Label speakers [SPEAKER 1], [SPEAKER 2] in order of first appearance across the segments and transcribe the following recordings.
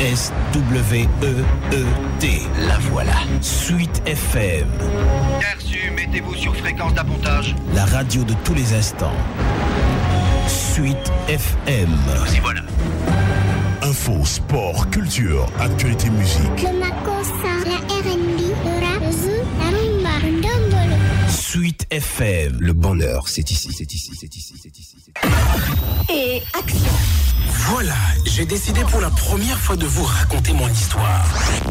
[SPEAKER 1] S-W-E-E-T. La voilà. Suite FM.
[SPEAKER 2] Perçu, mettez-vous sur fréquence d'appontage.
[SPEAKER 1] La radio de tous les instants. Suite FM.
[SPEAKER 2] Nous y voilà.
[SPEAKER 3] Info, sport, culture, actualité, musique.
[SPEAKER 4] Le Makossa, la R&B, le rap, la rumba.
[SPEAKER 1] Suite FM. Le bonheur, c'est ici, c'est ici, c'est ici, c'est ici. c'est ici.
[SPEAKER 4] Et action.
[SPEAKER 5] Voilà, j'ai décidé pour la première fois de vous raconter mon histoire.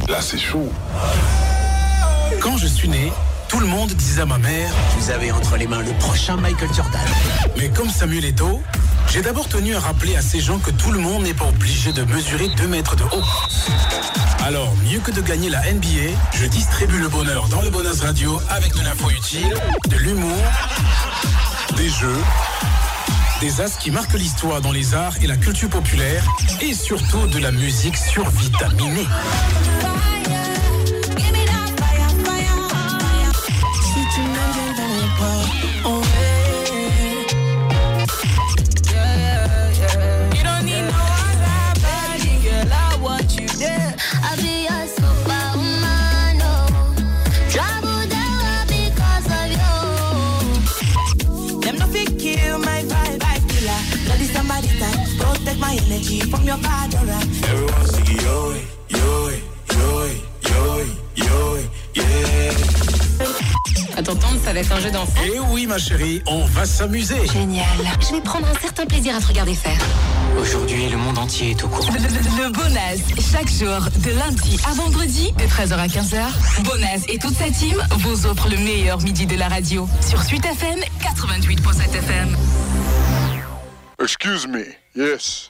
[SPEAKER 3] Là, c'est chaud.
[SPEAKER 5] Quand je suis né, tout le monde disait à ma mère,
[SPEAKER 6] Vous avez entre les mains le prochain Michael Jordan.
[SPEAKER 5] mais comme Samuel Eto'o, j'ai d'abord tenu à rappeler à ces gens que tout le monde n'est pas obligé de mesurer 2 mètres de haut. Alors, mieux que de gagner la NBA, je distribue le bonheur dans le Bonus Radio avec de l'info utile, de l'humour, des jeux, des as qui marquent l'histoire dans les arts et la culture populaire, et surtout de la musique survitaminée.
[SPEAKER 7] From your.
[SPEAKER 5] Everyone sing yo, yo, yo, yo, yo, yeah.
[SPEAKER 8] À t'entendre, ça va être un jeu d'enfant.
[SPEAKER 5] Eh oui, ma chérie, on va s'amuser.
[SPEAKER 8] Génial. Je vais prendre un certain plaisir à te regarder faire.
[SPEAKER 6] Aujourd'hui, le monde entier est au courant.
[SPEAKER 8] Le, le- le Bonaz, chaque jour, de lundi à vendredi, de 13h à 15h. Bonaz et toute sa team vous offrent le meilleur midi de la radio. Sur Suite FM, 88.7 FM.
[SPEAKER 3] Excuse me. Yes.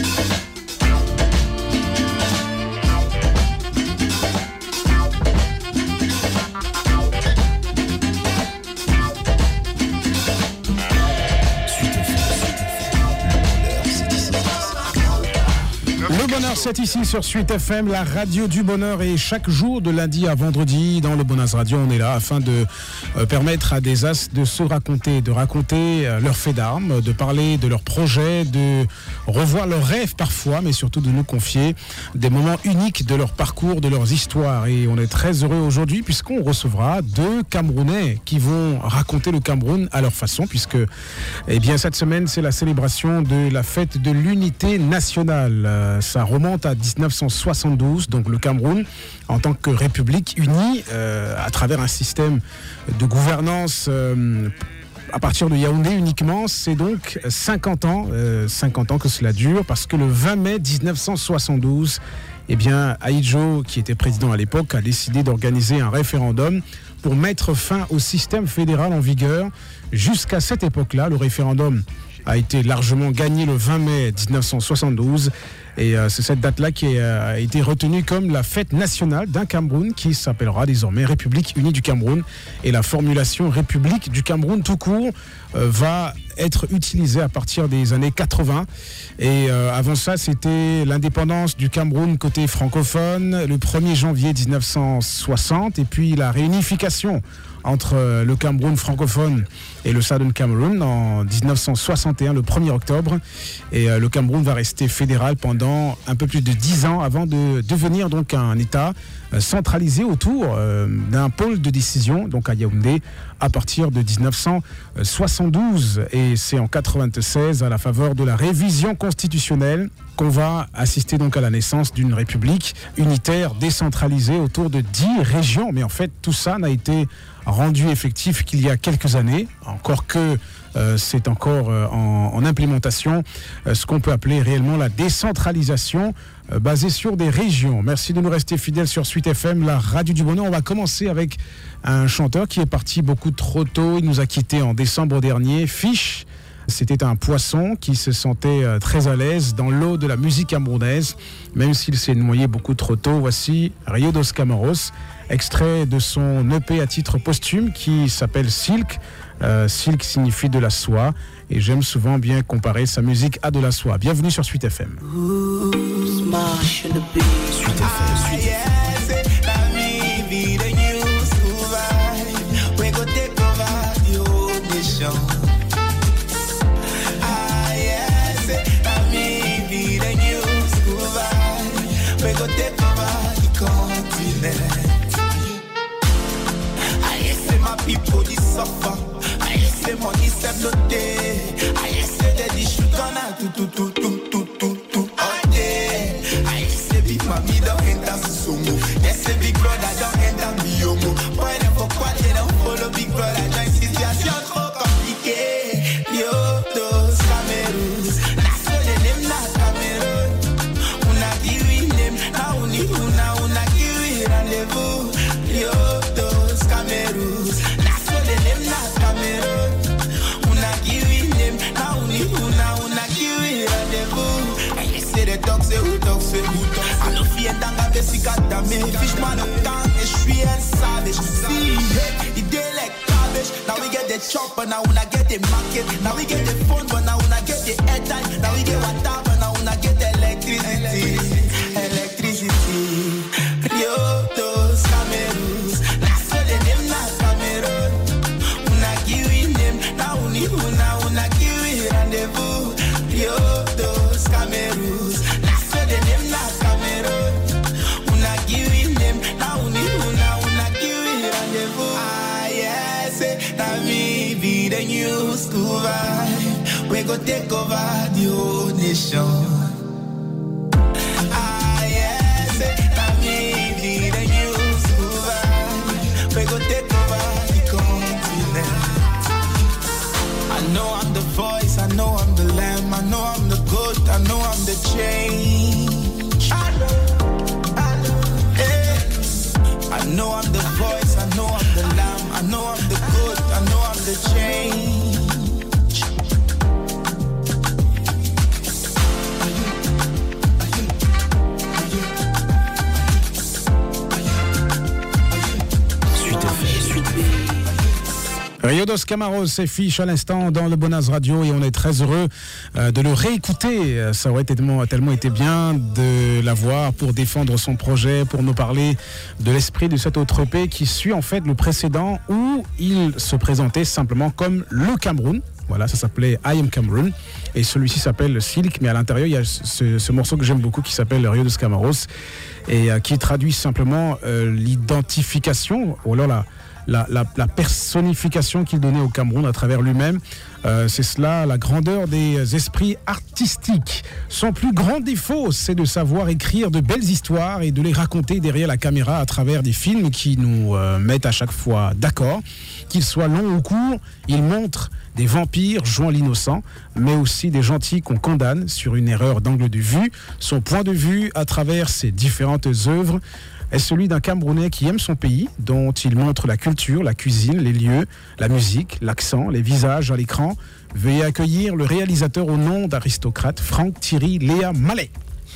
[SPEAKER 1] bonheur, c'est ici.
[SPEAKER 9] Sur Suite FM, la radio du bonheur. Et chaque jour, de lundi à vendredi, dans le Bonheur Radio, on est là afin de euh, permettre à des as de se raconter, de raconter euh, leurs faits d'armes, de parler de leurs projets, de revoir leurs rêves parfois, mais surtout de nous confier des moments uniques de leur parcours, de leurs histoires. Et on est très heureux aujourd'hui puisqu'on recevra deux Camerounais qui vont raconter le Cameroun à leur façon, puisque eh bien, cette semaine, c'est la célébration de la fête de l'unité nationale. Euh, ça remonte à 1972, donc le Cameroun, en tant que république unie, euh, à travers un système de gouvernance. euh, à partir de Yaoundé uniquement, c'est donc 50 ans, euh, 50 ans que cela dure, parce que le 20 mai 1972, eh bien, Aïdjo, qui était président à l'époque, a décidé d'organiser un référendum pour mettre fin au système fédéral en vigueur. Jusqu'à cette époque-là, le référendum a été largement gagné le 20 mai 1972. Et euh, c'est cette date-là qui euh, a été retenue comme la fête nationale d'un Cameroun qui s'appellera désormais République unie du Cameroun. Et la formulation République du Cameroun tout court euh, va être utilisée à partir des années 80. Et euh, avant ça, c'était l'indépendance du Cameroun côté francophone le 1er janvier 1960. Et puis la réunification entre euh, le Cameroun francophone et le Southern Cameroun en 1961, le 1er octobre. Et euh, le Cameroun va rester fédéral pendant un peu plus de 10 ans avant de devenir donc un État euh, centralisé autour euh, d'un pôle de décision, donc à Yaoundé, à partir de 1972. Et c'est en 96, à la faveur de la révision constitutionnelle, qu'on va assister donc à la naissance d'une république unitaire décentralisée autour de 10 régions. Mais en fait, tout ça n'a été rendu effectif qu'il y a quelques années, encore que euh, c'est encore en, en implémentation, ce qu'on peut appeler réellement la décentralisation euh, basée sur des régions. Merci de nous rester fidèles sur Suite FM, la radio du bonheur. On va commencer avec un chanteur qui est parti beaucoup trop tôt. Il nous a quittés en décembre dernier, Fish. C'était un poisson qui se sentait euh, très à l'aise dans l'eau de la musique camerounaise, même s'il s'est noyé beaucoup trop tôt. Voici Rio dos Camaros, extrait de son EP à titre posthume qui s'appelle Silk. Euh, silk signifie de la soie et j'aime souvent bien comparer sa musique à de la soie. Bienvenue sur Suite FM.
[SPEAKER 6] FM,
[SPEAKER 1] Ah, yes, school vibe. We me. Fishman down, je suis un savage. See, dey like cabbage. Now we get the chopper, now una get the market. Now we get the phone, but now una get the airtime. Now we get water, but now una get the electricity. Electricity. We go take over the whole nation. Ah. We go take over the continent. I know I'm the voice, I know I'm the lamb, I know I'm the goat, I know I'm the change. I know, I know, eh. I know I'm the voice, I know I'm the lamb, I know I'm the goat, I know I'm the change.
[SPEAKER 9] Rio dos Camaros s'affiche à l'instant dans le Bonaz Radio et on est très heureux euh, de le réécouter. Euh, Ça aurait tellement, été bien de l'avoir pour défendre son projet, pour nous parler de l'esprit de cet autre EP qui suit en fait le précédent où il se présentait simplement comme le Cameroun. Voilà, ça s'appelait I Am Cameroon. Et celui-ci s'appelle Silk, mais à l'intérieur, il y a ce, ce morceau que j'aime beaucoup qui s'appelle Rio dos Camaros et euh, qui traduit simplement l'identification, la, personnification qu'il donnait au Cameroun à travers lui-même. Euh, c'est cela, la grandeur des esprits artistiques. Son plus grand défaut, c'est de savoir écrire de belles histoires et de les raconter derrière la caméra à travers des films qui nous euh, mettent à chaque fois d'accord. Qu'ils soient longs ou courts, il montre des vampires jouant l'innocent, mais aussi des gentils qu'on condamne sur une erreur d'angle de vue. Son point de vue à travers ses différentes œuvres est celui d'un Camerounais qui aime son pays, dont il montre la culture, la cuisine, les lieux, la musique, l'accent, les visages à l'écran. Veuillez accueillir le réalisateur au nom d'aristocrate, Franck Thierry Léa Mallet.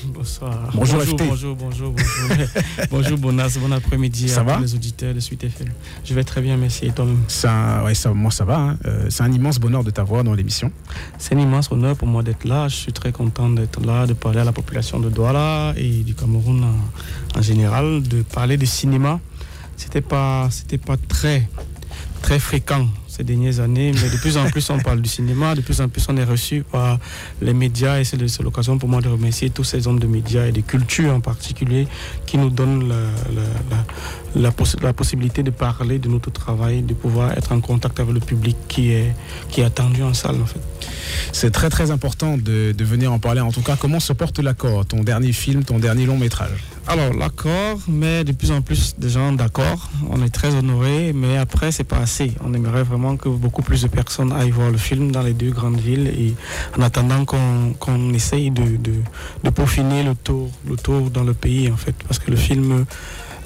[SPEAKER 10] Bonsoir.
[SPEAKER 9] Bonjour,
[SPEAKER 10] bonjour,
[SPEAKER 9] FT.
[SPEAKER 10] bonjour, bonjour, bonjour. bonjour Bonas, bon après-midi à
[SPEAKER 9] va?
[SPEAKER 10] tous les auditeurs de Suite FM. Je vais très bien, merci. Et toi-même
[SPEAKER 9] C'est un- ouais, ça, moi ça va, hein. Euh, c'est un immense bonheur de t'avoir dans l'émission.
[SPEAKER 10] C'est un immense honneur pour moi d'être là. Je suis très content d'être là, de parler à la population de Douala et du Cameroun en, en général, de parler de cinéma. C'était pas, c'était pas très, très fréquent ces dernières années, mais de plus en plus on parle du cinéma, de plus en plus on est reçu par les médias et c'est l'occasion pour moi de remercier tous ces hommes de médias et de culture en particulier qui nous donnent la, la- la- la poss- la possibilité de parler de notre travail, de pouvoir être en contact avec le public qui est, qui attendu en salle en fait.
[SPEAKER 9] C'est très très important de, de venir en parler. En tout cas, comment se porte l'accord Ton dernier film, ton dernier long métrage?
[SPEAKER 10] Alors, l'accord, mais de plus en plus de gens d'accord. On est très honorés, mais après, c'est pas assez. On aimerait vraiment que beaucoup plus de personnes aillent voir le film dans les deux grandes villes et en attendant qu'on essaye de, de, de peaufiner le tour, le tour dans le pays, en fait, parce que le film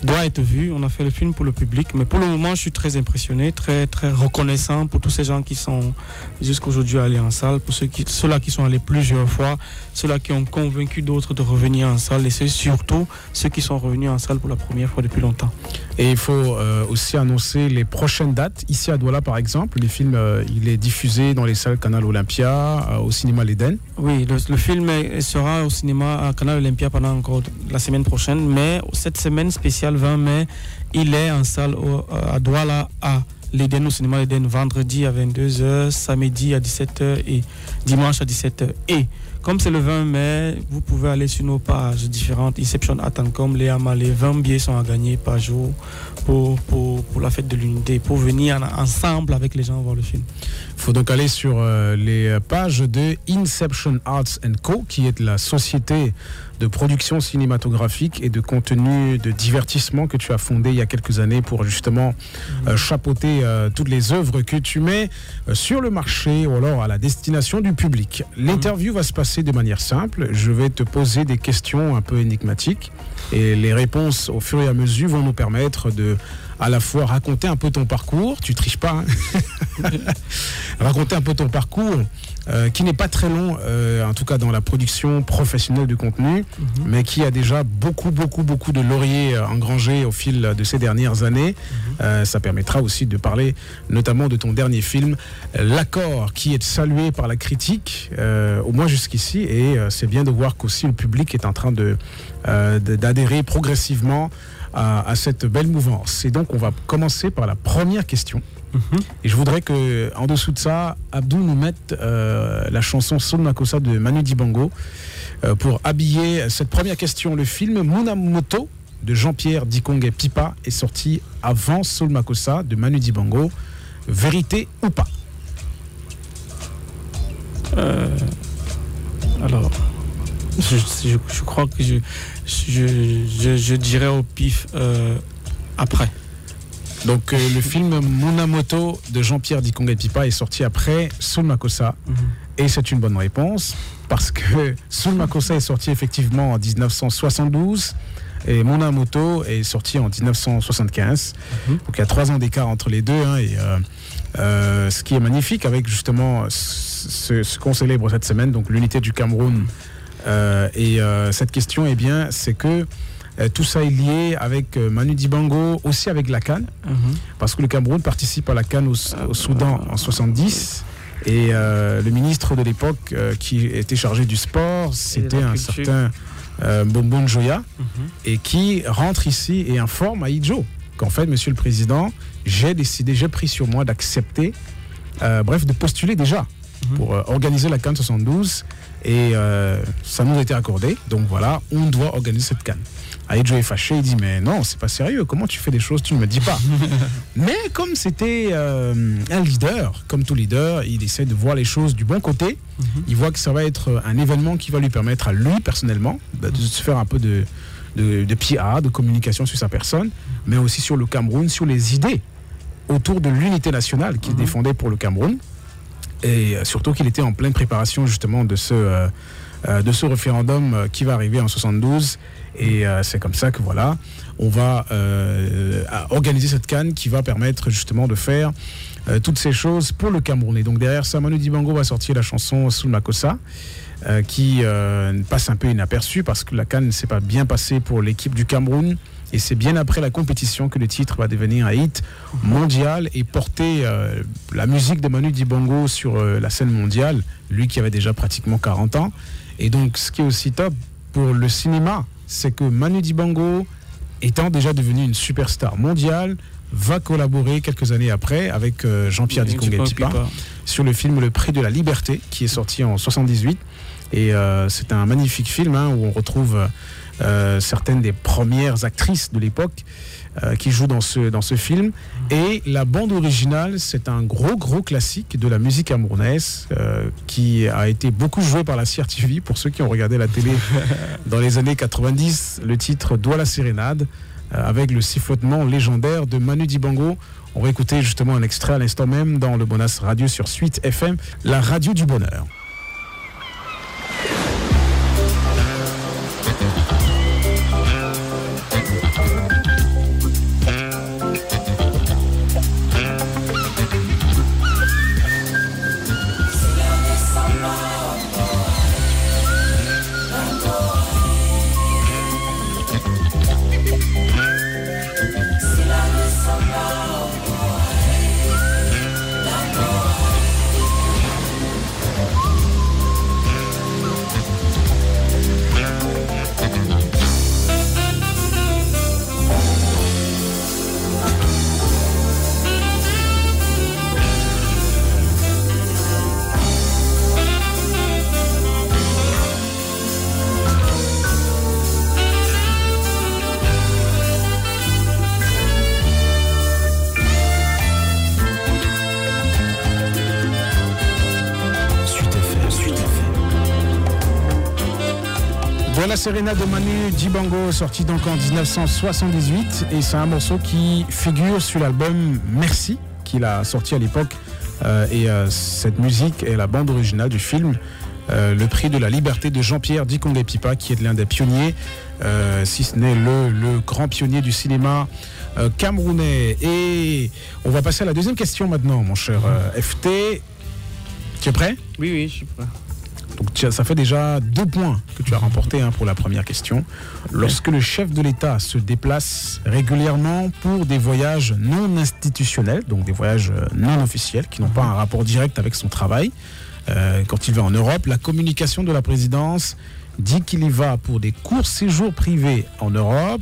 [SPEAKER 10] doit être vu. On a fait le film pour le public, mais pour le moment, je suis très impressionné, très, très reconnaissant pour tous ces gens qui sont jusqu'aujourd'hui allés en salle, pour ceux qui, ceux-là qui sont allés plusieurs fois, ceux-là qui ont convaincu d'autres de revenir en salle, et c'est surtout ceux qui sont revenus en salle pour la première fois depuis longtemps.
[SPEAKER 9] Et il faut euh, aussi annoncer les prochaines dates. Ici à Douala, par exemple, le film euh, il est diffusé dans les salles Canal Olympia, euh, au cinéma L'Éden.
[SPEAKER 10] Oui, le, le film sera au cinéma à Canal Olympia pendant encore la semaine prochaine, mais cette semaine spéciale 20 mai, il est en salle au- à Douala à l'Éden, au cinéma L'Éden, vendredi à 22h, samedi à 17h et dimanche à 17h. Et comme c'est le 20 mai, vous pouvez aller sur nos pages différentes, Inception Atancom, Léa Malé, 20 billets sont à gagner par jour pour, pour, pour la fête de l'unité, pour venir en- ensemble avec les gens voir le film.
[SPEAKER 9] Il faut donc aller sur euh, les pages de Inception Arts Co, qui est la société de production cinématographique et de contenu de divertissement que tu as fondé il y a quelques années pour justement euh, chapeauter euh, toutes les œuvres que tu mets euh, sur le marché ou alors à la destination du public. L'interview va se passer de manière simple. Je vais te poser des questions un peu énigmatiques et les réponses au fur et à mesure vont nous permettre de à la fois raconter un peu ton parcours, tu triches pas, hein. Raconter un peu ton parcours, euh, qui n'est pas très long, euh, en tout cas dans la production professionnelle du contenu, mais qui a déjà beaucoup, beaucoup, beaucoup de lauriers euh, engrangés au fil de ces dernières années. Euh, ça permettra aussi de parler notamment de ton dernier film, L'accord, qui est salué par la critique, au moins jusqu'ici, et c'est bien de voir qu'aussi le public est en train de- d'adhérer progressivement à, à cette belle mouvance. Et donc on va commencer par la première question. Et je voudrais que, en dessous de ça, Abdou nous mette euh, la chanson Soul Makossa de Manu Dibango euh, pour habiller cette première question. Le film Munamoto de Jean-Pierre Dikongé Pipa est sorti avant Soul Makossa de Manu Dibango. Vérité ou pas?
[SPEAKER 10] Euh, alors, je, je- je crois que je, je, dirais au pif euh, après.
[SPEAKER 9] Donc euh, le film Munamoto de Jean-Pierre Dikongé Pipa est sorti après Soul Makossa. Et c'est une bonne réponse parce que Soul Makossa est sorti effectivement en 1972 et Munamoto est sorti en 1975. Donc il y a trois ans d'écart entre les deux. hein, et euh, euh, ce qui est magnifique avec justement ce, ce qu'on célèbre cette semaine, donc l'unité du Cameroun. Euh, et euh, cette question, eh bien, c'est que euh, tout ça est lié avec Manu Dibango, aussi avec la Cannes, parce que le Cameroun participe à la Cannes au, au Soudan en 70. Et euh, le ministre de l'époque euh, qui était chargé du sport, c'était un certain euh, Bonbon Joya, et qui rentre ici et informe à qu'en fait, Monsieur le Président, j'ai décidé, j'ai pris sur moi d'accepter, bref, de postuler déjà pour euh, organiser la Cannes 72. Et euh, ça nous a été accordé. Donc voilà, on doit organiser cette Cannes. Aïdjo est fâché, il dit Mais non, c'est pas sérieux, comment tu fais des choses, tu ne me dis pas? Mais comme c'était euh, un leader, comme tout leader, il essaie de voir les choses du bon côté. Il voit que ça va être un événement qui va lui permettre à lui, personnellement, de, se faire un peu de, de, de PR, de communication sur sa personne, mais aussi sur le Cameroun, sur les idées autour de l'unité nationale qu'il défendait pour le Cameroun. Et euh, surtout qu'il était en pleine préparation justement de ce, euh, euh, de ce référendum qui va arriver en 72. Et c'est comme ça que voilà, on va organiser cette canne qui va permettre justement de faire toutes ces choses pour le Cameroun. Et donc derrière ça, Manu Dibango va sortir la chanson Soul Makossa. euh, qui euh, passe un peu inaperçue parce que la canne ne s'est pas bien passée pour l'équipe du Cameroun. Et c'est bien après la compétition que le titre va devenir un hit mondial et porter euh, la musique de Manu Dibango sur euh, la scène mondiale, lui qui avait déjà pratiquement 40 ans. Et donc, ce qui est aussi top pour le cinéma, c'est que Manu Dibango, étant déjà devenu une superstar mondiale, va collaborer quelques années après avec euh, Jean-Pierre
[SPEAKER 10] Oui,
[SPEAKER 9] sur le film Le Prix de la Liberté, qui est sorti en 78. Et c'est un magnifique film hein, où on retrouve euh, certaines des premières actrices de l'époque euh, qui jouent dans ce, dans ce film. Et la bande originale, c'est un gros, gros classique de la musique camerounaise euh, qui a été beaucoup joué par la CRTV. Pour ceux qui ont regardé la télé dans les années 90, le titre Doit la sérénade, euh, avec le sifflotement légendaire de Manu Dibango. On va écouter justement un extrait à l'instant même dans le Bonas Radio sur Suite FM, la radio du bonheur.
[SPEAKER 11] La
[SPEAKER 9] Serena de Manu Dibango, sorti donc en 1978. Et c'est un morceau qui figure sur l'album Merci, qu'il a sorti à l'époque. Euh, et euh, cette musique est la bande originale du film euh, Le prix de la liberté de Jean-Pierre Dikongue Pipa, qui est l'un des pionniers, si ce n'est le, grand pionnier du cinéma camerounais. Et on va passer à la deuxième question maintenant, mon cher FT. Tu es prêt?
[SPEAKER 10] Oui, oui, je suis prêt.
[SPEAKER 9] Donc ça fait déjà deux points que tu as remporté hein, pour la première question. Lorsque le chef de l'État se déplace régulièrement pour des voyages non institutionnels, donc des voyages euh, non officiels qui n'ont pas un rapport direct avec son travail, euh, quand il va en Europe, la communication de la présidence dit qu'il y va pour des courts séjours privés en Europe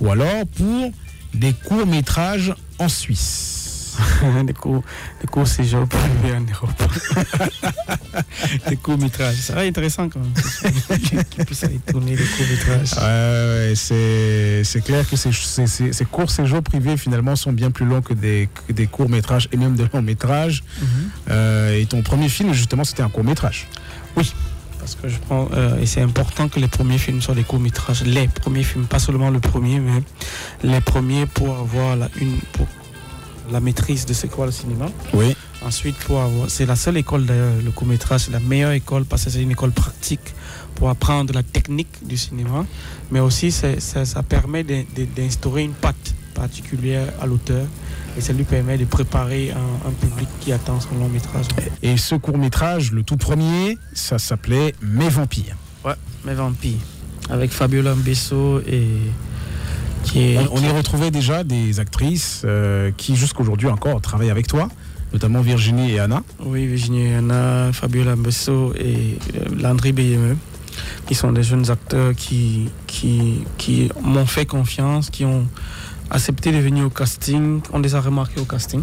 [SPEAKER 9] ou alors pour des courts métrages en Suisse.
[SPEAKER 10] des cours, des séjours privés en Europe. des courts métrages. Ça va intéressant quand même. qui puisse aller tourner des courts métrages.
[SPEAKER 9] Ouais, c'est clair que ces, ces, ces, courts séjours privés finalement sont bien plus longs que des, que des courts métrages et même des longs métrages. Mhm. euh, et ton premier film, justement, c'était un court métrage.
[SPEAKER 10] Oui. Parce que je prends, euh, et c'est important que les premiers films soient des courts métrages. Les premiers films, pas seulement le premier, mais les premiers pour avoir la, une, pour la maîtrise de ce qu'est le cinéma.
[SPEAKER 9] Oui.
[SPEAKER 10] Ensuite, pour avoir, c'est la seule école d'ailleurs, le court métrage, c'est la meilleure école parce que c'est une école pratique pour apprendre la technique du cinéma, mais aussi ça, ça, permet d'instaurer une patte particulière à l'auteur et ça lui permet de préparer un, public qui attend son long métrage.
[SPEAKER 9] Et ce court métrage, le tout premier, ça s'appelait Mes vampires.
[SPEAKER 10] Ouais, Mes vampires, avec Fabiola Mbesso et
[SPEAKER 9] on, y retrouvait déjà des actrices euh, qui jusqu'aujourd'hui encore travaillent avec toi, notamment Virginie et Anna.
[SPEAKER 10] Oui, Virginie et Anna, Fabiola Besso et euh, Landry BME, qui sont des jeunes acteurs qui, qui, qui m'ont fait confiance, qui ont accepté de venir au casting. On les a remarqués au casting.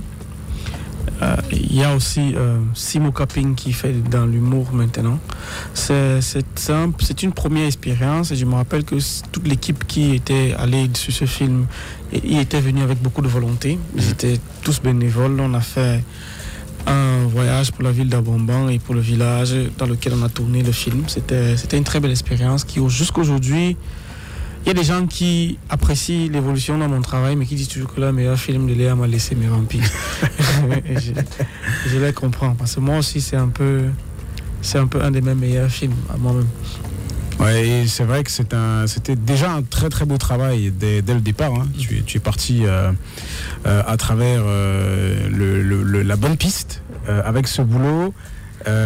[SPEAKER 10] Euh, il y a aussi euh, Simo Capping qui fait dans l'humour maintenant. C'est une première expérience et je me rappelle que toute l'équipe qui était allée sur ce film, ils étaient venus avec beaucoup de volonté. Ils mhm. étaient tous bénévoles. On a fait un voyage pour la ville d'Abomban et pour le village dans lequel on a tourné le film. C'était une très belle expérience qui, jusqu'aujourd'hui, il y a des gens qui apprécient l'évolution dans mon travail, mais qui disent toujours que le meilleur film de Léa m'a laissé mes vampires. je, je, les comprends, parce que moi aussi, c'est un peu, c'est un peu un de mes meilleurs films à moi-même.
[SPEAKER 9] Ouais, c'est vrai que c'était déjà un très très beau travail dès, le départ. Hein. Tu, es parti euh, euh, à travers euh, le, la bonne piste avec ce boulot.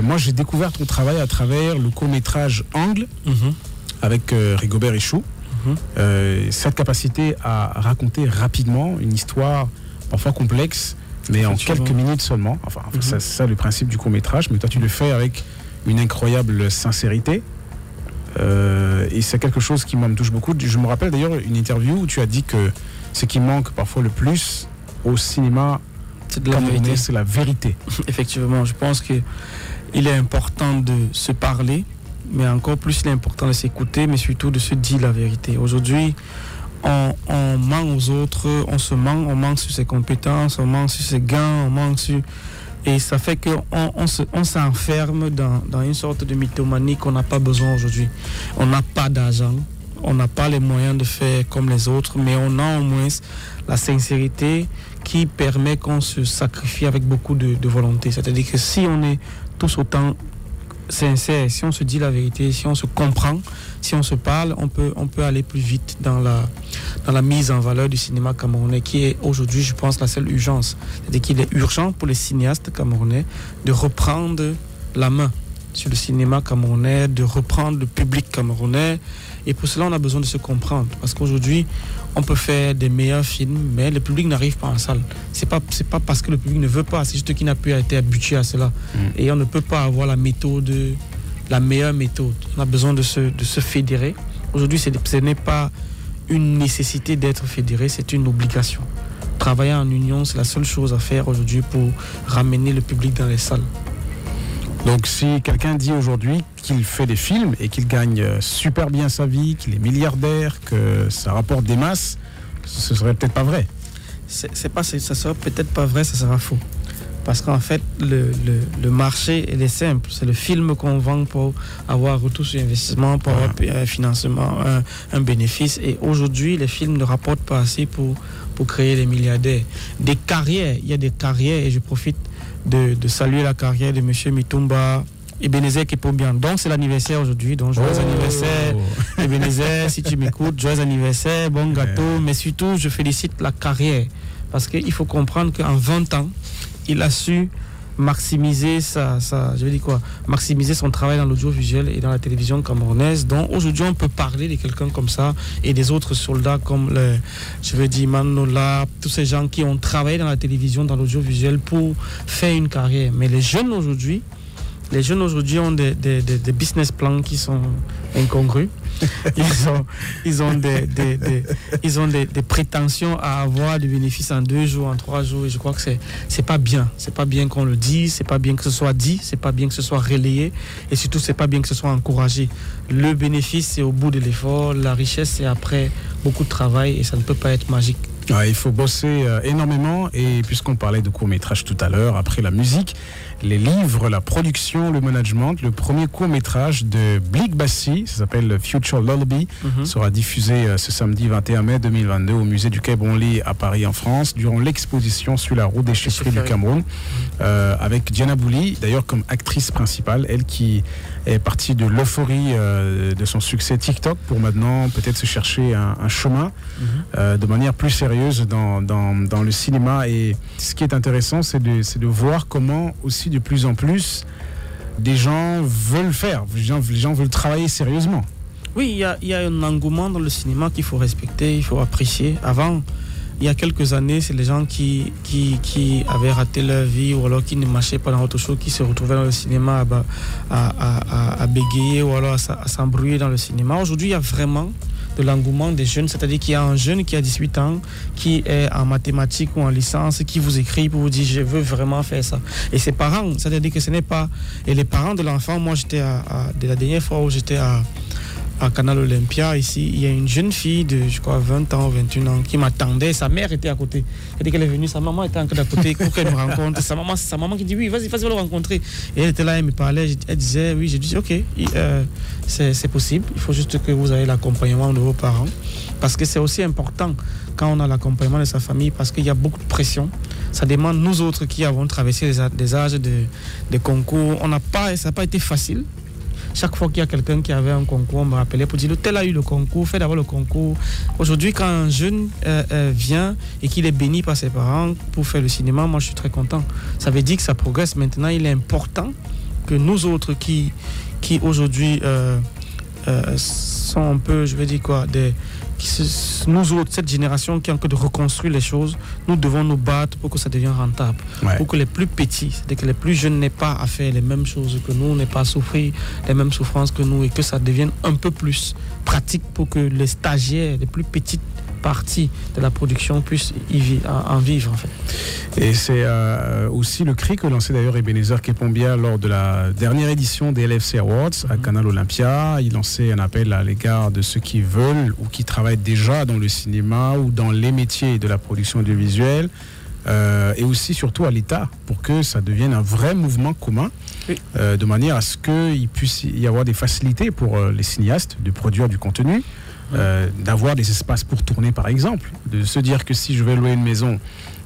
[SPEAKER 9] moi, j'ai découvert ton travail à travers le court métrage Angle mhm. avec Rigobert Échou. Euh, cette capacité à raconter rapidement une histoire parfois complexe, mais en quelques minutes seulement. Enfin, mhm. c'est ça le principe du court métrage, mais toi tu le fais avec une incroyable sincérité. Euh, et c'est quelque chose qui me touche beaucoup. Je me rappelle d'ailleurs une interview où tu as dit que ce qui manque parfois le plus au cinéma,
[SPEAKER 10] c'est de la vérité.
[SPEAKER 9] C'est la vérité.
[SPEAKER 10] Effectivement, je pense que il est important de se parler, mais encore plus il est important de s'écouter, mais surtout de se dire la vérité. Aujourd'hui, on, ment aux autres, on se ment, on ment sur ses compétences, on ment sur ses gains, on ment sur... Et ça fait qu'on on s'enferme dans, dans une sorte de mythomanie qu'on n'a pas besoin aujourd'hui. On n'a pas d'argent, on n'a pas les moyens de faire comme les autres, mais on a au moins la sincérité qui permet qu'on se sacrifie avec beaucoup de, de volonté. C'est-à-dire que si on est tous autant sincère, si on se dit la vérité, si on se comprend, si on se parle, on peut, aller plus vite dans la, dans la mise en valeur du cinéma camerounais, qui est aujourd'hui, je pense, la seule urgence. C'est-à-dire qu'il est urgent pour les cinéastes camerounais de reprendre la main sur le cinéma camerounais, de reprendre le public camerounais. Et pour cela, on a besoin de se comprendre. Parce qu'aujourd'hui, on peut faire des meilleurs films, mais le public n'arrive pas en salle. C'est pas c'est pas parce que le public ne veut pas, c'est juste qu'il n'a plus été habitué à cela. Mm. Et on ne peut pas avoir la méthode, la meilleure méthode. On a besoin de se, de se fédérer. Aujourd'hui, ce n'est pas une nécessité d'être fédéré, c'est une obligation. Travailler en union, c'est la seule chose à faire aujourd'hui pour ramener le public dans les salles.
[SPEAKER 9] Donc si quelqu'un dit aujourd'hui qu'il fait des films et qu'il gagne euh, super bien sa vie, qu'il est milliardaire, que ça rapporte des masses, ce serait peut-être pas vrai.
[SPEAKER 10] C'est pas, ça sera peut-être pas vrai, ça sera faux. Parce qu'en fait, le, le, le marché, il est simple. C'est le film qu'on vend pour avoir retour sur investissement, pour avoir un financement, un, un bénéfice. Et aujourd'hui, les films ne rapportent pas assez pour, pour créer des milliardaires. Des carrières, il y a des carrières, et je profite de, de saluer la carrière de M. Mitumba, Ebenezer Kepombian. Donc c'est l'anniversaire aujourd'hui. Donc joyeux
[SPEAKER 9] Oh.
[SPEAKER 10] anniversaire Ebenezer, si tu m'écoutes, joyeux anniversaire, bon gâteau. Mais surtout, je félicite la carrière. Parce qu'il faut comprendre qu'en 20 ans, il a su maximiser sa, je dire quoi, maximiser son travail dans l'audiovisuel et dans la télévision camerounaise. Donc aujourd'hui, on peut parler de quelqu'un comme ça et des autres soldats comme le, je veux dire Manola, tous ces gens qui ont travaillé dans la télévision, dans l'audiovisuel pour faire une carrière. Mais les jeunes aujourd'hui, les jeunes aujourd'hui ont des, des- des- des business plans qui sont incongrus. Ils ont, ils ont, des, ils ont des, prétentions à avoir des bénéfices en deux jours, en trois jours. Et je crois que c'est c'est pas bien. C'est pas bien qu'on le dise, c'est pas bien que ce soit dit, c'est pas bien que ce soit relayé. Et surtout, c'est pas bien que ce soit encouragé. Le bénéfice, c'est au bout de l'effort. La richesse, c'est après beaucoup de travail et ça ne peut pas être magique.
[SPEAKER 9] Ouais, il faut bosser euh, énormément et puisqu'on parlait de court métrage tout à l'heure, après la musique, les livres, la production, le management, le premier court métrage de Blick Bassi, ça s'appelle Future Lullaby,
[SPEAKER 10] Mhm.
[SPEAKER 9] sera diffusé euh, ce samedi 21 mai 2022 au musée du Quai Branly à Paris en France durant l'exposition sur la route des chefferies du. Cameroun euh, avec Diana Bouli, d'ailleurs comme actrice principale, elle qui est partie de l'euphorie euh, de son succès TikTok pour maintenant peut-être se chercher un, un chemin euh, de manière plus sérieuse dans, dans, dans le cinéma. Et ce qui est intéressant, c'est de, de voir comment aussi de plus en plus des gens veulent faire, les gens, les gens veulent travailler sérieusement.
[SPEAKER 10] Oui, il y y a un engouement dans le cinéma qu'il faut respecter, il faut apprécier. Avant, il y a quelques années, c'est les gens qui, avaient raté leur vie ou alors qui ne marchaient pas dans autre chose, qui se retrouvaient dans le cinéma à, à, bégayer ou alors à, s'embrouiller dans le cinéma. Aujourd'hui, il y a vraiment de l'engouement des jeunes, c'est-à-dire qu'il y a un jeune qui a 18 ans, qui est en mathématiques ou en licence, qui vous écrit pour vous dire je veux vraiment faire ça. Et ses parents, c'est-à-dire que ce n'est pas... Et les parents de l'enfant, moi j'étais à- de la dernière fois où j'étais à, à Canal Olympia, ici, il y a une jeune fille de, je crois, 20 ans ou 21 ans qui m'attendait. Sa mère était à côté. Et dès qu'elle est venue, sa maman était encore à côté pour qu'elle me rencontre. Sa maman, sa maman qui dit oui, vas-y, vas-y, va le rencontrer. Et elle était là, elle me parlait. Elle disait oui, j'ai dit ok, euh, c'est possible. Il faut juste que vous ayez l'accompagnement de vos parents. Parce que c'est aussi important quand on a l'accompagnement de sa famille, parce qu'il y a beaucoup de pression. Ça demande nous autres qui avons traversé des âges de, de concours. On n'a pas, ça n'a pas été facile. Chaque fois qu'il y a quelqu'un qui avait un concours, on me rappelait pour dire tel a eu le concours, fais d'abord le concours. Aujourd'hui, quand un jeune euh, euh, vient et qu'il est béni par ses parents pour faire le cinéma, moi je suis très content. Ça veut dire que ça progresse. Maintenant, il est important que nous autres qui, qui aujourd'hui euh, euh, sont un peu, je veux dire quoi, des, nous autres, cette génération qui est en train de reconstruire les choses, nous devons nous battre pour que ça devienne rentable.
[SPEAKER 9] Ouais.
[SPEAKER 10] Pour que les plus petits, c'est-à-dire que les plus jeunes n'aient pas à faire les mêmes choses que nous, n'aient pas à souffrir les mêmes souffrances que nous et que ça devienne un peu plus pratique pour que les stagiaires, les plus petites parties de la production puissent y vi- en en vivre en fait.
[SPEAKER 9] Et c'est euh, aussi le cri que lançait d'ailleurs Ebenezer Kepombia lors de la dernière édition des LFC Awards à Canal Olympia. Il lançait un appel à l'égard de ceux qui veulent ou qui travaillent déjà dans le cinéma ou dans les métiers de la production audiovisuelle. euh, et aussi surtout à l'État pour que ça devienne un vrai mouvement commun
[SPEAKER 10] Oui.
[SPEAKER 9] euh, de manière à ce qu'il puisse y avoir des facilités pour euh, les cinéastes de produire du contenu, euh, d'avoir des espaces pour tourner par exemple, de se dire que si je vais louer une maison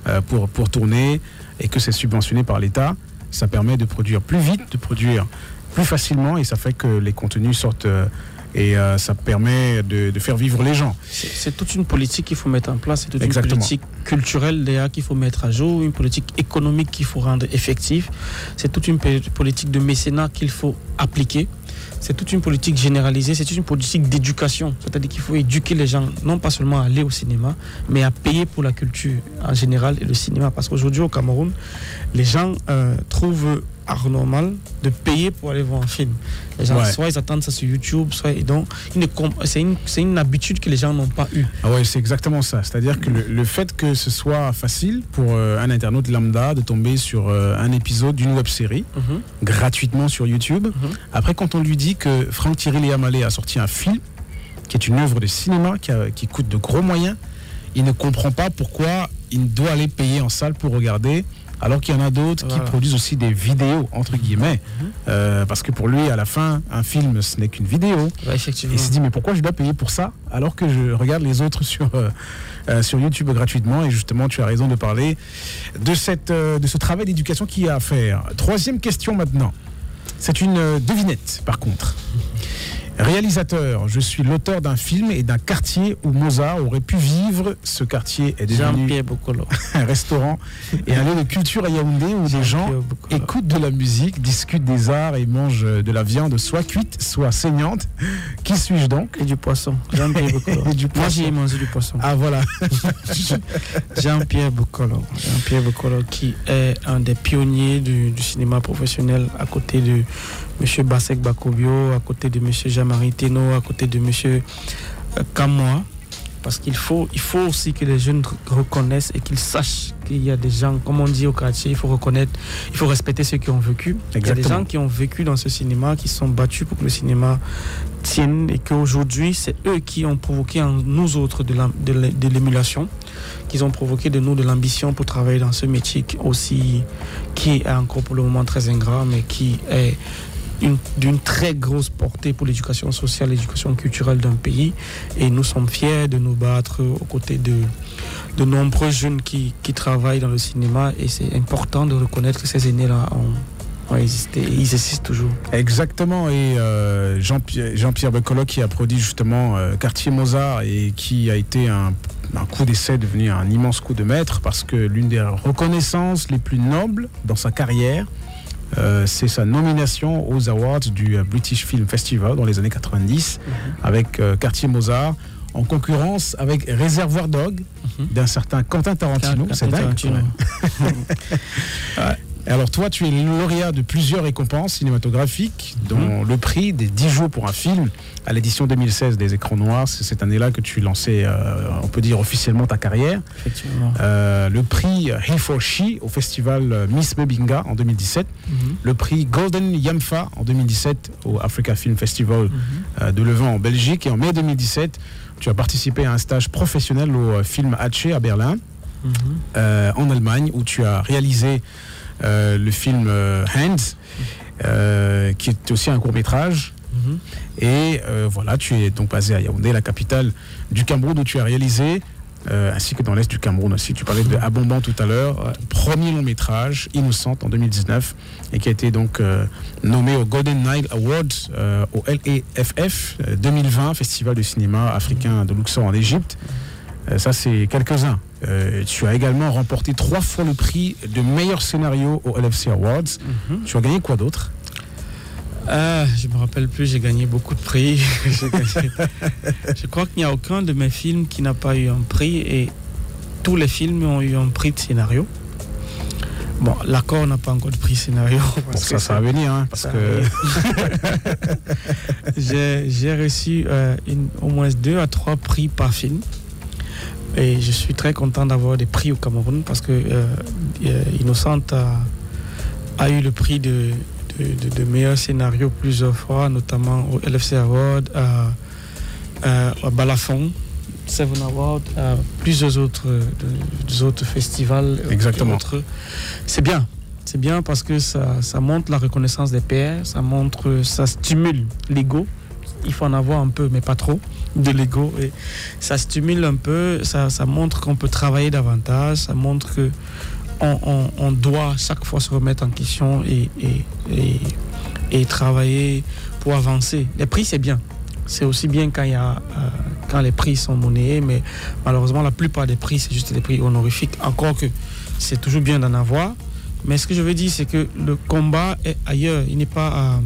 [SPEAKER 9] euh, pour, pour tourner et que c'est subventionné par l'État, ça permet de produire plus vite, de produire plus facilement et ça fait que les contenus sortent euh, et euh, ça permet de, de faire vivre les gens.
[SPEAKER 10] C'est toute une politique qu'il faut mettre en place, c'est toute
[SPEAKER 9] Exactement.
[SPEAKER 10] une politique culturelle d'ailleurs qu'il faut mettre à jour, une politique économique qu'il faut rendre effective, c'est toute une politique de mécénat qu'il faut appliquer, c'est toute une politique généralisée, c'est une politique d'éducation, c'est-à-dire qu'il faut éduquer les gens non pas seulement à aller au cinéma, mais à payer pour la culture en général et le cinéma, parce qu'aujourd'hui au Cameroun, les gens euh, trouvent anormal de payer pour aller voir un film. Les gens,
[SPEAKER 9] Ouais.
[SPEAKER 10] soit ils attendent ça sur YouTube, soit donc ils comp- c'est une, c'est une habitude que les gens n'ont pas eue.
[SPEAKER 9] Ah ouais, c'est exactement ça. C'est-à-dire que le, le fait que ce soit facile pour euh, un internaute lambda de tomber sur euh, un épisode d'une web série
[SPEAKER 10] Mhm.
[SPEAKER 9] gratuitement sur YouTube. Après, quand on lui dit que Franck Thierry Léamalé a sorti un film qui est une œuvre de cinéma qui, a- qui coûte de gros moyens, il ne comprend pas pourquoi il doit aller payer en salle pour regarder alors qu'il y en a d'autres qui produisent aussi des vidéos, entre guillemets.
[SPEAKER 10] Mhm.
[SPEAKER 9] Euh, parce que pour lui, à la fin, un film, ce n'est qu'une vidéo.
[SPEAKER 10] effectivement.
[SPEAKER 9] Il s'est dit, mais pourquoi je dois payer pour ça alors que je regarde les autres sur, euh, euh, sur YouTube gratuitement? Et justement, tu as raison de parler de, cette, euh, de ce travail d'éducation qu'il y a à faire. Troisième question maintenant. C'est une devinette, par contre. Réalisateur, je suis l'auteur d'un film et d'un quartier où Mozart aurait pu vivre. Ce quartier est devenu un restaurant et un lieu de culture à Yaoundé où des gens écoutent de la musique, discutent des arts et mangent de la viande soit cuite, soit saignante. Qui suis-je donc?
[SPEAKER 10] Et du poisson. Jean-Pierre Boccolo.
[SPEAKER 9] Et du
[SPEAKER 10] Moi,
[SPEAKER 9] poisson.
[SPEAKER 10] j'y ai mangé du poisson.
[SPEAKER 9] Ah voilà.
[SPEAKER 10] Jean-Pierre Boccolo. Jean-Pierre Boccolo qui est un des pionniers du, du cinéma professionnel à côté de M. Basek Bakobio, à côté de M. Jean-Marie Teno, à côté de M. euh, Kamoa. Parce qu'il faut, il faut aussi que les jeunes re- reconnaissent et qu'ils sachent qu'il y a des gens, comme on dit au quartier, il faut reconnaître, il faut respecter ceux qui ont vécu. Il y a des gens qui ont vécu dans ce cinéma, qui se sont battus pour que le cinéma tienne et qu'aujourd'hui, c'est eux qui ont provoqué en nous autres de l'émulation, qu'ils ont provoqué de nous de l'ambition pour travailler dans ce métier aussi, qui est encore pour le moment très ingrat, mais qui est d'une très grosse portée pour l'éducation sociale, l'éducation culturelle d'un pays. Et nous sommes fiers de nous battre aux côtés de, nombreux jeunes qui, travaillent dans le cinéma. Et c'est important de reconnaître que ces aînés-là ont. Et ils existent toujours.
[SPEAKER 9] Exactement, et euh, Jean-Pierre Boccolo qui a produit justement euh, Quartier Mozart et qui a été un, un coup d'essai devenu un immense coup de maître parce que l'une des reconnaissances les plus nobles dans sa carrière, euh, c'est sa nomination aux Awards du euh, British Film Festival dans les années 90 avec euh, Quartier Mozart en concurrence avec Réservoir Dog d'un certain Quentin Tarantino. C'est dingue.
[SPEAKER 10] Tarantino.
[SPEAKER 9] quand même. Ouais. Alors toi, tu es lauréat de plusieurs récompenses cinématographiques, dont le prix des 10 jours pour un film à l'édition 2016 des Écrans Noirs. C'est cette année-là que tu lançais, euh, on peut dire officiellement ta carrière.
[SPEAKER 10] Effectivement.
[SPEAKER 9] Euh, le prix He for She au festival euh, Miss Mebinga en 2017.
[SPEAKER 10] Mhm.
[SPEAKER 9] Le prix Golden Yamfa en 2017 au Africa Film Festival euh, de Leuven en Belgique. Et en mai 2017, tu as participé à un stage professionnel au film Hatché à Berlin
[SPEAKER 10] Mhm.
[SPEAKER 9] euh, en Allemagne où tu as réalisé euh, le film euh, Hands, euh, qui est aussi un court métrage.
[SPEAKER 10] Mhm.
[SPEAKER 9] Et voilà, tu es donc basé à Yaoundé, la capitale du Cameroun, où tu as réalisé, ainsi que dans l'est du Cameroun aussi. Tu parlais de Abondant tout à l'heure, premier long métrage, Innocente, en 2019, et qui a été donc nommé au Golden Nile Awards au LEFF euh, 2020, Festival de cinéma africain de Luxor en Égypte. Ça, c'est quelques-uns. Euh, tu as également remporté trois fois le prix de meilleur scénario au LFC Awards. Tu as gagné quoi d'autre?
[SPEAKER 10] Ah, je me rappelle plus, j'ai gagné beaucoup de prix. Gagné- je crois qu'il n'y a aucun de mes films qui n'a pas eu un prix et tous les films ont eu un prix de scénario. Bon, l'accord n'a pas encore de prix scénario.
[SPEAKER 9] Bon,
[SPEAKER 10] parce
[SPEAKER 9] ça,
[SPEAKER 10] que
[SPEAKER 9] ça va venir, hein, parce que
[SPEAKER 10] j'ai j'ai reçu euh, une- au moins deux à trois prix par film. Et je suis très content d'avoir des prix au Cameroun parce que euh, euh, Innocente a, a eu le prix de, de, de- de meilleur scénario plusieurs fois, notamment au LFC Award, à, à, à Balafon, Seven Award, à plusieurs autres, euh, autres festivals.
[SPEAKER 9] Exactement.
[SPEAKER 10] C'est bien. C'est bien parce que ça, ça montre la reconnaissance des pairs, ça montre, ça stimule l'ego. Il faut en avoir un peu, mais pas trop, de l'ego. Et ça stimule un peu, ça, ça montre qu'on peut travailler davantage, ça montre que on, doit chaque fois se remettre en question et, et, travailler pour avancer. Les prix, c'est bien. C'est aussi bien quand, y euh, quand les prix sont monnayés, mais malheureusement, la plupart des prix, c'est juste des prix honorifiques. Encore que c'est toujours bien d'en avoir. Mais ce que je veux dire, c'est que le combat est ailleurs. Il n'est pas à...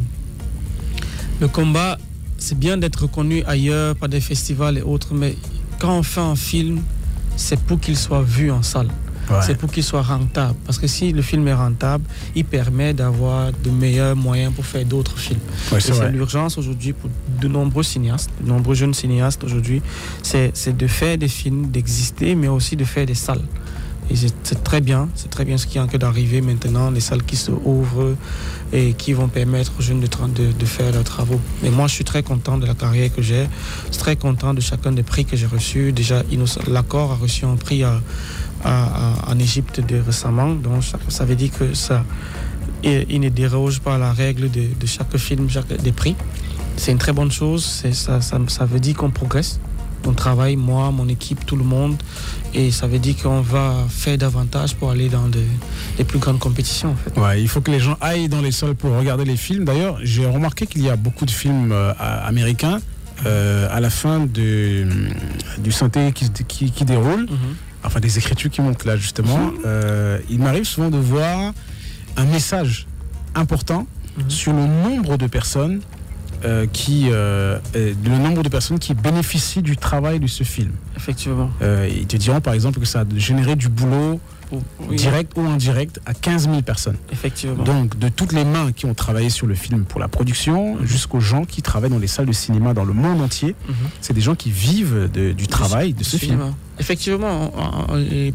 [SPEAKER 10] Le combat, c'est bien d'être reconnu ailleurs par des festivals et autres, mais quand on fait un film, c'est pour qu'il soit vu en salle.
[SPEAKER 9] Ouais.
[SPEAKER 10] C'est pour qu'il soit rentable. Parce que si le film est rentable, il permet d'avoir de meilleurs moyens pour faire d'autres films.
[SPEAKER 9] Ouais, c'est
[SPEAKER 10] l'urgence aujourd'hui pour de nombreux cinéastes, de nombreux jeunes cinéastes aujourd'hui. C'est de faire des films, d'exister, mais aussi de faire des salles. C'est très bien, c'est très bien ce qui est en train d'arriver maintenant, les salles qui se ouvrent et qui vont permettre aux jeunes de, faire leurs travaux. Mais moi, je suis très content de la carrière que j'ai. Très content de chacun des prix que j'ai reçus. Déjà, l'accord a reçu un prix en Égypte récemment. Donc ça, veut dire que ça, il, ne déroge pas la règle de, chaque film, des prix. C'est une très bonne chose. Ça veut dire qu'on progresse. On travaille, moi, mon équipe, tout le monde. Et ça veut dire qu'on va faire davantage pour aller dans les plus grandes compétitions. En fait.
[SPEAKER 9] Ouais, il faut que les gens aillent dans les salles pour regarder les films. D'ailleurs, j'ai remarqué qu'il y a beaucoup de films euh, américains euh, à la fin de, du synthé qui, qui, déroule. Mhm. Enfin, des écritures qui montent là, justement. Mhm. Euh, il m'arrive souvent de voir un message important mhm. sur le nombre de personnes euh, qui, euh, le nombre de personnes qui bénéficient du travail de ce film.
[SPEAKER 10] Effectivement.
[SPEAKER 9] Euh, ils te diront par exemple que ça a généré du boulot direct ou indirect à 15 000 personnes.
[SPEAKER 10] Effectivement.
[SPEAKER 9] Donc de toutes les mains qui ont travaillé sur le film pour la production mhm. jusqu'aux gens qui travaillent dans les salles de cinéma dans le monde entier, mhm. c'est des gens qui vivent du travail de ce film.
[SPEAKER 10] Effectivement,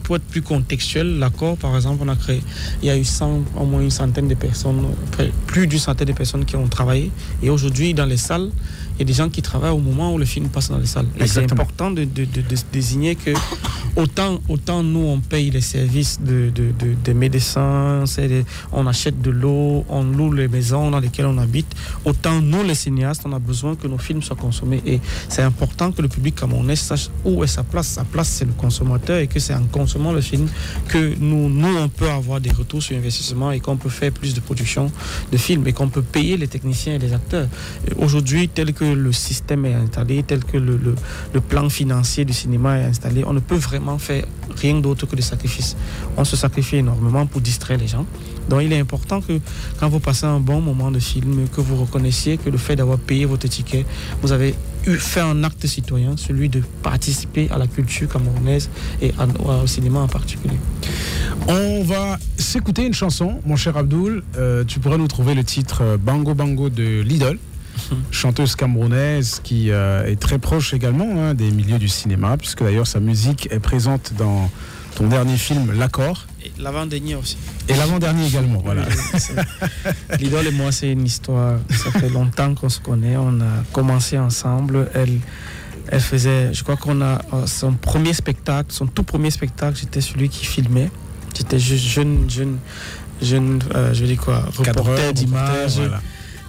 [SPEAKER 10] pour être plus contextuel, l'accord, par exemple, on a créé, il y a eu au moins une centaine de personnes, plus d'une centaine de personnes qui ont travaillé. Et aujourd'hui, dans les salles, y a des gens qui travaillent au moment où le film passe dans les salles. Et c'est important de, désigner que autant, autant nous, on paye les services de, des médecins, on achète de l'eau, on loue les maisons dans lesquelles on habite, autant nous, les cinéastes, on a besoin que nos films soient consommés. Et c'est important que le public camerounais sache où est sa place. Sa place, c'est le consommateur et que c'est en consommant le film que nous, nous, on peut avoir des retours sur investissement et qu'on peut faire plus de production de films et qu'on peut payer les techniciens et les acteurs. Aujourd'hui, tel que le système est installé, tel que le, plan financier du cinéma est installé, on ne peut vraiment faire rien d'autre que des sacrifices. On se sacrifie énormément pour distraire les gens. Donc il est important que quand vous passez un bon moment de film, que vous reconnaissiez que le fait d'avoir payé votre ticket, vous avez eu, fait un acte citoyen, celui de participer à la culture camerounaise et au cinéma en particulier.
[SPEAKER 9] On va s'écouter une chanson, mon cher Abdoul. Euh, tu pourrais nous trouver le titre euh, Bango Bango de Lidl chanteuse camerounaise qui euh, est très proche également hein, des milieux du cinéma, puisque d'ailleurs sa musique est présente dans ton dernier film, L'accord.
[SPEAKER 10] Et l'avant-dernier aussi.
[SPEAKER 9] Et l'avant-dernier également, voilà.
[SPEAKER 10] L'idole et moi, c'est une histoire. Ça fait longtemps qu'on se connaît. On a commencé ensemble. Elle, elle faisait, je crois qu'on a euh, son premier spectacle, son tout premier spectacle, j'étais celui qui filmait. J'étais jeune, jeune, jeune, euh, je veux dire quoi, reporter d'images.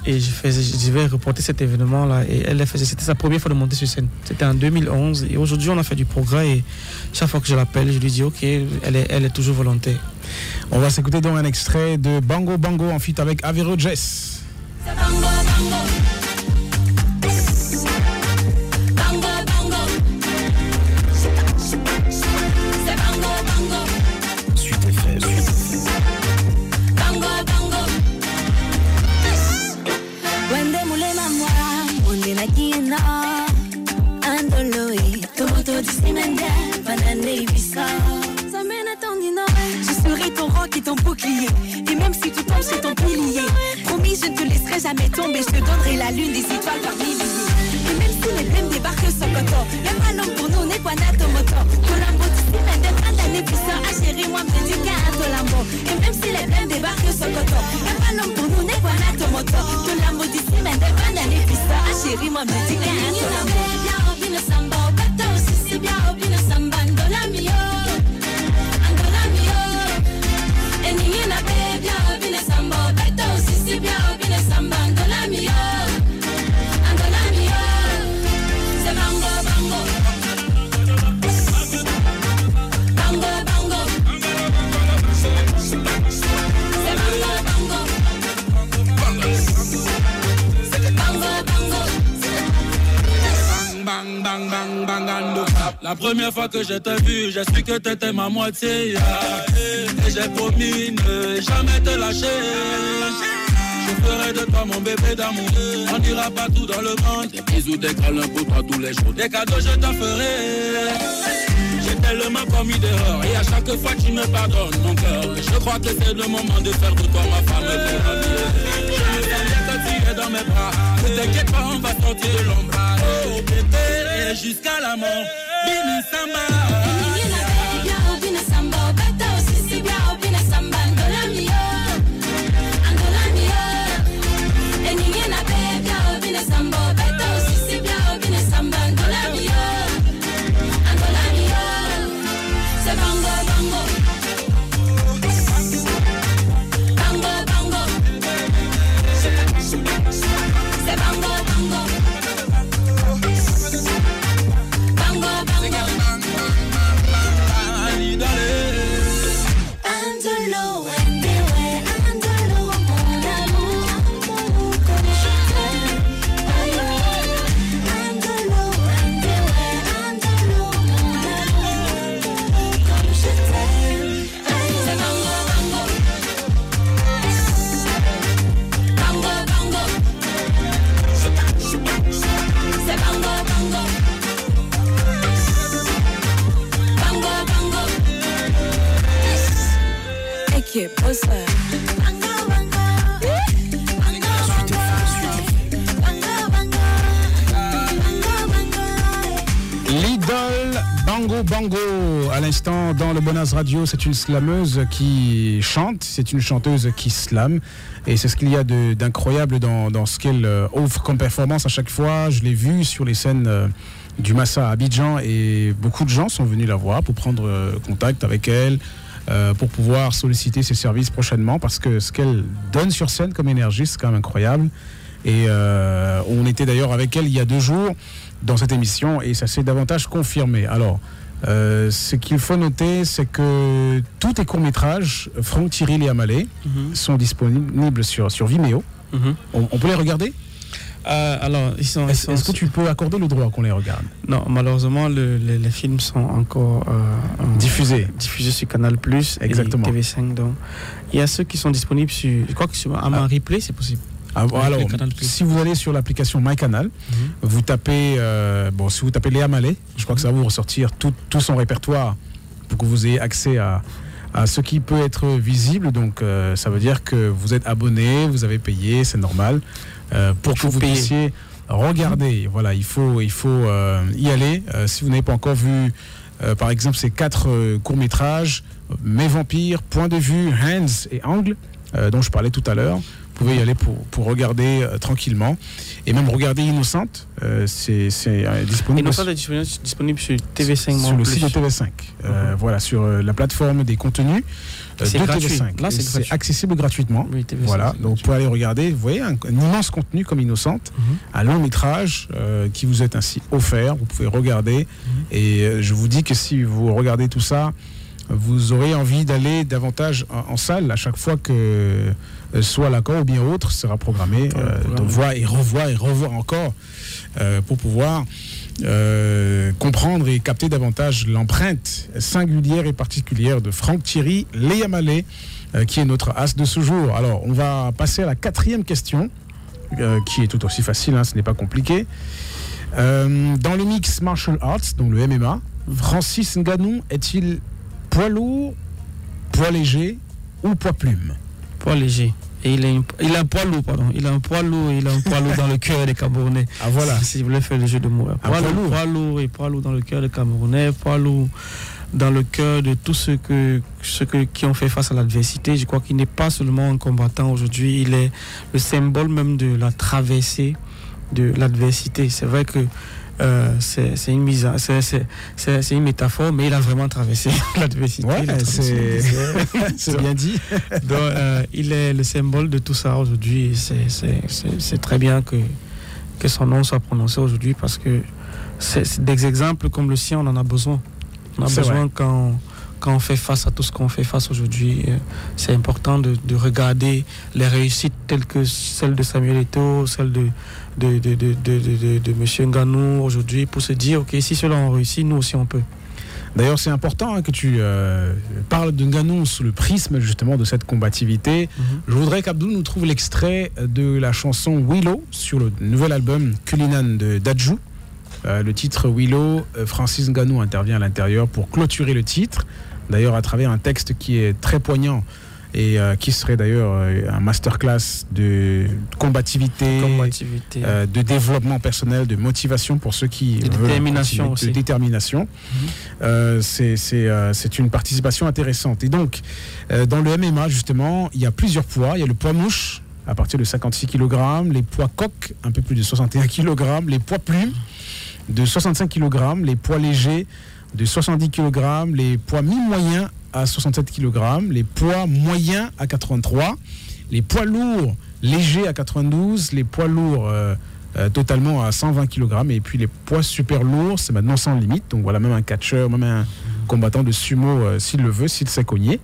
[SPEAKER 10] Et je, faisais, je devais reporter cet événement-là. Et elle faisait, c'était sa première fois de monter sur scène. C'était en 2011. Et aujourd'hui, on a fait du progrès. Et chaque fois que je l'appelle, je lui dis, OK, elle est, elle est toujours volontaire.
[SPEAKER 9] On va s'écouter donc un extrait de Bango Bango en feat avec Avero Jess.
[SPEAKER 11] Je bouclier. Et même si tu tombes, c'est ton pilier. Promis, je te laisserai jamais tomber. Je te donnerai la lune des étoiles par milliers. Et même si les blêmes débarquent sans coton, y'a pas l'homme pour nous, n'est pas nato moto. Colambo, tu sais, puissant. Ah, chérie, moi. Et même si les blêmes débarquent sans coton, y'a pas l'homme pour nous, n'est pas nato moto. Colambo, tu sais, puissant. Ah, chérie, moi, dis qu'à Tolambo.
[SPEAKER 12] La première fois que je t'ai vu, j'ai su que t'étais ma moitié. Et j'ai promis ne jamais te lâcher. Je ferai de toi mon bébé d'amour. On n'ira pas tout dans le monde. Des bisous, des câlins pour toi tous les jours. Des cadeaux, je t'en ferai. J'ai tellement commis d'erreurs. Et à chaque fois, tu me pardonnes mon cœur. Je crois que c'est le moment de faire de toi ma femme. Je me sens bien tu es dans mes bras. Ne t'inquiète pas, on va sortir de l'ombre. Oh, jusqu'à la mort. Give me
[SPEAKER 11] some.
[SPEAKER 9] L'idole Bango Bango, à l'instant dans le Bonaz Radio, c'est une slameuse qui chante, c'est une chanteuse qui slame. Et c'est ce qu'il y a d'incroyable dans, ce qu'elle euh, offre comme performance à chaque fois. Je l'ai vue sur les scènes euh, du Massa à Abidjan et beaucoup de gens sont venus la voir pour prendre euh, contact avec elle, euh, pour pouvoir solliciter ses services prochainement parce que ce qu'elle donne sur scène comme énergie, c'est quand même incroyable. Et euh, on était d'ailleurs avec elle il y a deux jours dans cette émission et ça s'est davantage confirmé. Alors, euh, ce qu'il faut noter, c'est que tous tes courts-métrages, Franck Thierry et Amalé, sont disponibles sur, sur Vimeo.
[SPEAKER 10] Mhm.
[SPEAKER 9] On, on peut les regarder?
[SPEAKER 10] Euh, alors, ils sont.
[SPEAKER 9] Est-ce que tu peux accorder le droit qu'on les regarde?
[SPEAKER 10] Non, malheureusement, le- les, les films sont encore euh,
[SPEAKER 9] Diffusés.
[SPEAKER 10] diffusés sur Canal Plus
[SPEAKER 9] Exactement.
[SPEAKER 10] et TV5. Donc, il y a ceux qui sont disponibles sur. Je crois que sur un replay, c'est possible.
[SPEAKER 9] Ah, alors, si vous allez sur l'application MyCanal, vous tapez, euh, bon, si vous tapez Léa Mallet, je crois que ça va vous ressortir tout, tout son répertoire pour que vous ayez accès à, à ce qui peut être visible. Donc, euh, ça veut dire que vous êtes abonné, vous avez payé, c'est normal, pour que vous
[SPEAKER 10] payer.
[SPEAKER 9] puissiez regarder. Voilà, il faut, il faut euh, y aller. Euh, si vous n'avez pas encore vu, euh, par exemple, ces quatre euh, courts-métrages, Mes vampires, Point de vue, Hands et Angle, euh, dont je parlais tout à l'heure. Vous pouvez y aller pour, pour regarder euh, tranquillement. Et même regarder Innocente, euh, c'est c'est, euh, disponible
[SPEAKER 10] Innocent est disponible, disponible sur TV5.
[SPEAKER 9] sur le site de TV5. Euh, Voilà, sur euh, la plateforme des contenus euh,
[SPEAKER 10] C'est
[SPEAKER 9] de
[SPEAKER 10] gratuit.
[SPEAKER 9] TV5.
[SPEAKER 10] Là, c'est
[SPEAKER 9] accessible gratuitement.
[SPEAKER 10] Oui, TV5,
[SPEAKER 9] voilà,
[SPEAKER 10] c'est
[SPEAKER 9] donc vous pouvez aller regarder. Vous voyez un, un immense contenu comme Innocente,
[SPEAKER 10] Mhm.
[SPEAKER 9] un long métrage euh, qui vous est ainsi offert. Vous pouvez regarder.
[SPEAKER 10] Mhm.
[SPEAKER 9] Et euh, je vous dis que si vous regardez tout ça, vous aurez envie d'aller davantage en, en salle à chaque fois que euh, soit l'accord ou bien autre sera programmé, euh, de voir et revoir et revoir encore euh, pour pouvoir euh, comprendre et capter davantage l'empreinte singulière et particulière de Franck Thierry, Mallet, euh, qui est notre as de ce jour. Alors, on va passer à la quatrième question, euh, qui est tout aussi facile, hein, ce n'est pas compliqué. Euh, dans le mix martial arts, donc le MMA, Francis Ngannou est-il poids lourd, poids léger ou poids plume?
[SPEAKER 10] Poids léger. Et il une- il a un poids lourd, pardon. Il a un poids lourd il a un poids lourd dans le cœur des Camerounais.
[SPEAKER 9] Ah voilà.
[SPEAKER 10] Si, si je voulais faire le jeu de mots.
[SPEAKER 9] Un
[SPEAKER 10] Poids,
[SPEAKER 9] poids
[SPEAKER 10] lourd,
[SPEAKER 9] lourd.
[SPEAKER 10] poids lourd et poids lourd dans le cœur des Camerounais, poids lourd dans le cœur de tous ceux, que, ceux que, qui ont fait face à l'adversité. Je crois qu'il n'est pas seulement un combattant aujourd'hui, il est le symbole même de la traversée de l'adversité. C'est vrai que euh, c'est c'est une mise, c'est- une métaphore, mais il a vraiment traversé l'adversité.
[SPEAKER 9] Ouais, c'est bien dit.
[SPEAKER 10] Donc, euh, il est le symbole de tout ça aujourd'hui. c'est- très bien que, que son nom soit prononcé aujourd'hui parce que c'est des exemples comme le sien, on en a besoin. On a besoin
[SPEAKER 9] vrai.
[SPEAKER 10] quand, quand on fait face à tout ce qu'on fait face aujourd'hui. euh, C'est important de, de regarder les réussites telles que celle de Samuel Eto'o, celle de, de, de, de, de, de, de M. Nganou aujourd'hui pour se dire, OK, si cela ont réussi, nous aussi on peut.
[SPEAKER 9] D'ailleurs, c'est important hein, que tu euh, parles de Nganou sous le prisme justement de cette combativité. Je voudrais qu'Abdou nous trouve l'extrait de la chanson Willow sur le nouvel album Kulinan de Dajou. Euh, le titre Willow, euh, Francis Nganou intervient à l'intérieur pour clôturer le titre. D'ailleurs, à travers un texte qui est très poignant et euh, qui serait d'ailleurs euh, un masterclass de combativité,
[SPEAKER 10] Combativité.
[SPEAKER 9] euh, de développement personnel, de motivation pour ceux qui
[SPEAKER 10] De
[SPEAKER 9] veulent
[SPEAKER 10] détermination aussi.
[SPEAKER 9] de détermination. Euh, c'est euh, une participation intéressante. Et donc, dans le MMA, justement, il y a plusieurs poids. Il y a le poids mouche à partir de 56 kg, les poids coq, un peu plus de 61 kg, les poids plumes de 65 kg, les poids légers de 70 kg, les poids mi-moyens à 67 kg, les poids moyens à 83, les poids lourds légers à 92, les poids lourds euh, euh, totalement à 120 kg, et puis les poids super lourds, c'est maintenant sans limite. Donc voilà, même un catcheur, même un combattant de sumo, euh, s'il le veut, s'il sait cogner,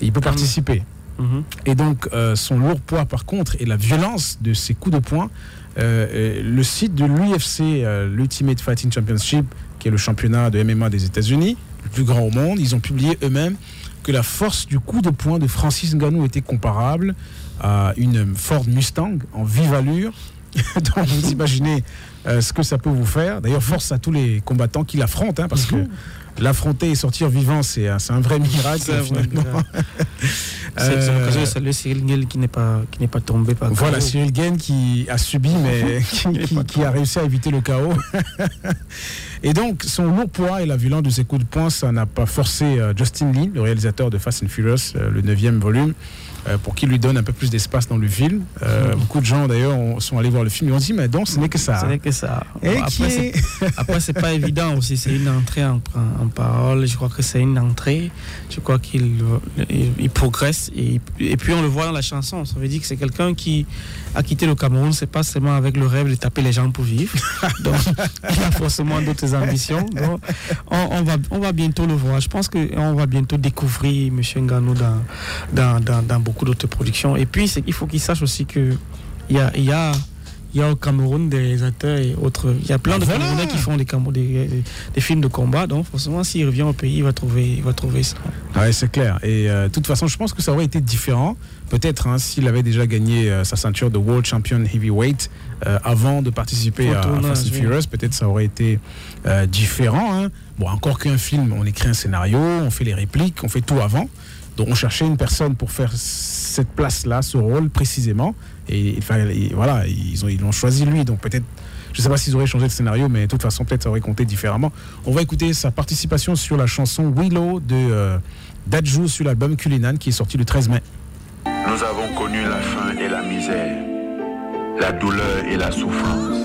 [SPEAKER 9] et il peut participer.
[SPEAKER 10] Mhm.
[SPEAKER 9] Et donc, son lourd poids, par contre, et la violence de ses coups de poing, le site de l'UFC, l'Ultimate Fighting Championship, qui est le championnat de MMA des États-Unis, le plus grand au monde, ils ont publié eux-mêmes que la force du coup de poing de Francis Ngannou était comparable à une Ford Mustang en vive allure. donc, vous imaginez euh, ce que ça peut vous faire. D'ailleurs, force à tous les combattants qui l'affrontent, hein, parce que l'affronter et sortir vivant, c'est un, vrai miracle.
[SPEAKER 10] C'est
[SPEAKER 9] Euh,
[SPEAKER 10] saluer Cyril Nguel qui n'est pas, qui n'est pas tombé par
[SPEAKER 9] Voilà. Cyril Gain qui a subi, mais qui, qui- qui a réussi à éviter le chaos. Et donc, son lourd poids et la violence de ses coups de poing, ça n'a pas forcé euh, Justin Lin, le réalisateur de Fast and Furious, euh, le neuvième volume, pour qu'il lui donne un peu plus d'espace dans le film. Euh, Beaucoup de gens, d'ailleurs, ont- sont allés voir le film et ont dit, mais donc, ce n'est que ça.
[SPEAKER 10] Ce n'est que ça.
[SPEAKER 9] Et
[SPEAKER 10] Bon,
[SPEAKER 9] qui
[SPEAKER 10] après,
[SPEAKER 9] est-
[SPEAKER 10] après, c'est pas évident aussi. C'est une entrée en, en- parole. Je crois que c'est une entrée. Je crois qu'il euh, il, il progresse. Et, et puis, on le voit dans la chanson. Ça veut dire que c'est quelqu'un qui a quitté le Cameroun. C'est pas seulement avec le rêve de taper les gens pour vivre. Donc, il a forcément d'autres ambitions. Donc, on, on va, on va bientôt le voir. Je pense qu'on va bientôt découvrir M. Nganou dans, dans, dans, dans beaucoup d'autres productions. Et puis, qu'il faut qu'il sache aussi que il y a, il y a il y a au Cameroun des réalisateurs et autres. Il y a plein de
[SPEAKER 9] Voilà.
[SPEAKER 10] Camerounais qui font des, des, des films de combat. Donc, forcément, s'il revient au pays, il va trouver, il va trouver ça.
[SPEAKER 9] Ouais, c'est clair. Et euh, de toute façon, je pense que ça aurait été différent. Peut-être hein, s'il avait déjà gagné euh, sa ceinture de World Champion Heavyweight euh, avant de participer à Fast and. Furious, peut-être ça aurait été différent. hein. Bon, encore qu'un film, on écrit un scénario, on fait les répliques, on fait tout avant. Donc on cherchait une personne pour faire cette place-là, ce rôle précisément. Et, voilà, ils ont l'ont choisi lui. Donc peut-être, je ne sais pas s'ils auraient changé de scénario, mais de toute façon peut-être ça aurait compté différemment. On va écouter sa participation sur la chanson Willow de euh, Dadju sur l'album Kulinan qui est sorti le 13 mai.
[SPEAKER 13] Nous avons connu la faim et la misère, la douleur et la souffrance.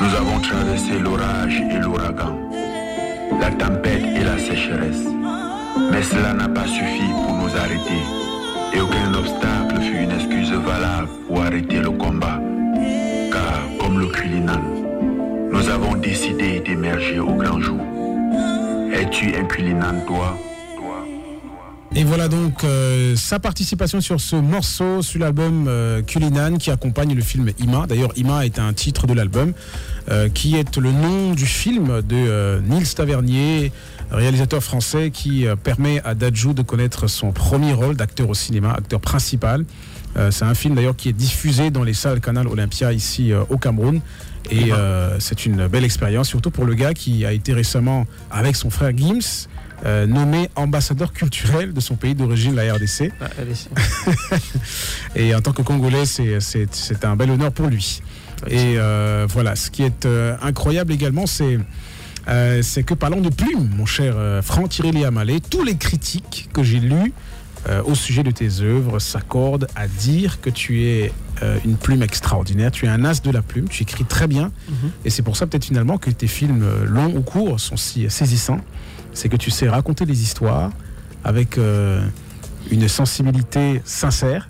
[SPEAKER 13] Nous avons traversé l'orage et l'ouragan, la tempête et la sécheresse. Mais cela n'a pas suffi pour nous arrêter. Et aucun obstacle fut une excuse valable pour arrêter le combat. Car, comme le Kulinan, nous avons décidé d'émerger au grand jour. Es-tu un Kulinan, toi?
[SPEAKER 9] Et voilà donc euh, sa participation sur ce morceau sur l'album euh, Kulinan qui accompagne le film Ima. D'ailleurs, Ima est un titre de l'album euh, qui est le nom du film de euh, Nils Tavernier, réalisateur français qui permet à Dadju de connaître son premier rôle d'acteur au cinéma, acteur principal. C'est un film d'ailleurs qui est diffusé dans les salles Canal Olympia ici au Cameroun. Et c'est une belle expérience, surtout pour le gars qui a été récemment, avec son frère Gims, euh, nommé ambassadeur culturel de son pays d'origine, la RDC. Et en tant que Congolais, c'est- un bel honneur pour lui. Et euh, voilà, ce qui est euh, incroyable également, c'est c'est que parlons de plumes, mon cher Franck-Thierry Liamalé, tous les critiques que j'ai lues au sujet de tes œuvres s'accordent à dire que tu es une plume extraordinaire, tu es un as de la plume, tu écris très bien. Et c'est pour ça peut-être finalement que tes films longs ou courts sont si saisissants. C'est que tu sais raconter les histoires avec euh, une sensibilité sincère.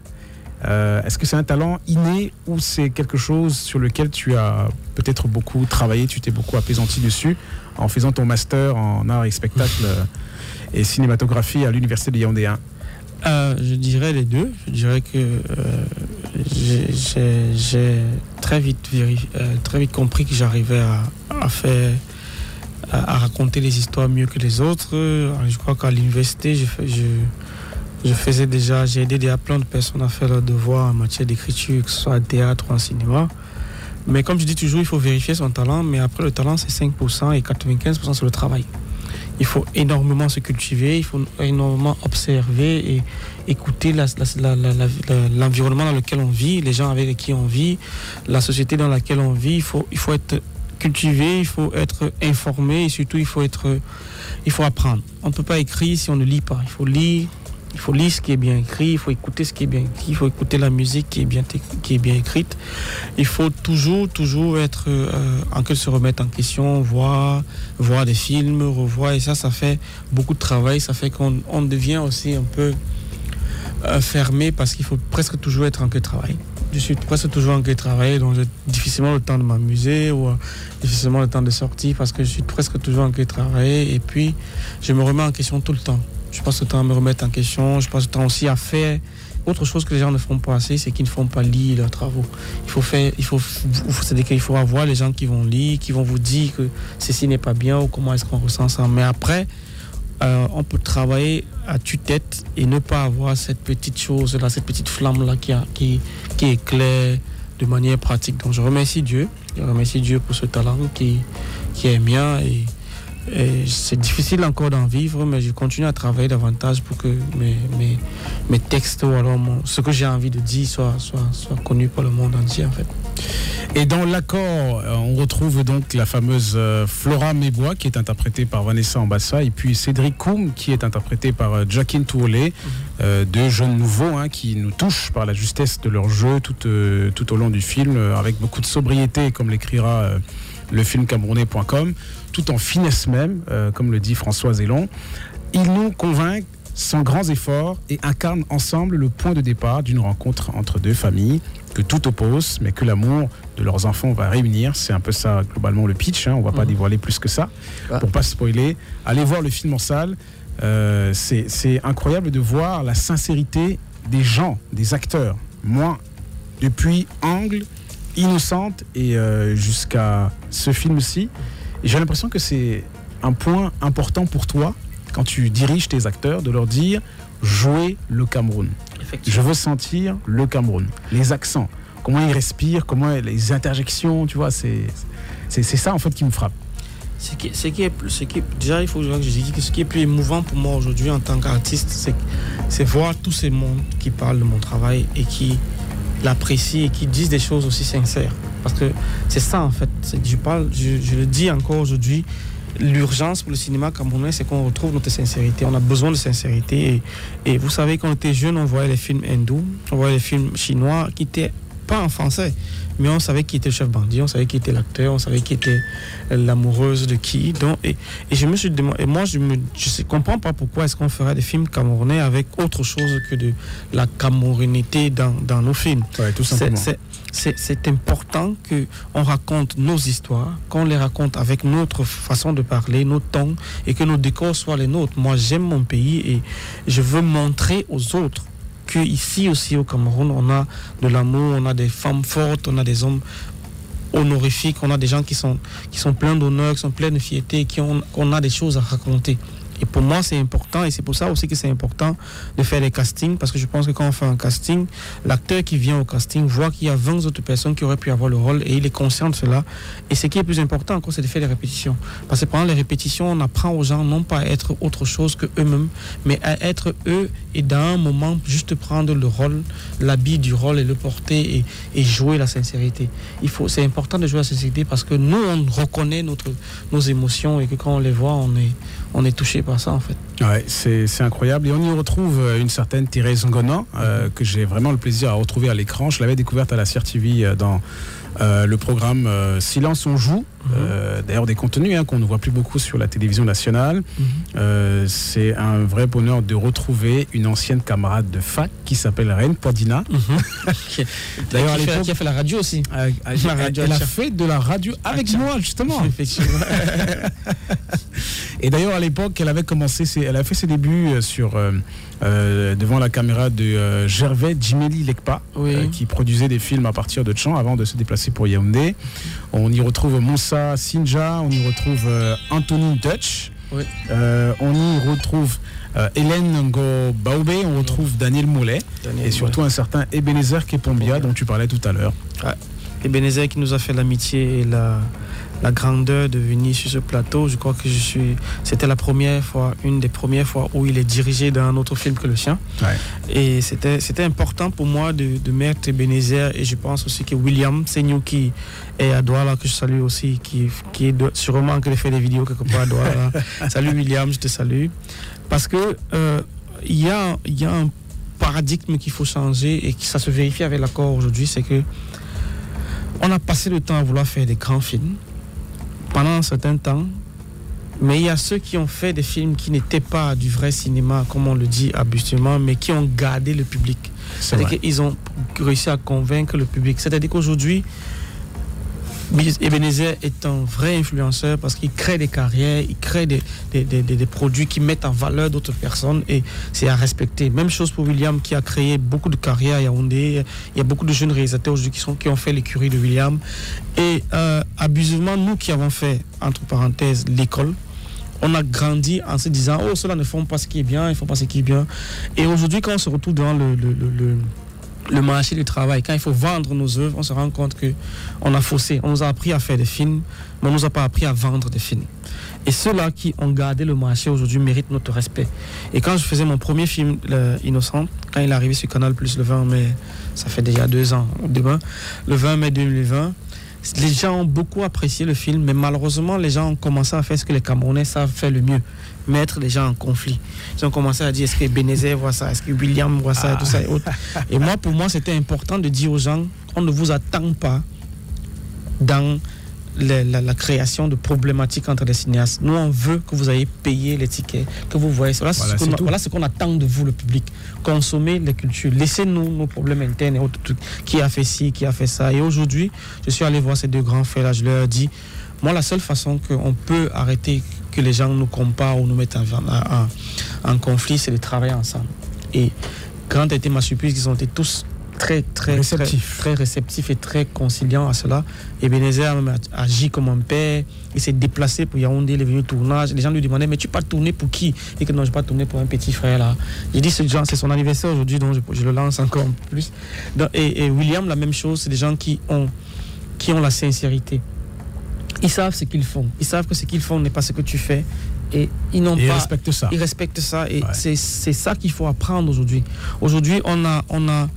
[SPEAKER 9] Euh, Est-ce que c'est un talent inné ou c'est quelque chose sur lequel tu as peut-être beaucoup travaillé, tu t'es beaucoup apaisanti dessus en faisant ton master en art et spectacle euh, et cinématographie à l'université de Yaoundé 1
[SPEAKER 10] je dirais les deux. Je dirais que j'ai- très vite compris que j'arrivais à faire à, raconter les histoires mieux que les autres. Euh, Je crois qu'à l'université, je, je, faisais déjà, j'ai aidé déjà plein de personnes à faire leurs devoirs en matière d'écriture, que ce soit en théâtre ou en cinéma. Mais comme je dis toujours, il faut vérifier son talent, mais après le talent c'est 5% et 95% c'est le travail. Il faut énormément se cultiver, il faut énormément observer et écouter l'environnement dans lequel on vit, les gens avec qui on vit, la société dans laquelle on vit. Il faut, il faut être cultivé, il faut être informé et surtout il faut, être, il faut apprendre. On ne peut pas écrire si on ne lit pas. Il faut lire, il faut lire ce qui est bien écrit, il faut écouter ce qui est bien écrit, il faut écouter la musique qui est bien, qui est bien écrite. Il faut toujours, toujours être euh, en que se remettre en question, voir, voir des films, revoir. Et ça, ça fait beaucoup de travail. Ça fait qu'on on devient aussi un peu euh, fermé parce qu'il faut presque toujours être en que travail. Je suis presque toujours en que travail, donc j'ai difficilement le temps de m'amuser ou euh, difficilement le temps de sortir parce que je suis presque toujours en que travail. Et puis, je me remets en question tout le temps. Je passe le temps à me remettre en question. Je passe le temps aussi à faire autre chose que les gens ne font pas assez, c'est qu'ils ne font pas lire leurs travaux. Il faut faire, il faut, faut avoir les gens qui vont lire, qui vont vous dire que ceci n'est pas bien ou comment est-ce qu'on ressent ça. Mais après, euh, on peut travailler à tue-tête et ne pas avoir cette petite chose-là, cette petite flamme-là qui, a- qui, qui éclaire de manière pratique. Donc je remercie Dieu Je remercie Dieu pour ce talent qui, qui est mien et, et c'est difficile encore d'en vivre, mais je continue à travailler davantage pour que mes, mes, mes textes ou alors mon- ce que j'ai envie de dire soit, soit, soit connu par le monde entier en fait.
[SPEAKER 9] Et dans l'accord, euh, on retrouve donc la fameuse euh, Flora Mebois qui est interprétée par Vanessa Ambassa et puis Cédric Koum qui est interprété par euh, Jacqueline Tourlé, euh, deux jeunes nouveaux hein, qui nous touchent par la justesse de leur jeu tout, euh, tout au long du film euh, avec beaucoup de sobriété comme l'écrira euh, le film camerounais.com, tout en finesse même, euh, comme le dit François Zélon. Ils nous convainquent sans grands efforts et incarnent ensemble le point de départ d'une rencontre entre deux familles que tout oppose, mais que l'amour de leurs enfants va réunir. C'est un peu ça globalement le pitch. hein. On va pas dévoiler plus que ça pour pas spoiler. Allez voir le film en salle. Euh, c'est incroyable de voir la sincérité des gens, des acteurs. Moi, depuis Angle, Innocente et euh, jusqu'à ce film-ci, j'ai l'impression que c'est un point important pour toi quand tu diriges tes acteurs de leur dire jouez le Cameroun. Je veux sentir le Cameroun, les accents, comment ils respirent, comment les interjections, tu vois, c'est ça en fait qui me frappe.
[SPEAKER 10] Ce qui, ce qui est, plus- ce qui, déjà, il faut que je dise que ce qui est plus émouvant pour moi aujourd'hui en tant qu'artiste, c'est, c'est voir tous ces mondes qui parlent de mon travail et qui l'apprécient et qui disent des choses aussi sincères. Parce que c'est ça en fait. Je, parle, je le dis encore aujourd'hui, l'urgence pour le cinéma camerounais, c'est qu'on retrouve notre sincérité. On a besoin de sincérité. Et, et vous savez, quand on était jeune, on voyait les films hindous, on voyait les films chinois qui étaient pas en français, mais on savait qui était le chef bandit, on savait qui était l'acteur, on savait qui était l'amoureuse de qui. Donc, et, et je me suis demandé, et moi je ne je comprends pas pourquoi est-ce qu'on ferait des films camerounais avec autre chose que de la camerounité dans, dans nos films.
[SPEAKER 9] tout simplement.
[SPEAKER 10] c'est c'est important qu'on raconte nos histoires, qu'on les raconte avec notre façon de parler, nos tons, et que nos décors soient les nôtres. Moi, j'aime mon pays et je veux montrer aux autres que ici aussi au Cameroun, on a de l'amour, on a des femmes fortes, on a des hommes honorifiques, on a des gens qui sont, qui sont pleins d'honneur, qui sont pleins de fierté, qui ont, qu'on a des choses à raconter. Et pour moi, c'est important, et c'est pour ça aussi que c'est important de faire des castings, parce que je pense que quand on fait un casting, l'acteur qui vient au casting voit qu'il y a 20 autres personnes qui auraient pu avoir le rôle, et il est conscient de cela. Et ce qui est plus important encore, c'est de faire des répétitions. Parce que pendant les répétitions, on apprend aux gens non pas à être autre chose que eux-mêmes, mais à être eux, et dans un moment, juste prendre le rôle, l'habit du rôle et le porter, et, jouer la sincérité. Il faut, c'est important de jouer la sincérité, parce que nous, on reconnaît notre, nos émotions, et que quand on les voit, on est, on est touché par ça, en fait.
[SPEAKER 9] Ouais, c'est incroyable. Et on y retrouve euh, une certaine Thérèse Ngona, euh, que j'ai vraiment le plaisir à retrouver à l'écran. Je l'avais découverte à la CRTV euh, dans le programme Silence on joue. Euh, D'ailleurs, des contenus hein, qu'on ne voit plus beaucoup sur la télévision nationale. Euh, c'est un vrai bonheur de retrouver une ancienne camarade de fac qui s'appelle Reine Poidina. D'ailleurs, à
[SPEAKER 10] qui, qui a fait la radio aussi.
[SPEAKER 9] elle,
[SPEAKER 10] La radio
[SPEAKER 9] elle a fait de la radio avec
[SPEAKER 10] Acha.
[SPEAKER 9] moi, justement.
[SPEAKER 10] Effectivement.
[SPEAKER 9] Et d'ailleurs, à l'époque, elle avait commencé, ses- elle a fait ses débuts euh, sur, euh, devant la caméra de euh, Gervais Djimeli Lekpa, euh, qui produisait des films à partir de Tchan avant de se déplacer pour Yaoundé. On y retrouve Moussa Sinja, on y retrouve Anthony Dutch,
[SPEAKER 10] Oui.
[SPEAKER 9] Euh, on y retrouve euh, Hélène Ngo Baoube, on retrouve Daniel Moulet
[SPEAKER 10] Daniel
[SPEAKER 9] et surtout un certain Ebenezer Kepombia dont tu parlais tout à l'heure.
[SPEAKER 10] Ebenezer qui nous a fait l'amitié et la, la grandeur de venir sur ce plateau. Je crois que je suis. C'était la première fois, une des premières fois où il est dirigé dans un autre film que le sien. Et c'était c'était important pour moi de, de mettre Ebenezer et je pense aussi que William Seignou qui est à Douala, que je salue aussi, qui, qui est de- sûrement qui fait des vidéos quelque part à Douala. Salut William, je te salue. Parce que euh, il y, a, y a un paradigme qu'il faut changer et que ça se vérifie avec l'accord aujourd'hui, c'est que on a passé le temps à vouloir faire des grands films pendant un certain temps, mais il y a ceux qui ont fait des films qui n'étaient pas du vrai cinéma, comme on le dit habituellement, mais qui ont gardé le public.
[SPEAKER 9] C'est
[SPEAKER 10] C'est-à-dire qu'ils ont réussi à convaincre le public. C'est-à-dire qu'aujourd'hui, Ebenezer est un vrai influenceur parce qu'il crée des carrières, il crée des, produits qui mettent en valeur d'autres personnes et c'est à respecter. Même chose pour William qui a créé beaucoup de carrières à Yaoundé. Il y a beaucoup de jeunes réalisateurs aujourd'hui qui, sont, qui ont fait l'écurie de William. Et euh, abusivement, nous qui avons fait, entre parenthèses, l'école, on a grandi en se disant, oh, ceux-là ne font pas ce qui est bien, ils font pas ce qui est bien. Et aujourd'hui, quand on se retrouve le- le- le marché du travail, quand il faut vendre nos œuvres, on se rend compte que on a faussé. On nous a appris à faire des films, mais on nous a pas appris à vendre des films. Et ceux-là qui ont gardé le marché aujourd'hui méritent notre respect. Et quand je faisais mon premier film, Innocent, quand il est arrivé sur Canal Plus le 20 mai, ça fait déjà deux ans, demain, le 20 mai 2020, les gens ont beaucoup apprécié le film, mais malheureusement, les gens ont commencé à faire ce que les Camerounais savent faire le mieux mettre les gens en conflit. Ils ont commencé à dire est-ce que Bénézé voit ça, est-ce que William voit ça, et tout ça et autres. Et moi, pour moi, c'était important de dire aux gens on ne vous attend pas dans la, la- la création de problématiques entre les cinéastes. Nous, on veut que vous ayez payé les tickets, que vous voyez. Voilà,
[SPEAKER 9] Voilà,
[SPEAKER 10] ce qu'on voilà attend de vous, le public. Consommez les cultures. Laissez-nous nos problèmes internes et autres trucs. Qui a fait ci, qui a fait ça. Et aujourd'hui, je suis allé voir ces deux grands frères là. Je leur ai dit moi, la seule façon qu'on peut arrêter que les gens nous comparent ou nous mettent en, en- en conflit, c'est de travailler ensemble. Et grande a été ma surprise qu'ils ont été tous très, très,
[SPEAKER 9] Réceptifs.
[SPEAKER 10] très, très réceptifs et très conciliants à cela. Et Bénézé a même agi comme un père. Il s'est déplacé pour Yaoundé, il est venu au tournage. Les gens lui demandaient, mais tu pas tourné pour qui? Et que non, je pas tourné pour un petit frère là. J'ai dit, c'est son anniversaire aujourd'hui, donc je, je le lance encore plus. Donc, et, et William, la même chose, c'est des gens qui ont, qui ont la sincérité. Ils savent ce qu'ils font. Ils savent que ce qu'ils font n'est pas ce que tu fais. Et ils n'ont
[SPEAKER 9] Et ils
[SPEAKER 10] pas.
[SPEAKER 9] respectent ça.
[SPEAKER 10] Ils respectent ça. Et c'est c'est ça qu'il faut apprendre aujourd'hui. Aujourd'hui, on a. On a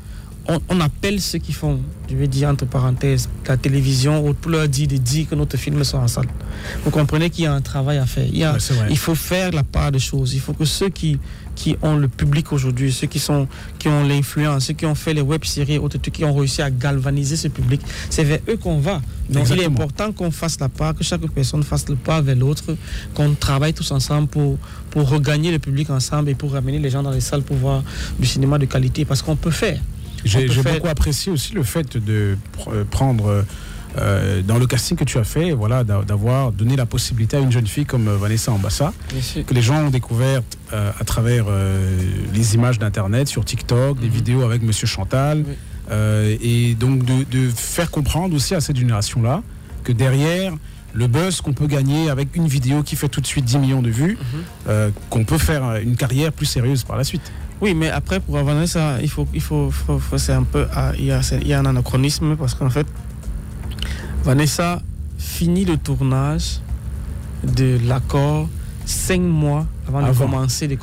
[SPEAKER 10] on, on appelle ceux qui font, je vais dire entre parenthèses, la télévision, pour leur dire de dire que notre film sont en salle. Vous comprenez qu'il y a un travail à faire. Il, y a-
[SPEAKER 9] Ouais, c'est vrai.
[SPEAKER 10] il faut faire la part des choses. Il faut que ceux qui, qui ont le public aujourd'hui, ceux qui, sont, qui ont l'influence, ceux qui ont fait les web-séries, autres trucs, qui ont réussi à galvaniser ce public, c'est vers eux qu'on va. Donc il est important qu'on fasse la part, que chaque personne fasse le pas vers l'autre, qu'on travaille tous ensemble pour, pour regagner le public ensemble et pour ramener les gens dans les salles pour voir du cinéma de qualité. Parce qu'on peut faire.
[SPEAKER 9] J'ai beaucoup apprécié aussi le fait de pr- euh, prendre euh, dans le casting que tu as fait, voilà, d'a- d'avoir donné la possibilité à une jeune fille comme euh, Vanessa Ambassa, que les gens ont découverte euh, à travers euh, les images d'internet, sur TikTok,
[SPEAKER 10] Mhm.
[SPEAKER 9] des vidéos avec Monsieur Chantal, et donc de, de faire comprendre aussi à cette génération-là que derrière le buzz qu'on peut gagner avec une vidéo qui fait tout de suite 10 millions de vues,
[SPEAKER 10] Mhm.
[SPEAKER 9] qu'on peut faire une carrière plus sérieuse par la suite.
[SPEAKER 10] Oui, mais après, pour Vanessa, il faut, il faut, faut- faut- c'est un peu, ah, il y a, c'est- il y a un anachronisme parce qu'en fait, Vanessa finit le tournage de l'accord cinq mois avant, de commencer le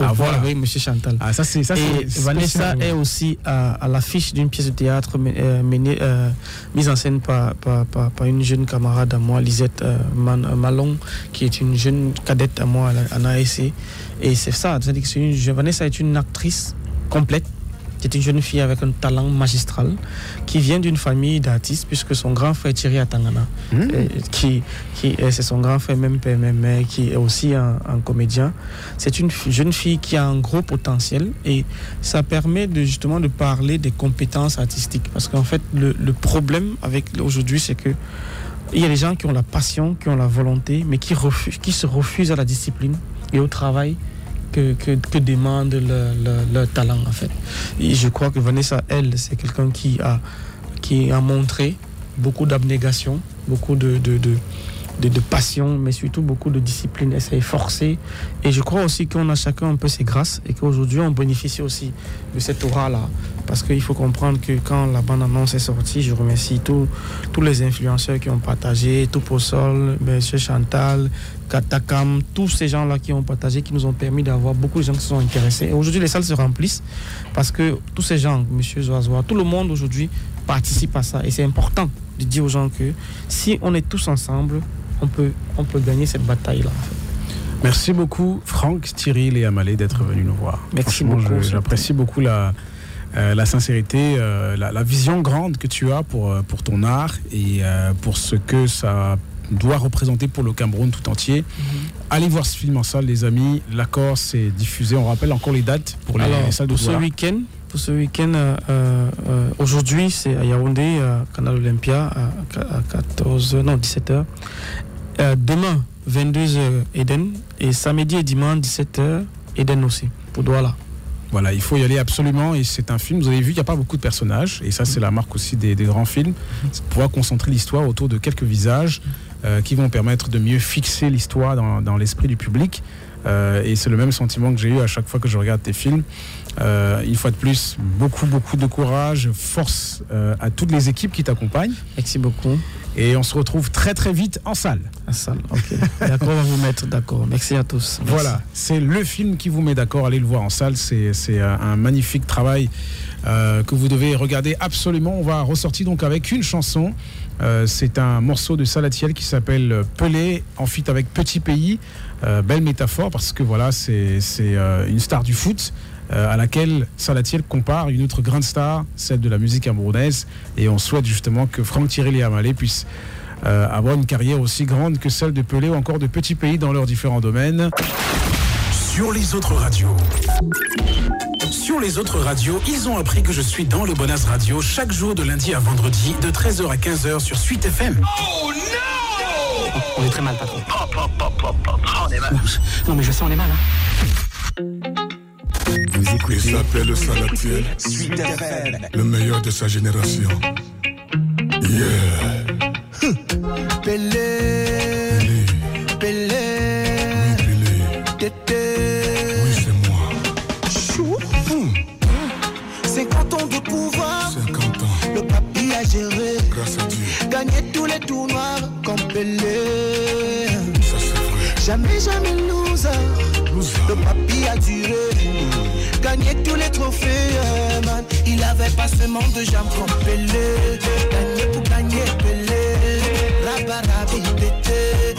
[SPEAKER 9] Ah, voilà.
[SPEAKER 10] avec M. Chantal.
[SPEAKER 9] Ah, ça, c'est ça, c'est-
[SPEAKER 10] Et Vanessa est aussi à, à l'affiche d'une pièce de théâtre men- euh, menée, euh, mise en scène par, par, par- par une jeune camarade à moi, Lisette euh, Malon, qui est une jeune cadette à moi à la- en ASC. Et c'est ça, c'est-à-dire que c'est une, Vanessa est une actrice complète. C'est une jeune fille avec un talent magistral qui vient d'une famille d'artistes puisque son grand frère Thierry Atangana, euh, qui, qui c'est son grand frère même père même mère, qui est aussi un, un comédien. C'est une jeune fille qui a un gros potentiel et ça permet de justement de parler des compétences artistiques parce qu'en fait le, le problème avec aujourd'hui c'est que il y a des gens qui ont la passion, qui ont la volonté, mais qui, refusent, qui se refusent à la discipline et au travail que, que, demande le- le- leur talent en fait. Et je crois que Vanessa, elle, c'est quelqu'un qui a, qui a montré beaucoup d'abnégation, beaucoup de, de, de, passion, mais surtout beaucoup de discipline. Elle s'est forcée. Et je crois aussi qu'on a chacun un peu ses grâces et qu'aujourd'hui on bénéficie aussi de cette aura-là. Parce qu'il faut comprendre que quand la bande-annonce est sortie, je remercie tous tous les influenceurs qui ont partagé, tout pour Sol, Monsieur Chantal, Katakam, tous ces gens-là qui ont partagé, qui nous ont permis d'avoir beaucoup de gens qui se sont intéressés. Et aujourd'hui, les salles se remplissent parce que tous ces gens, Monsieur Zoazoa, tout le monde aujourd'hui participe à ça. Et c'est important de dire aux gens que si on est tous ensemble, on peut, on peut gagner cette bataille-là. en fait.
[SPEAKER 9] Merci beaucoup, Franck, Thierry et Amalé, d'être venus nous voir.
[SPEAKER 10] Merci beaucoup,
[SPEAKER 9] J'apprécie beaucoup la, euh, la sincérité, euh, la, la vision grande que tu as pour, euh, pour ton art et euh, pour ce que ça doit représenter pour le Cameroun tout entier.
[SPEAKER 10] Mhm.
[SPEAKER 9] Allez voir ce film en salle, les amis. L'accord, c'est diffusé. On rappelle encore les dates pour les,
[SPEAKER 10] Alors,
[SPEAKER 9] les salles de
[SPEAKER 10] pour ce week-end, pour ce week-end, euh, euh, euh, aujourd'hui, c'est à Yaoundé, à Canal Olympia, à, à 14 non 17h. demain, 22h, Eden. Et samedi et dimanche, 17h, Eden aussi, pour Douala.
[SPEAKER 9] Voilà, il faut y aller absolument. Et c'est un film, vous avez vu, il n'y a pas beaucoup de personnages. Et ça, c'est la marque aussi des, des grands films. C'est de pouvoir concentrer l'histoire autour de quelques visages euh, qui vont permettre de mieux fixer l'histoire dans, dans l'esprit du public. Euh, et c'est le même sentiment que j'ai eu à chaque fois que je regarde tes films. Euh, une fois de plus, beaucoup, beaucoup de courage, force à toutes les équipes qui t'accompagnent.
[SPEAKER 10] Merci beaucoup.
[SPEAKER 9] Et on se retrouve très très vite en salle.
[SPEAKER 10] En salle, ok. D'accord, on va vous mettre d'accord. Merci à tous. Merci.
[SPEAKER 9] Voilà, c'est le film qui vous met d'accord. Allez le voir en salle. C'est c'est un, magnifique travail que vous devez regarder absolument. On va ressortir donc avec une chanson. Euh, c'est un morceau de Salatiel qui s'appelle Pelé en fit avec Petit Pays. Euh, belle métaphore parce que voilà, c'est euh, une star du foot. euh, à laquelle Salatiel compare une autre grande star, celle de la musique camerounaise. Et on souhaite justement que Franck Thierry Amalé puisse euh, avoir une carrière aussi grande que celle de Pelé ou encore de Petit Pays dans leurs différents domaines.
[SPEAKER 5] Sur les autres radios. Les autres radios, ils ont appris que je suis dans le Bonaz Radio chaque jour de lundi à vendredi de 13h à 15h sur Suite FM.
[SPEAKER 6] Oh non On est très mal, patron.
[SPEAKER 2] Hop, hop, hop, hop, hop. Oh, on est mal.
[SPEAKER 6] Non, mais je sens les mal. Hein.
[SPEAKER 3] Vous écoutez. Il s'appelle Salatiel.
[SPEAKER 7] Suite FM.
[SPEAKER 3] Le meilleur de sa génération. Yeah.
[SPEAKER 7] Pelé. Jamais, jamais loser.
[SPEAKER 3] Loser.
[SPEAKER 7] Le papy a duré. Gagné tous les trophées, euh, man. Il avait pas seulement de jambes comme Pelé. Gagné pour gagner Pelé. Rabarabi, pété.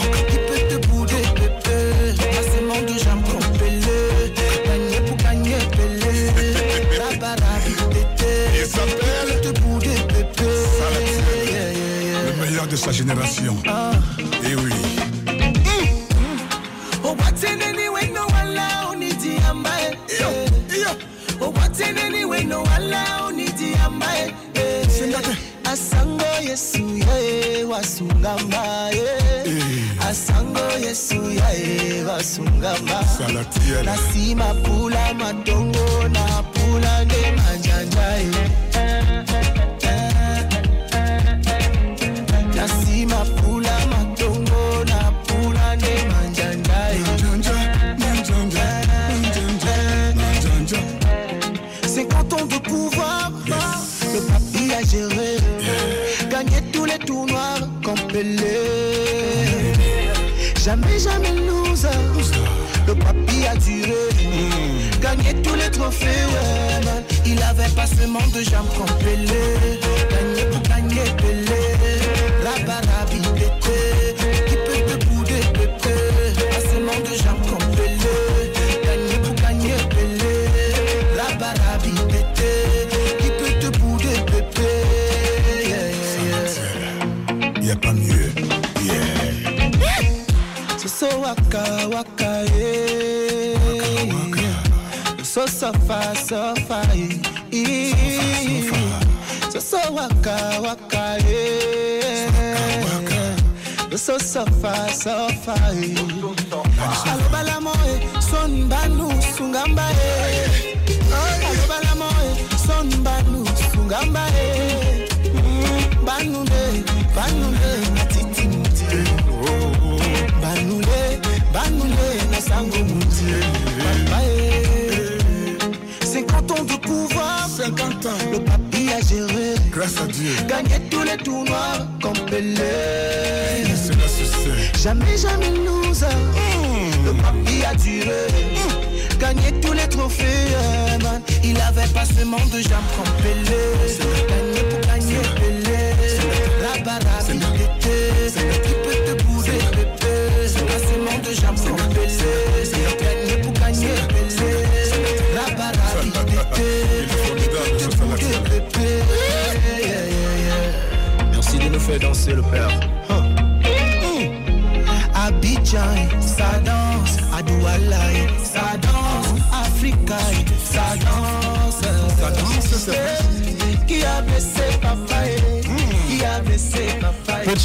[SPEAKER 7] De
[SPEAKER 3] sa génération.
[SPEAKER 7] Ah.
[SPEAKER 3] Et oui.
[SPEAKER 7] Asango Yesu ye wasungamba ye. Asango Yesu. Nasima pula matongo na pula manjanja gagné tous les trophées, ouais, man. Il avait pas seulement de jambes comme waka, waka, yeah. So, so far, so far, yeah. Aloba la moe, son banu, sungamba, eh. Aloba la moe, son banu, sungamba, eh. Mm, Banu le, banu
[SPEAKER 3] Grâce à Dieu.
[SPEAKER 7] Gagné tous les tournois comme Pelé.
[SPEAKER 3] Cela se sait.
[SPEAKER 7] Jamais, jamais loser. Le papy a duré. Gagné tous les trophées, euh, man. Il avait pas seulement de jambes comme Pelé. De
[SPEAKER 1] nous faire danser le père.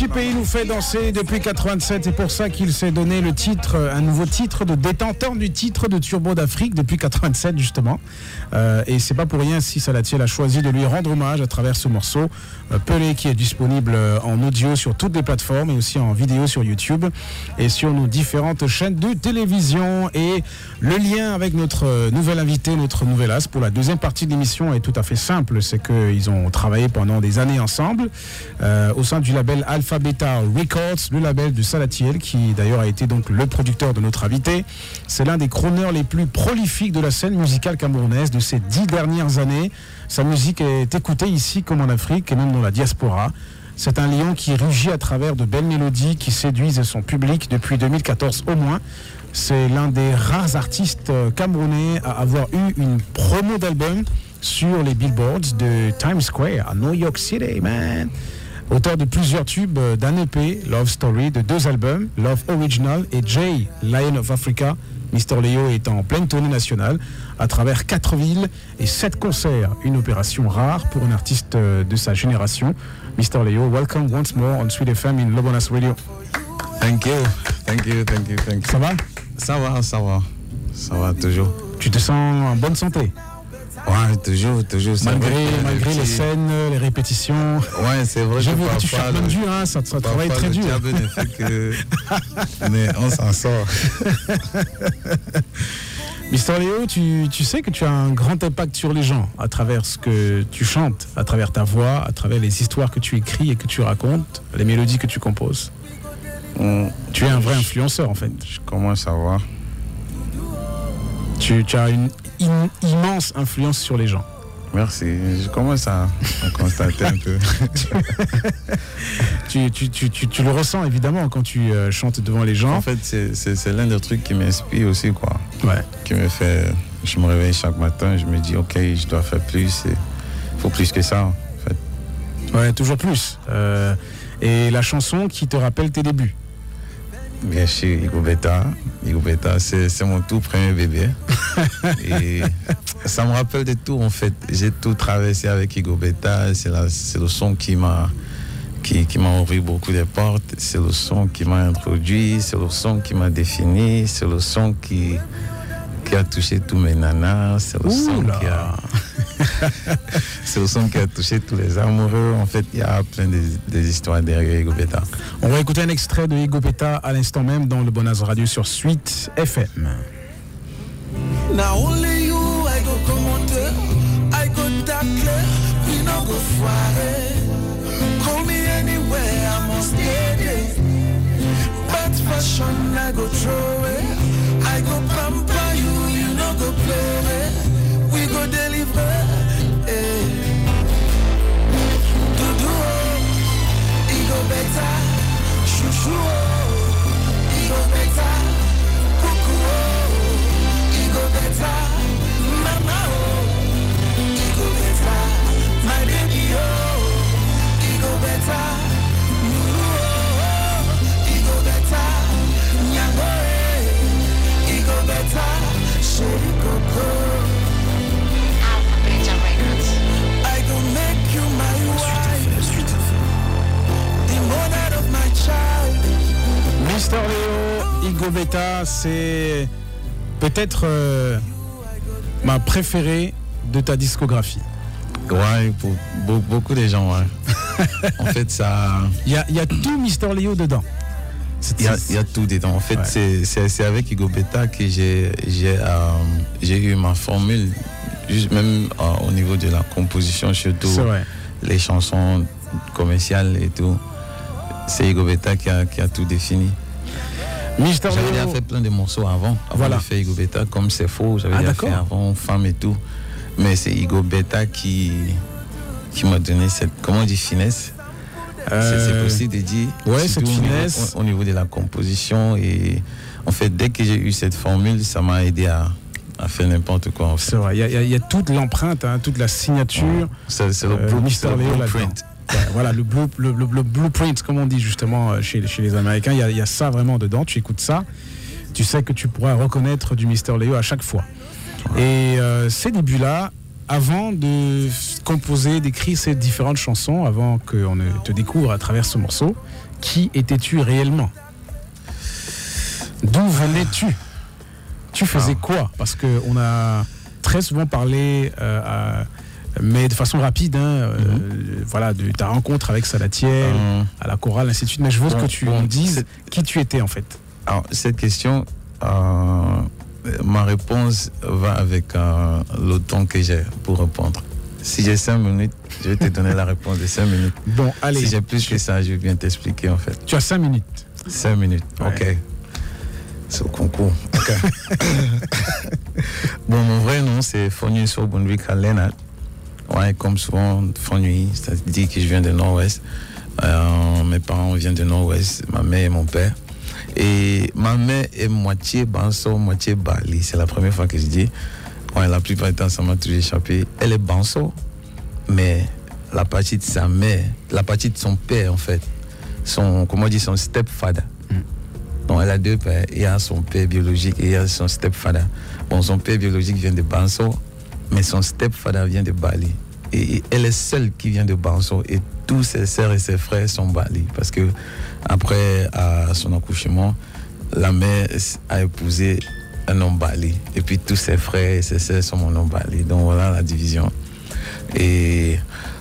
[SPEAKER 9] Pays nous fait danser depuis 87. C'est pour ça qu'il s'est donné le titre, un nouveau titre de détenteur du titre de Turbo d'Afrique depuis 87 justement. Euh, et c'est pas pour rien si Salatiel a choisi de lui rendre hommage à travers ce morceau. Euh, Pelé qui est disponible euh, en audio sur toutes les plateformes et aussi en vidéo sur YouTube et sur nos différentes chaînes de télévision. Et le lien avec notre euh, nouvel invité, notre nouvel as pour la deuxième partie de l'émission est tout à fait simple. C'est qu'ils ont travaillé pendant des années ensemble euh, au sein du label Alpha Beta Records, le label de Salatiel, qui d'ailleurs a été donc le producteur de notre invité. C'est l'un des chroneurs les plus prolifiques de la scène musicale camerounaise de ces dix dernières années. Sa musique est écoutée ici comme en Afrique et même dans la diaspora. C'est un lion qui rugit à travers de belles mélodies qui séduisent son public depuis 2014 au moins. C'est l'un des rares artistes euh, camerounais à avoir eu une promo d'album sur les billboards de Times Square à New York City, man. Auteur de plusieurs tubes euh, d'un EP, Love Story, de deux albums, Love Original et J, Lion of Africa. Mr. Leo est en pleine tournée nationale à travers quatre villes et sept concerts. Une opération rare pour un artiste euh, de sa génération. Mr. Leo, welcome once more on Sweet FM in Lobonas Radio.
[SPEAKER 14] Thank you, thank you, thank you, thank you.
[SPEAKER 9] Ça va?
[SPEAKER 14] Ça va, ça va. Ça va toujours.
[SPEAKER 9] Tu te sens en bonne santé?
[SPEAKER 14] Ouais, toujours, toujours.
[SPEAKER 9] Malgré,
[SPEAKER 14] vrai
[SPEAKER 9] malgré les scènes, les répétitions.
[SPEAKER 14] Ouais, c'est vrai.
[SPEAKER 9] J'ai
[SPEAKER 14] que
[SPEAKER 9] tu charbonnes
[SPEAKER 14] le-
[SPEAKER 9] dur, hein, ça, ça travaille très dur.
[SPEAKER 14] que- Mais on s'en sort.
[SPEAKER 9] Mister Léo, tu, tu sais que tu as un grand impact sur les gens à travers ce que tu chantes, à travers ta voix, à travers les histoires que tu écris et que tu racontes, les mélodies que tu composes. Tu es un vrai influenceur en fait.
[SPEAKER 14] Je commence à voir.
[SPEAKER 9] Tu, tu as une im- immense influence sur les gens.
[SPEAKER 14] Merci. Je commence à, à constater un peu.
[SPEAKER 9] Tu, tu, tu, tu, tu le ressens évidemment quand tu euh, chantes devant les gens.
[SPEAKER 14] En fait, c'est- l'un des trucs qui m'inspire aussi, quoi.
[SPEAKER 9] Ouais.
[SPEAKER 14] Qui me fait. Je me réveille chaque matin, je me dis, ok, je dois faire plus. Il faut plus que ça, en fait.
[SPEAKER 9] Ouais, toujours plus. Euh, et la chanson qui te rappelle tes débuts.
[SPEAKER 14] Bien sûr, Igo Beta. Igo Beta, c'est mon tout premier bébé. Et ça me rappelle de tout, en fait. J'ai tout traversé avec Igo Beta. C'est le son qui m'a qui, qui m'a ouvert beaucoup de portes. C'est le son qui m'a introduit. C'est le son qui m'a défini. C'est le son qui, qui a touché tous mes nanas. C'est le son qui a... C'est le son qui a touché tous les amoureux. En fait, il y a plein de, des histoires derrière Igo Beta.
[SPEAKER 9] On va écouter un extrait de Ego Beta à l'instant même dans le Bonaz Radio sur Suite FM.
[SPEAKER 7] Now only you I go commenter, I go tackle, we no go foire. Call me anywhere, I'm on steady. Bad fashion I go throw it, I go pamper no go play it. We go deliver. eh. Dudu oh, it go better. Shushu oh,
[SPEAKER 9] Mister Léo, Igo Beta, c'est peut-être euh, ma préférée de ta discographie.
[SPEAKER 14] Ouais, pour be- beaucoup de gens, ouais. en fait, ça.
[SPEAKER 9] Il y a, il y a tout Mister Léo dedans.
[SPEAKER 14] Il y, a, il y a tout dedans. En fait,
[SPEAKER 9] Ouais.
[SPEAKER 14] c'est- avec Igo Beta que j'ai euh, j'ai eu ma formule, juste même euh, au niveau de la composition, surtout les chansons commerciales et tout. C'est Igo Beta qui a, qui a tout défini.
[SPEAKER 9] Mister
[SPEAKER 14] J'avais déjà fait plein de morceaux avant, avant
[SPEAKER 9] Voilà.
[SPEAKER 14] de faire Igo Beta, comme c'est faux, j'avais
[SPEAKER 9] Ah,
[SPEAKER 14] déjà fait avant Femme et tout. Mais c'est Igo Beta qui, qui m'a donné cette, comment on dit, finesse C'est- C'est
[SPEAKER 9] Euh,
[SPEAKER 14] possible de dire.
[SPEAKER 9] ouais, cette
[SPEAKER 14] au niveau-
[SPEAKER 9] finesse.
[SPEAKER 14] Au, au niveau de la composition. Et en fait, dès que j'ai eu cette formule, ça m'a aidé à, à faire n'importe quoi. En fait.
[SPEAKER 9] C'est vrai, il y, a- y y toute l'empreinte, hein, toute la signature.
[SPEAKER 14] C'est c'est le,
[SPEAKER 9] euh,
[SPEAKER 14] le blueprint.
[SPEAKER 9] Ouais, voilà, le, blue- le- le- le blueprint, comme on dit justement euh, chez, chez les Américains, il y, a- il y a ça vraiment dedans. Tu écoutes ça, tu sais que tu pourras reconnaître du Mister Léo à chaque fois. Et euh, ces débuts-là, avant de composer, d'écrire ces différentes chansons, avant qu'on ne te découvre à travers ce morceau, qui étais-tu réellement? D'où venais-tu? Tu faisais quoi? Parce qu'on a très souvent parlé, euh, à- mais de façon rapide, hein, euh, voilà, de ta rencontre avec Salatiel,
[SPEAKER 14] Euh,
[SPEAKER 9] à la chorale, ainsi de suite. Mais je veux
[SPEAKER 14] bon,
[SPEAKER 9] que tu
[SPEAKER 14] bon,
[SPEAKER 9] me dises qui tu étais en fait.
[SPEAKER 14] Alors, cette question, euh, ma réponse va avec le temps que j'ai pour répondre. Si j'ai cinq minutes, je vais te donner la réponse de cinq minutes.
[SPEAKER 9] Bon, allez.
[SPEAKER 14] Si j'ai plus que ça, je vais bien t'expliquer en fait.
[SPEAKER 9] Tu as cinq minutes.
[SPEAKER 14] Cinq minutes,
[SPEAKER 9] Ouais.
[SPEAKER 14] ok. C'est au concours. Ok. bon, mon vrai nom, c'est Fonui Sobunvika Leonard. Ouais, comme souvent, Fonui, ça dit que je viens de Nord-Ouest. Euh, mes parents viennent de Nord-Ouest, ma mère et mon père. Et ma mère est moitié Banso, moitié Bali. C'est la première fois que je dis. Ouais, la plupart du temps, ça m'a toujours échappé. Elle est Banso, mais la partie de sa mère, la partie de son père, en fait, son, comment on dit, son stepfather. Donc, elle a deux pères. Il y a son père biologique et il y a son stepfather. Bon, son père biologique vient de Banso, mais son stepfather vient de Bali. Et elle est seule qui vient de Banso et tous ses sœurs et ses frères sont Bali. Parce que après son accouchement, la mère a épousé un homme Bali. Et puis tous ses frères et ses sœurs sont mon homme Bali. Donc voilà la division. Et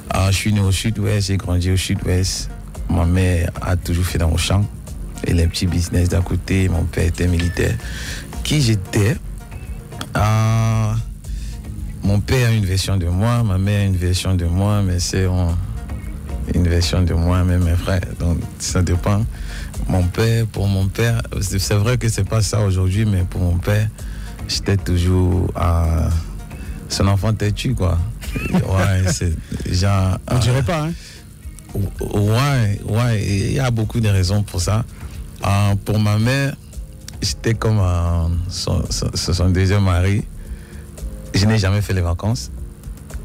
[SPEAKER 14] ah, je suis né au sud-ouest, j'ai grandi au sud-ouest. Ma mère a toujours fait dans le champ et les petits business d'à côté. Mon père était militaire. Qui j'étais? Ah, Mon père a une version de moi, ma mère a une version de moi, mes sœurs ont une version de moi, même mes frères. Donc ça dépend. Mon père, pour mon père, c'est c'est vrai que c'est pas ça aujourd'hui, mais pour mon père, j'étais toujours à son enfant têtu, quoi. Ouais, c'est genre.
[SPEAKER 9] On dirait pas, hein
[SPEAKER 14] Ouais, ouais, il y a beaucoup de raisons pour ça. Euh, pour ma mère, j'étais comme euh, son, son- son deuxième mari. Je n'ai jamais fait les vacances.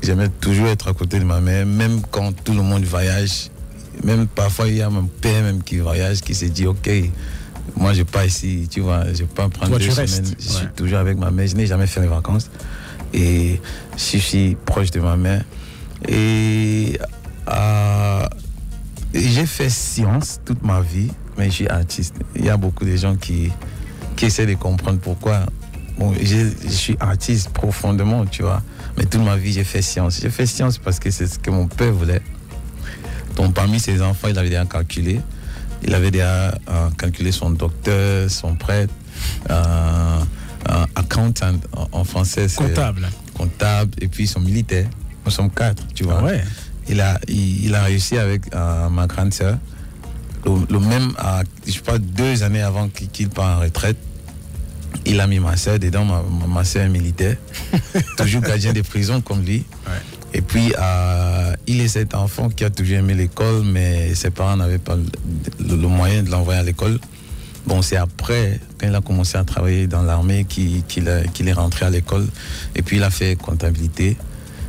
[SPEAKER 14] J'aimais toujours être à côté de ma mère, même quand tout le monde voyage. Même parfois, il y a mon père même qui voyage, qui s'est dit, OK, moi je pars ici, tu vois, je vais pas prendre
[SPEAKER 9] Toi,
[SPEAKER 14] deux semaines.
[SPEAKER 9] restes,
[SPEAKER 14] Je suis toujours avec ma mère. Je n'ai jamais fait les vacances. Et je suis proche de ma mère. Et euh, j'ai fait science toute ma vie, mais je suis artiste. Il y a beaucoup de gens qui, qui essaient de comprendre pourquoi. Bon, je suis artiste profondément, tu vois. Mais toute ma vie, j'ai fait science. J'ai fait science parce que c'est ce que mon père voulait. Donc, parmi ses enfants, il avait déjà calculé. Il avait déjà euh, calculé son docteur, son prêtre, euh, euh, accountant en, en français.
[SPEAKER 9] Comptable.
[SPEAKER 14] Comptable, et puis son militaire. Nous sommes quatre, tu vois.
[SPEAKER 9] Ah ouais.
[SPEAKER 14] Il a, il, il a réussi avec ma grande sœur. Le, le même, je sais pas, deux années avant qu'il qu'il part en retraite, il a mis ma sœur dedans, ma, est militaire, toujours gardien de prison comme lui. Et puis, euh, il est cet enfant qui a toujours aimé l'école, mais ses parents n'avaient pas le, le moyen de l'envoyer à l'école. Bon, c'est après, quand il a commencé à travailler dans l'armée, qu'il est rentré à l'école. Et puis, il a fait comptabilité.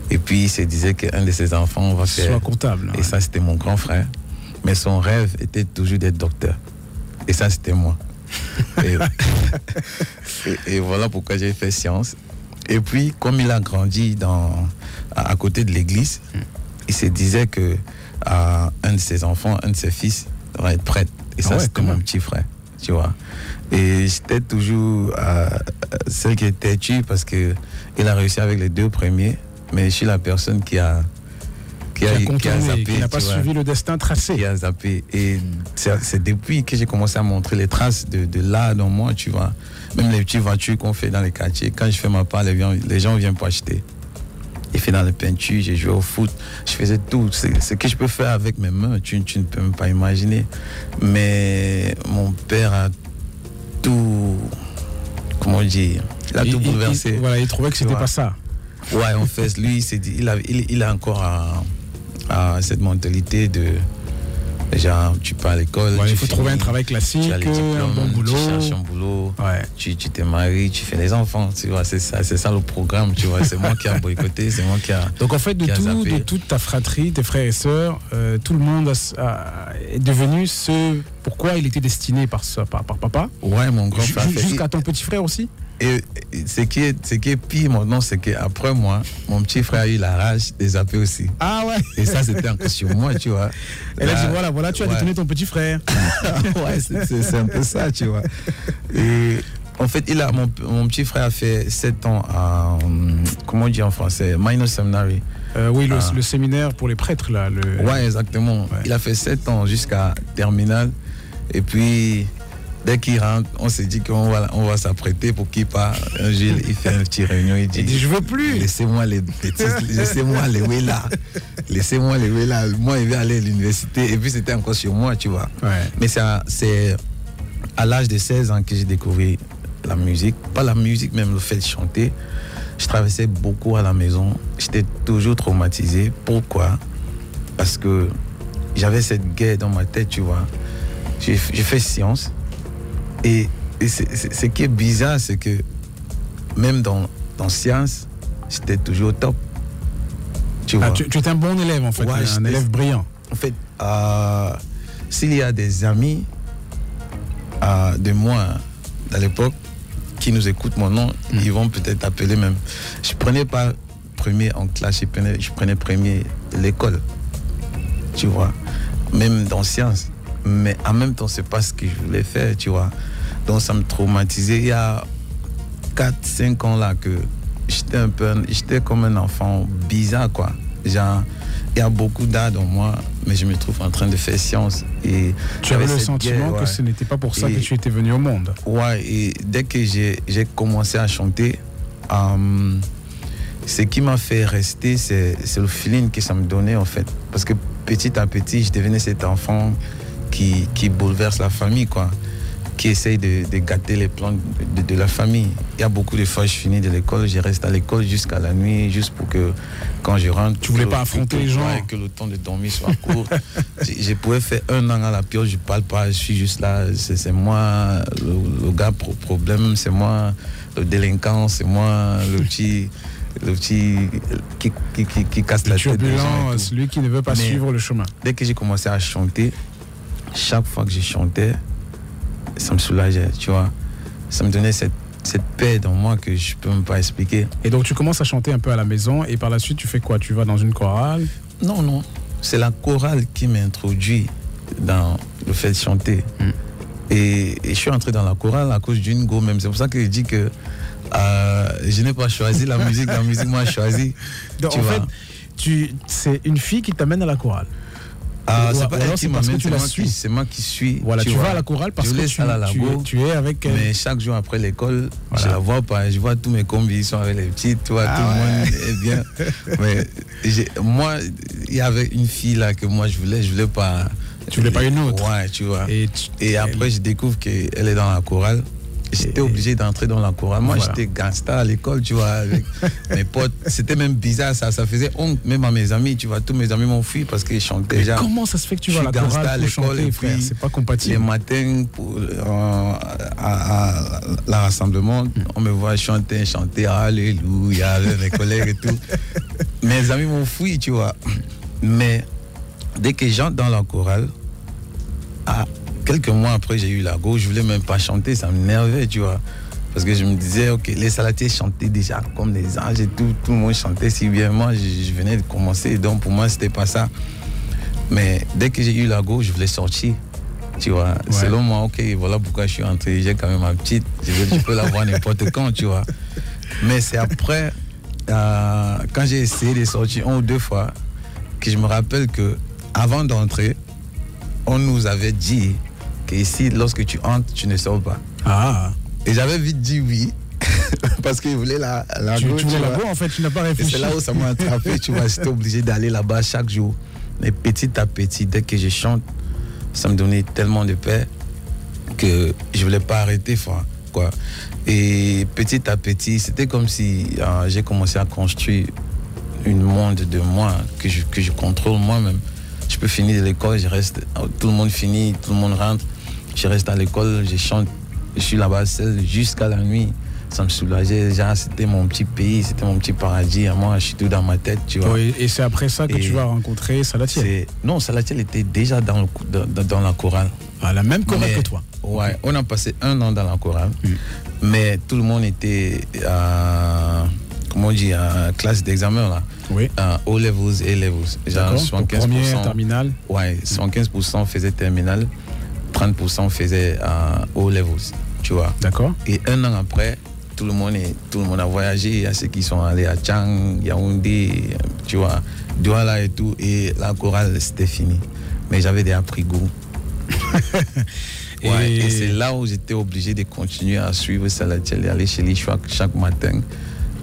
[SPEAKER 14] Et puis, il se disait qu'un de ses enfants va faire.
[SPEAKER 9] Soit comptable.
[SPEAKER 14] Et ça, c'était mon grand frère. Mais son rêve était toujours d'être docteur. Et ça, c'était moi. Et, et- et voilà pourquoi j'ai fait science. Et puis, comme il a grandi dans, à, à côté de l'église, il se disait que un de ses enfants, un de ses fils, va être prêtre. Et
[SPEAKER 9] Ah
[SPEAKER 14] ça,
[SPEAKER 9] ouais,
[SPEAKER 14] c'était mon petit frère, tu vois. Et j'étais toujours euh, celle qui était têtue parce que il a réussi avec les deux premiers, mais je suis la personne qui a
[SPEAKER 9] Qui a
[SPEAKER 14] zappé,
[SPEAKER 9] qui n'a pas
[SPEAKER 14] vois.
[SPEAKER 9] suivi le destin tracé.
[SPEAKER 14] Qui a zappé. Et c'est depuis que j'ai commencé à montrer les traces de, de l'art dans moi, tu vois. Même les petites voitures qu'on fait dans les quartiers, quand je fais ma part, les gens, les gens viennent pour acheter. J'ai fait dans les peintures, j'ai joué au foot, je faisais tout. Ce que je peux faire avec mes mains, tu, tu ne peux même pas imaginer. Mais mon père a tout, comment dire, il a tout bouleversé.
[SPEAKER 9] il- voilà, il trouvait que c'était pas ça.
[SPEAKER 14] Ouais, en fait, lui, il, s'est dit- il, a, il, il a encore à- à cette mentalité de. Genre, tu pars à l'école.
[SPEAKER 9] Ouais, il faut trouver un travail classique,
[SPEAKER 14] tu as les diplômes,
[SPEAKER 9] un bon boulot.
[SPEAKER 14] Tu cherches un boulot. Tu tu t'es marié, tu fais les enfants. Tu vois, c'est ça, c'est ça le programme. Tu vois, c'est moi qui a boycotté, c'est moi qui a.
[SPEAKER 9] Donc en fait, de, tout, de toute ta fratrie, tes frères et sœurs, euh, tout le monde a- a- est devenu ce pourquoi il était destiné par, par, par papa.
[SPEAKER 14] Ouais, mon grand frère
[SPEAKER 9] Jusqu'à ton petit frère aussi?
[SPEAKER 14] Et ce qui est, ce qui est pire maintenant, c'est qu'après moi, mon petit frère a eu la rage des zappés aussi.
[SPEAKER 9] Ah ouais
[SPEAKER 14] Et ça, c'était encore sur moi, tu vois.
[SPEAKER 9] Elle a dit voilà, voilà, tu as détourné ton petit frère.
[SPEAKER 14] ouais, c'est- un peu ça, tu vois. Et en fait, il a, mon, mon petit frère a fait 7 ans à, hum, comment on dit en français, Minor Seminary.
[SPEAKER 9] Euh, oui, le,
[SPEAKER 14] Ah.
[SPEAKER 9] le séminaire pour les prêtres, là. Le...
[SPEAKER 14] Ouais, exactement. Il a fait 7 ans jusqu'à terminale. Et puis, dès qu'il rentre, on s'est dit qu'on va, on va s'apprêter pour qu'il parte. Un jour, il fait une petite réunion. Il dit,
[SPEAKER 9] Il dit, je veux plus.
[SPEAKER 14] Laissez-moi les laissez-moi les Wela. Laissez-moi les Wela. Moi, il vais aller à l'université. Et puis, c'était encore sur moi, tu vois. Mais c'est à- c'est à l'âge de 16 ans que j'ai découvert la musique. Pas la musique, même le fait de chanter. Je traversais beaucoup à la maison. J'étais toujours traumatisé. Pourquoi? Parce que j'avais cette guerre dans ma tête, tu vois. J'ai fait science. Et, ce qui est bizarre, c'est que même dans, dans science, j'étais toujours au top. Tu vois.
[SPEAKER 9] Ah, tu, tu es un bon élève, en fait,
[SPEAKER 14] Ouais,
[SPEAKER 9] un élève brillant.
[SPEAKER 14] En fait, euh, s'il y a des amis euh, de moi à l'époque qui nous écoutent mon nom, ils vont peut-être appeler même. Je prenais pas premier en classe, je prenais, je prenais premier de l'école. Tu vois, même dans sciences. Mais en même temps, c'est pas ce que je voulais faire, tu vois. Donc ça me traumatisait. Il y a 4-5 ans là que j'étais un peu, j'étais comme un enfant bizarre quoi. Genre, il y a beaucoup d'art dans moi, mais je me trouve en train de faire science. Et
[SPEAKER 9] Tu avais le sentiment
[SPEAKER 14] guerre,
[SPEAKER 9] que
[SPEAKER 14] ouais.
[SPEAKER 9] ce n'était pas pour ça
[SPEAKER 14] Et-
[SPEAKER 9] que tu étais venu au monde.
[SPEAKER 14] Ouais, et dès que j'ai commencé à chanter, euh, ce qui m'a fait rester, c'est le feeling que ça me donnait en fait. Parce que petit à petit, je devenais cet enfant qui, qui bouleverse la famille, quoi. Qui essaye de, de gâter les plans de, de la famille. Il y a beaucoup de fois, je finis de l'école, je reste à l'école jusqu'à la nuit, juste pour que quand je rentre.
[SPEAKER 9] Tu voulais pas affronter les gens.
[SPEAKER 14] ouais, que le temps de dormir soit court. je, je pouvais faire un an à la pioche, je parle pas, je suis juste là. C'est moi le, le gars pro problème, c'est moi le délinquant, c'est moi le petit, le petit qui, qui, qui, qui casse la tête des gens. et tout.
[SPEAKER 9] celui qui ne veut pas
[SPEAKER 14] Mais
[SPEAKER 9] suivre le chemin.
[SPEAKER 14] Dès que j'ai commencé à chanter, chaque fois que je chantais, ça me soulageait, tu vois. Ça me donnait cette, cette paix dans moi que je peux même pas expliquer.
[SPEAKER 9] Et donc tu commences à chanter un peu à la maison et par la suite tu fais quoi? Tu vas dans une chorale?
[SPEAKER 14] Non, non. C'est la chorale qui m'introduit dans le fait de chanter.
[SPEAKER 9] Hmm.
[SPEAKER 14] Et, et je suis entré dans la chorale à cause d'une go même. C'est pour ça que je dis que euh, je n'ai pas choisi la musique, la musique m'a choisi.
[SPEAKER 9] Donc,
[SPEAKER 14] tu
[SPEAKER 9] en
[SPEAKER 14] vois.
[SPEAKER 9] fait, c'est une fille qui t'amène à la chorale.
[SPEAKER 14] Ah, c'est pas elle qui m'amène, c'est moi
[SPEAKER 9] suis.
[SPEAKER 14] qui- c'est moi qui suis.
[SPEAKER 9] Voilà, tu, vas à la chorale parce que tu,
[SPEAKER 14] la
[SPEAKER 9] tu- es avec elle.
[SPEAKER 14] Mais chaque jour après l'école, je la vois pas. Je vois tous mes combis, ils sont avec les petites, tu vois,
[SPEAKER 9] Ah
[SPEAKER 14] tout le monde est bien. Mais moi, il y avait une fille là que moi je voulais, je voulais pas.
[SPEAKER 9] Tu voulais pas une autre.
[SPEAKER 14] Ouais, tu vois.
[SPEAKER 9] Et,
[SPEAKER 14] Et après, je découvre qu'elle est dans la chorale. J'étais obligé d'entrer dans la chorale. Moi,
[SPEAKER 9] Voilà.
[SPEAKER 14] j'étais gangsta à l'école, tu vois, avec mes potes. C'était même bizarre, ça. Ça faisait honte, même à mes amis, tu vois. Tous mes amis m'ont fui parce qu'ils chantaient déjà.
[SPEAKER 9] comment ça se fait que tu vas à la
[SPEAKER 14] gangsta
[SPEAKER 9] chorale
[SPEAKER 14] à l'école et puis
[SPEAKER 9] C'est pas compatible.
[SPEAKER 14] Les matins, pour, euh, à, à- à la rassemblement, on me voit chanter, chanter Alléluia avec mes collègues et tout. Mes amis m'ont fui, tu vois. Mais dès que j'entre dans la chorale, à quelques mois après, j'ai eu la go, je voulais même pas chanter, ça m'énervait, tu vois. Parce que je me disais, ok, les salatiers chantaient déjà comme des anges et tout, tout le monde chantait si bien. Moi, je, je venais de commencer, donc pour moi, c'était pas ça. Mais dès que j'ai eu la go, je voulais sortir. Tu vois, selon moi, ok, voilà pourquoi je suis entré. J'ai quand même ma petite, je, veux- je peux la voir n'importe quand, tu vois. Mais c'est après, euh, quand j'ai essayé de sortir un ou deux fois, que je me rappelle que avant d'entrer, on nous avait dit que ici, lorsque tu entres, tu ne sors pas.
[SPEAKER 9] Ah.
[SPEAKER 14] Et j'avais vite dit oui. Parce qu'il voulait la, la
[SPEAKER 9] Tu-
[SPEAKER 14] go,
[SPEAKER 9] tu voulais la
[SPEAKER 14] vois.
[SPEAKER 9] go, en fait, tu n'as pas réfléchi.
[SPEAKER 14] c'est là où ça m'a attrapé, tu vois. J'étais obligé d'aller là-bas chaque jour. Mais petit à petit, dès que je chante, ça me donnait tellement de paix que je voulais pas arrêter, quoi. Et petit à petit, c'était comme si euh, j'ai commencé à construire une monde de moi que je, que je contrôle moi-même. Je peux finir l'école, je reste, tout le monde finit, tout le monde rentre, je reste à l'école, je chante, je suis là-bas seul jusqu'à la nuit. Ça me soulageait, c'était mon petit pays, c'était mon petit paradis. À moi, je suis tout dans ma tête, tu vois.
[SPEAKER 9] Oui, et c'est après ça que
[SPEAKER 14] Et
[SPEAKER 9] tu vas rencontrer Salatiel.
[SPEAKER 14] Non, Salatiel était déjà dans, le dans, la chorale.
[SPEAKER 9] Ah, la même chorale
[SPEAKER 14] Mais-
[SPEAKER 9] que toi.
[SPEAKER 14] Ouais, on a passé un an dans la chorale, mais tout le monde était à, comment on dit, à classe d'examen là.
[SPEAKER 9] Oui.
[SPEAKER 14] À O levels et levels. Genre
[SPEAKER 9] D'accord. Donc,
[SPEAKER 14] 75%.
[SPEAKER 9] première, terminale.
[SPEAKER 14] Ouais, 75% faisait terminale, 30% faisait à O levels, tu vois.
[SPEAKER 9] D'accord.
[SPEAKER 14] Et un an après, tout le monde est, tout le monde a voyagé. Il y a ceux qui sont allés à Chang, Yaoundé, tu vois, Douala et tout. Et la chorale, c'était fini. Mais j'avais déjà pris goût. Ouais,
[SPEAKER 9] et
[SPEAKER 14] c'est là où j'étais obligé de continuer à suivre Salatiel et aller chez lui chaque, chaque matin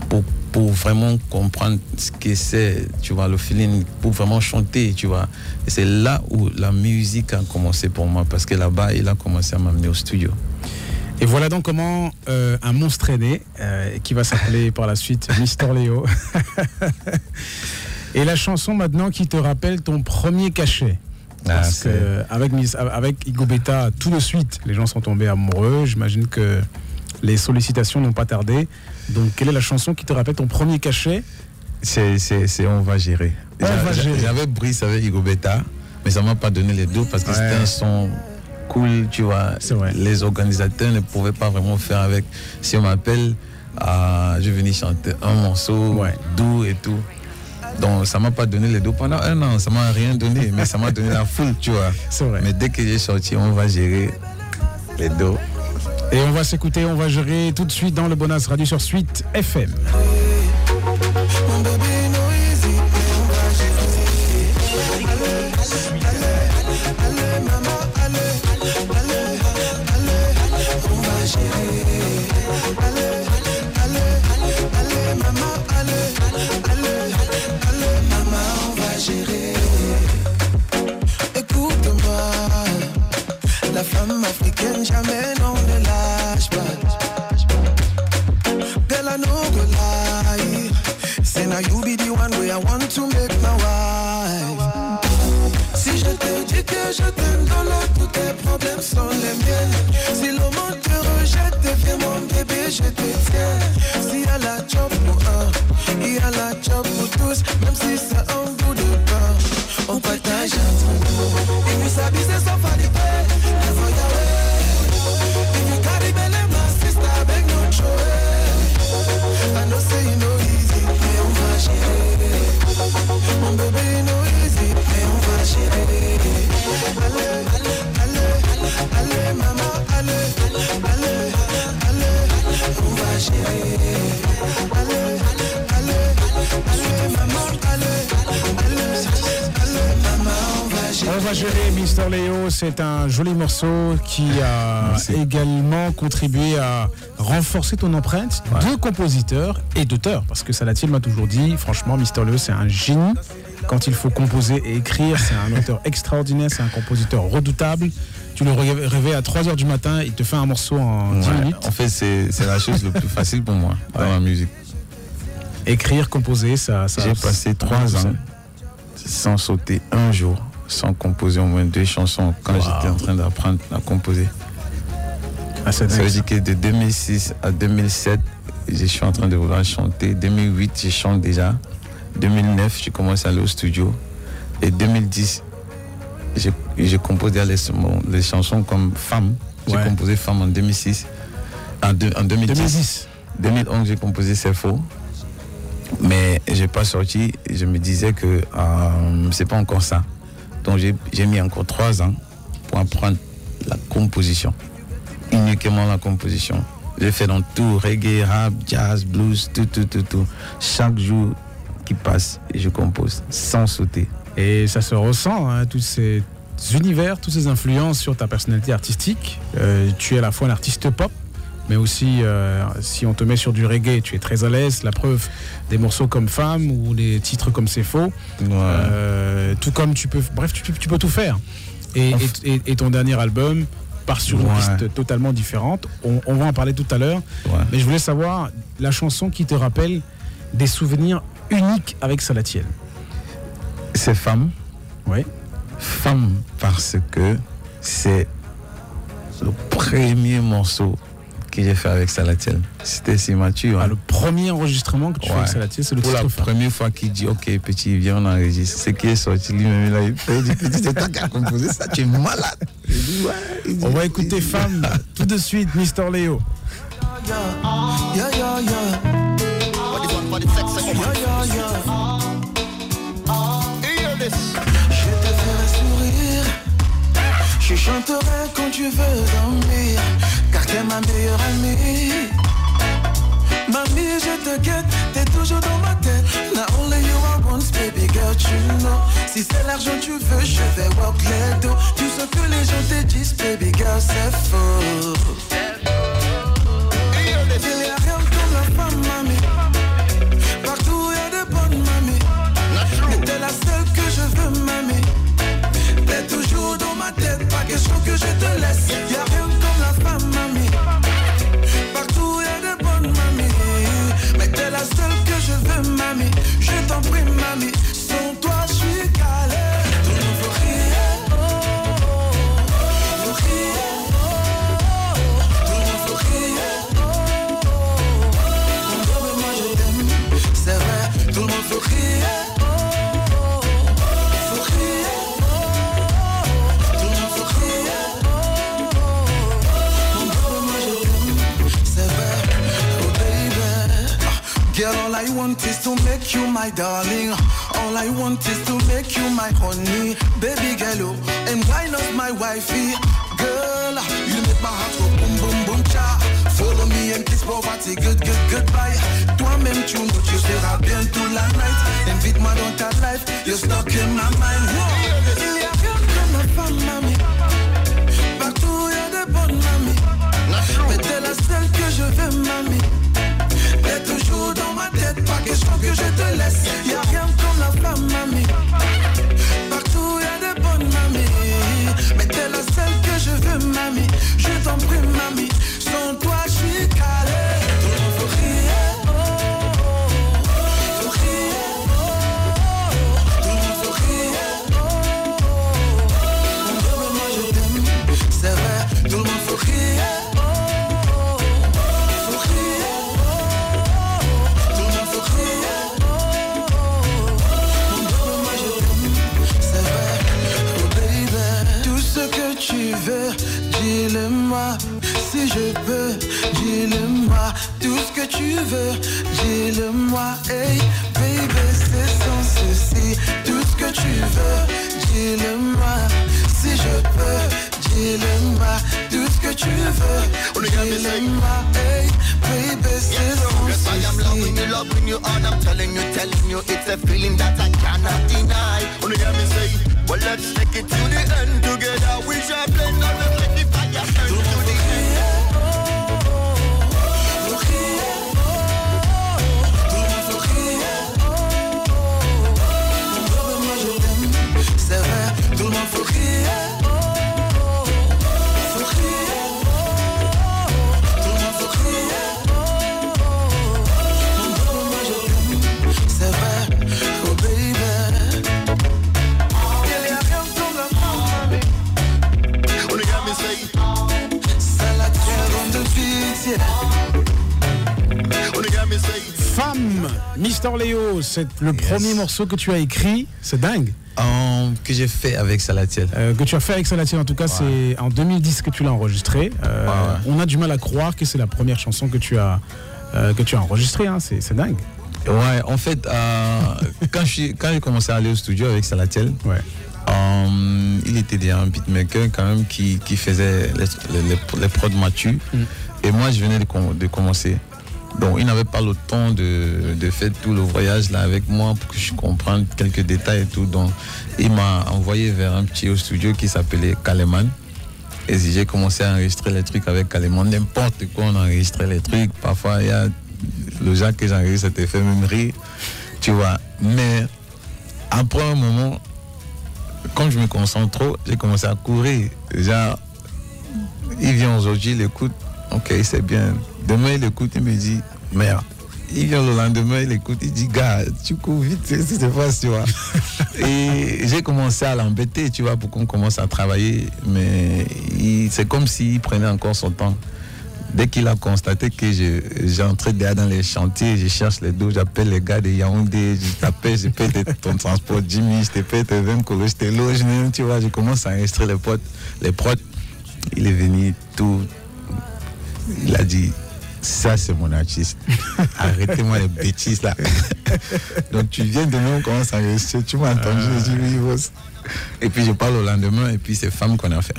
[SPEAKER 14] pour, pour vraiment comprendre ce que c'est, tu vois, le feeling, pour vraiment chanter, tu vois. Et c'est là où la musique a commencé pour moi, parce que là-bas, il a commencé à m'amener au studio.
[SPEAKER 9] Et voilà donc comment euh, un monstre est né, euh, qui va s'appeler par la suite Mister Léo. Et la chanson maintenant qui te rappelle ton premier cachet. Parce
[SPEAKER 14] Ah,
[SPEAKER 9] que avec, Miss- avec Igo Beta, tout de suite, les gens sont tombés amoureux. J'imagine que les sollicitations n'ont pas tardé. Donc, quelle est la chanson qui te rappelle ton premier cachet?
[SPEAKER 14] C'est, c'est, c'est On va gérer. J'avais Brice avec Igo Beta, mais ça m'a pas donné les deux parce que
[SPEAKER 9] Ouais.
[SPEAKER 14] c'était un son cool, tu vois. Les organisateurs ne pouvaient pas vraiment faire avec. Si on m'appelle, ah, je venais chanter un morceau doux et tout. Donc ça m'a pas donné les deux pendant un an, ça m'a rien donné, mais ça m'a donné la foule, tu vois.
[SPEAKER 9] Vrai.
[SPEAKER 14] Mais dès que j'ai sorti, on va gérer les deux.
[SPEAKER 9] Et on va s'écouter, on va gérer tout de suite dans le Bonus Radio sur Suite FM.
[SPEAKER 7] You be the one way I want to make my wife. Si je te dis que je t'aime dans l'eau, tous tes problèmes sont les miens. Si le monde te rejette, deviens mon bébé, je te tiens. Y a la job pour un, il y a la job gérer
[SPEAKER 9] Mister Léo, c'est un joli morceau qui a également contribué à renforcer ton empreinte de compositeur et d'auteur. Parce que Salatiel m'a toujours dit, franchement, Mister Léo, c'est un génie. Quand il faut composer et écrire, c'est un auteur extraordinaire, c'est un compositeur redoutable. Tu le ré- réveilles à 3h du matin, il te fait un morceau en 10
[SPEAKER 14] Ouais,
[SPEAKER 9] minutes.
[SPEAKER 14] En fait, c'est, la chose la plus facile pour moi dans la musique.
[SPEAKER 9] Écrire, composer, ça. ça
[SPEAKER 14] J'ai passé trois ans sans sauter un jour, sans composer au moins deux chansons quand j'étais en train d'apprendre à composer.
[SPEAKER 9] Ah,
[SPEAKER 14] Ça veut dire que de 2006 à 2007, je suis en train de vouloir chanter. 2008, je chante déjà. 2009, je commence à aller au studio. Et 2010, je, je compose déjà les, les chansons comme Femme. J'ai
[SPEAKER 9] Ouais.
[SPEAKER 14] composé Femme en 2006. En, deux- en 2010.
[SPEAKER 9] 2010.
[SPEAKER 14] 2011, j'ai composé C'est faux. Mais j'ai pas sorti. Je me disais que euh, c'est pas encore ça. Donc j'ai mis encore trois ans pour apprendre la composition. Uniquement la composition. J'ai fait dans tout, reggae, rap, jazz, blues, tout, tout, tout, tout. Chaque jour qui passe, je compose sans sauter.
[SPEAKER 9] Et ça se ressent, hein, tous ces univers, toutes ces influences sur ta personnalité artistique. Euh, tu es à la fois un artiste pop, mais aussi, euh, si on te met sur du reggae, tu es très à l'aise. La preuve, des morceaux comme Femme ou des titres comme C'est faux. Euh, tout comme tu peux. Bref, tu, tu peux tout faire. Et, et- et- et ton dernier album part sur une
[SPEAKER 14] Ouais.
[SPEAKER 9] piste totalement différente. On, on va en parler tout à l'heure. Mais je voulais savoir la chanson qui te rappelle des souvenirs uniques avec Salatiel.
[SPEAKER 14] C'est Femme.
[SPEAKER 9] Oui.
[SPEAKER 14] Femme parce que c'est le premier morceau que j'ai fait avec Salatiel. C'était si mature.
[SPEAKER 9] Ah, le premier enregistrement que tu fais avec Salatiel, c'est le
[SPEAKER 14] Pour la première fois qu'il dit Ok, petit, viens, on enregistre. Ce qui est sorti lui-même, il a eu peur. Il dit Petit, c'est toi qui as composé ça, tu es malade.
[SPEAKER 9] On va écouter Femme tout de suite, Mister Léo.
[SPEAKER 7] Yeah, yeah, yeah. What chanterai quand tu veux dormir. Car t'es ma meilleure amie. Mamie, je te guette, t'es toujours dans ma tête. Not only you I want, baby girl, tu know. Si c'est l'argent tu veux, je vais walk les dos. Tout ce que les gens te disent, baby girl, c'est faux. Il a rien comme la femme, mamie. Je t'en prie, want is to make you my darling. All I want is to make you my honey. Baby girl, oh, and why not my wifey? Girl, you make my heart go boom, boom, boom, cha. Follow me and kiss poverty, good, good, goodbye. Toi-même, tu nous, tu seras bien toute la night. Invite-moi dans ta life, you're stuck in my mind. Whoa. Il y a rien comme ma femme, mamie. Partout, y a des bonnes mamies. Mais t'es la seule que je veux, mamie. Ma tête, pas question que je te laisse. Y'a rien comme la femme, mamie. Partout y a des bonnes mamies. Mais t'es la seule que je veux, mamie. Je t'en prie, mamie. Dis-le-moi. Si je peux, dis-le-moi. Tout ce que tu veux, dis-le-moi. Hey, baby, c'est sans souci. Tout ce que tu veux, dis-le-moi. Si je peux, dis-le-moi. Tout ce que tu veux, dis-le-moi. Hey, baby, c'est sans
[SPEAKER 15] Yes, I am loving you, loving you, and I'm telling you, telling you, it's a feeling that I cannot deny. Wanna hear me say, well, let's take it to the end together. We shall blend on the let the fire burn
[SPEAKER 7] Femme,
[SPEAKER 9] Mister Léo, c'est le premier morceau que tu as écrit, c'est dingue.
[SPEAKER 14] Que j'ai fait avec Salatiel.
[SPEAKER 9] Euh, que tu as fait avec Salatiel, en tout cas, c'est en 2010 que tu l'as enregistré. Euh, On a du mal à croire que c'est la première chanson que tu as, euh, que tu as enregistrée, hein. c'est dingue.
[SPEAKER 14] Ouais, en fait, quand je suis- quand j'ai commencé à aller au studio avec Salatiel, il était déjà un beatmaker quand même qui, qui faisait les, les, les- les prods matures. Et moi, je venais de commencer. Donc, il n'avait pas le temps de, faire tout le voyage là avec moi pour que je comprenne quelques détails et tout. Donc, il m'a envoyé vers un petit studio qui s'appelait Kaleman. Et j'ai commencé à enregistrer les trucs avec Kaleman. N'importe quoi, on enregistrait les trucs. Parfois, il y a le genre que j'enregistre, te fait même rire. Tu vois. Mais après un moment, quand je me concentre trop, j'ai commencé à courir. Genre, il vient aujourd'hui, il écoute, ok, c'est bien. Demain, il écoute, il me dit, merde. Il vient le lendemain, il écoute, il dit, gars, tu cours vite, c'est ce qui se passe, tu vois. Et j'ai commencé à l'embêter, tu vois, pour qu'on commence à travailler. Mais c'est comme s'il prenait encore son temps. Dès qu'il a constaté que je- j'entrais derrière dans les chantiers, je cherche les dos, j'appelle les gars de Yaoundé, je t'appelle, je tes- ton transport, Jimmy, je te paie tes 20 colos, je te loge, même, tu vois, je commence à enregistrer les potes, les prods. Il est venu tout. Il a dit, ça c'est mon artiste. Arrêtez-moi les bêtises là. Donc tu viens de nous, on commence à enregistrer, tu m'as entendu, je dis oui, boss. Et puis je parle au lendemain, et puis c'est femme qu'on a fait.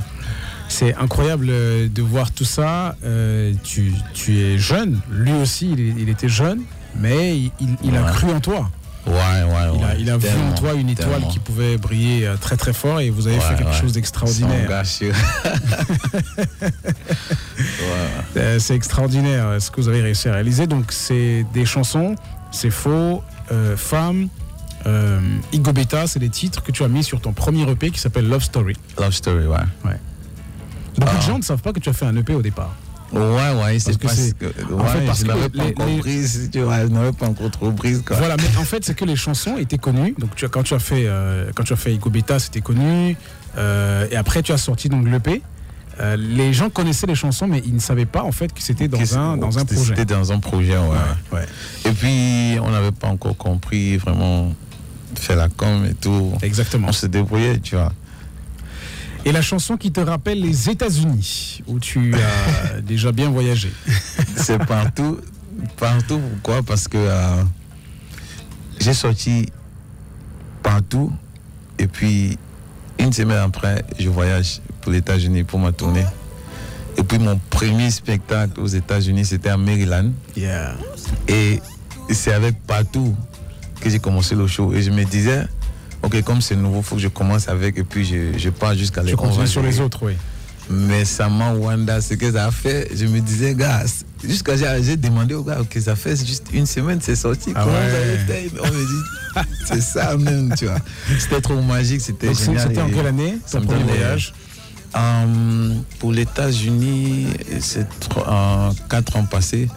[SPEAKER 9] C'est incroyable euh, de voir tout ça. Euh, tu, tu es jeune, lui aussi, il, était jeune, mais il, il- il a cru en toi.
[SPEAKER 14] Ouais, ouais,
[SPEAKER 9] Il a,
[SPEAKER 14] ouais.
[SPEAKER 9] il a vu en toi une étoile
[SPEAKER 14] tellement.
[SPEAKER 9] qui pouvait briller euh, très très fort et vous avez
[SPEAKER 14] Ouais,
[SPEAKER 9] fait quelque
[SPEAKER 14] ouais.
[SPEAKER 9] chose d'extraordinaire. Euh, c'est extraordinaire euh, ce que vous avez réussi à réaliser. Donc c'est des chansons, c'est faux, euh, Femme, euh, Igo Beta, c'est des titres que tu as mis sur ton premier EP qui s'appelle Love Story.
[SPEAKER 14] Love Story, ouais.
[SPEAKER 9] Ouais. Beaucoup de
[SPEAKER 14] Ah.
[SPEAKER 9] gens ne savent pas que tu as fait un EP au départ.
[SPEAKER 14] Ouais, ouais, c'est
[SPEAKER 9] que
[SPEAKER 14] parce que.
[SPEAKER 9] en
[SPEAKER 14] Ouais,
[SPEAKER 9] fait, parce
[SPEAKER 14] je
[SPEAKER 9] que
[SPEAKER 14] l'avais pas encore
[SPEAKER 9] les-
[SPEAKER 14] prise, tu vois, je n'avais pas encore trop prise, quoi.
[SPEAKER 9] Voilà, mais en fait, c'est que les chansons étaient connues. Donc, tu as, quand tu as fait, euh, quand tu as fait Igo Beta, c'était connu. Euh, et après, tu as sorti donc l'EP. Euh, les gens connaissaient les chansons, mais ils ne savaient pas en fait que c'était dans
[SPEAKER 14] Que
[SPEAKER 9] un, dans un projet.
[SPEAKER 14] C'était dans un projet, ouais.
[SPEAKER 9] ouais.
[SPEAKER 14] Et puis, on n'avait pas encore compris vraiment faire la com et tout.
[SPEAKER 9] Exactement.
[SPEAKER 14] On se débrouillait, tu vois.
[SPEAKER 9] Et la chanson qui te rappelle les États-Unis, où tu as déjà bien voyagé.
[SPEAKER 14] C'est partout. Partout, pourquoi? Parce que euh, j'ai sorti partout. Et puis, une semaine après, je voyage pour les États-Unis pour ma tournée. Et puis, mon premier spectacle aux États-Unis, c'était à Maryland.
[SPEAKER 9] Yeah.
[SPEAKER 14] Et c'est avec partout que j'ai commencé le show. Et je me disais, ok, comme c'est nouveau, il faut que je commence avec et puis je, je pars jusqu'à
[SPEAKER 9] Tu
[SPEAKER 14] l'école.
[SPEAKER 9] continues sur les autres, oui.
[SPEAKER 14] Mais ça m'a Wanda, ce que ça a fait, je me disais, gars, jusqu'à j'ai demandé au gars, ok, ça fait juste une semaine, c'est sorti.
[SPEAKER 9] Ah
[SPEAKER 14] Comment
[SPEAKER 9] ouais.
[SPEAKER 14] vous avez fait On me dit, c'est ça même, tu vois. C'était trop magique, c'était génial.
[SPEAKER 9] c'était en quelle année, ton premier voyage?
[SPEAKER 14] Euh, Pour les États-Unis, c'est trois- euh, quatre ans passés.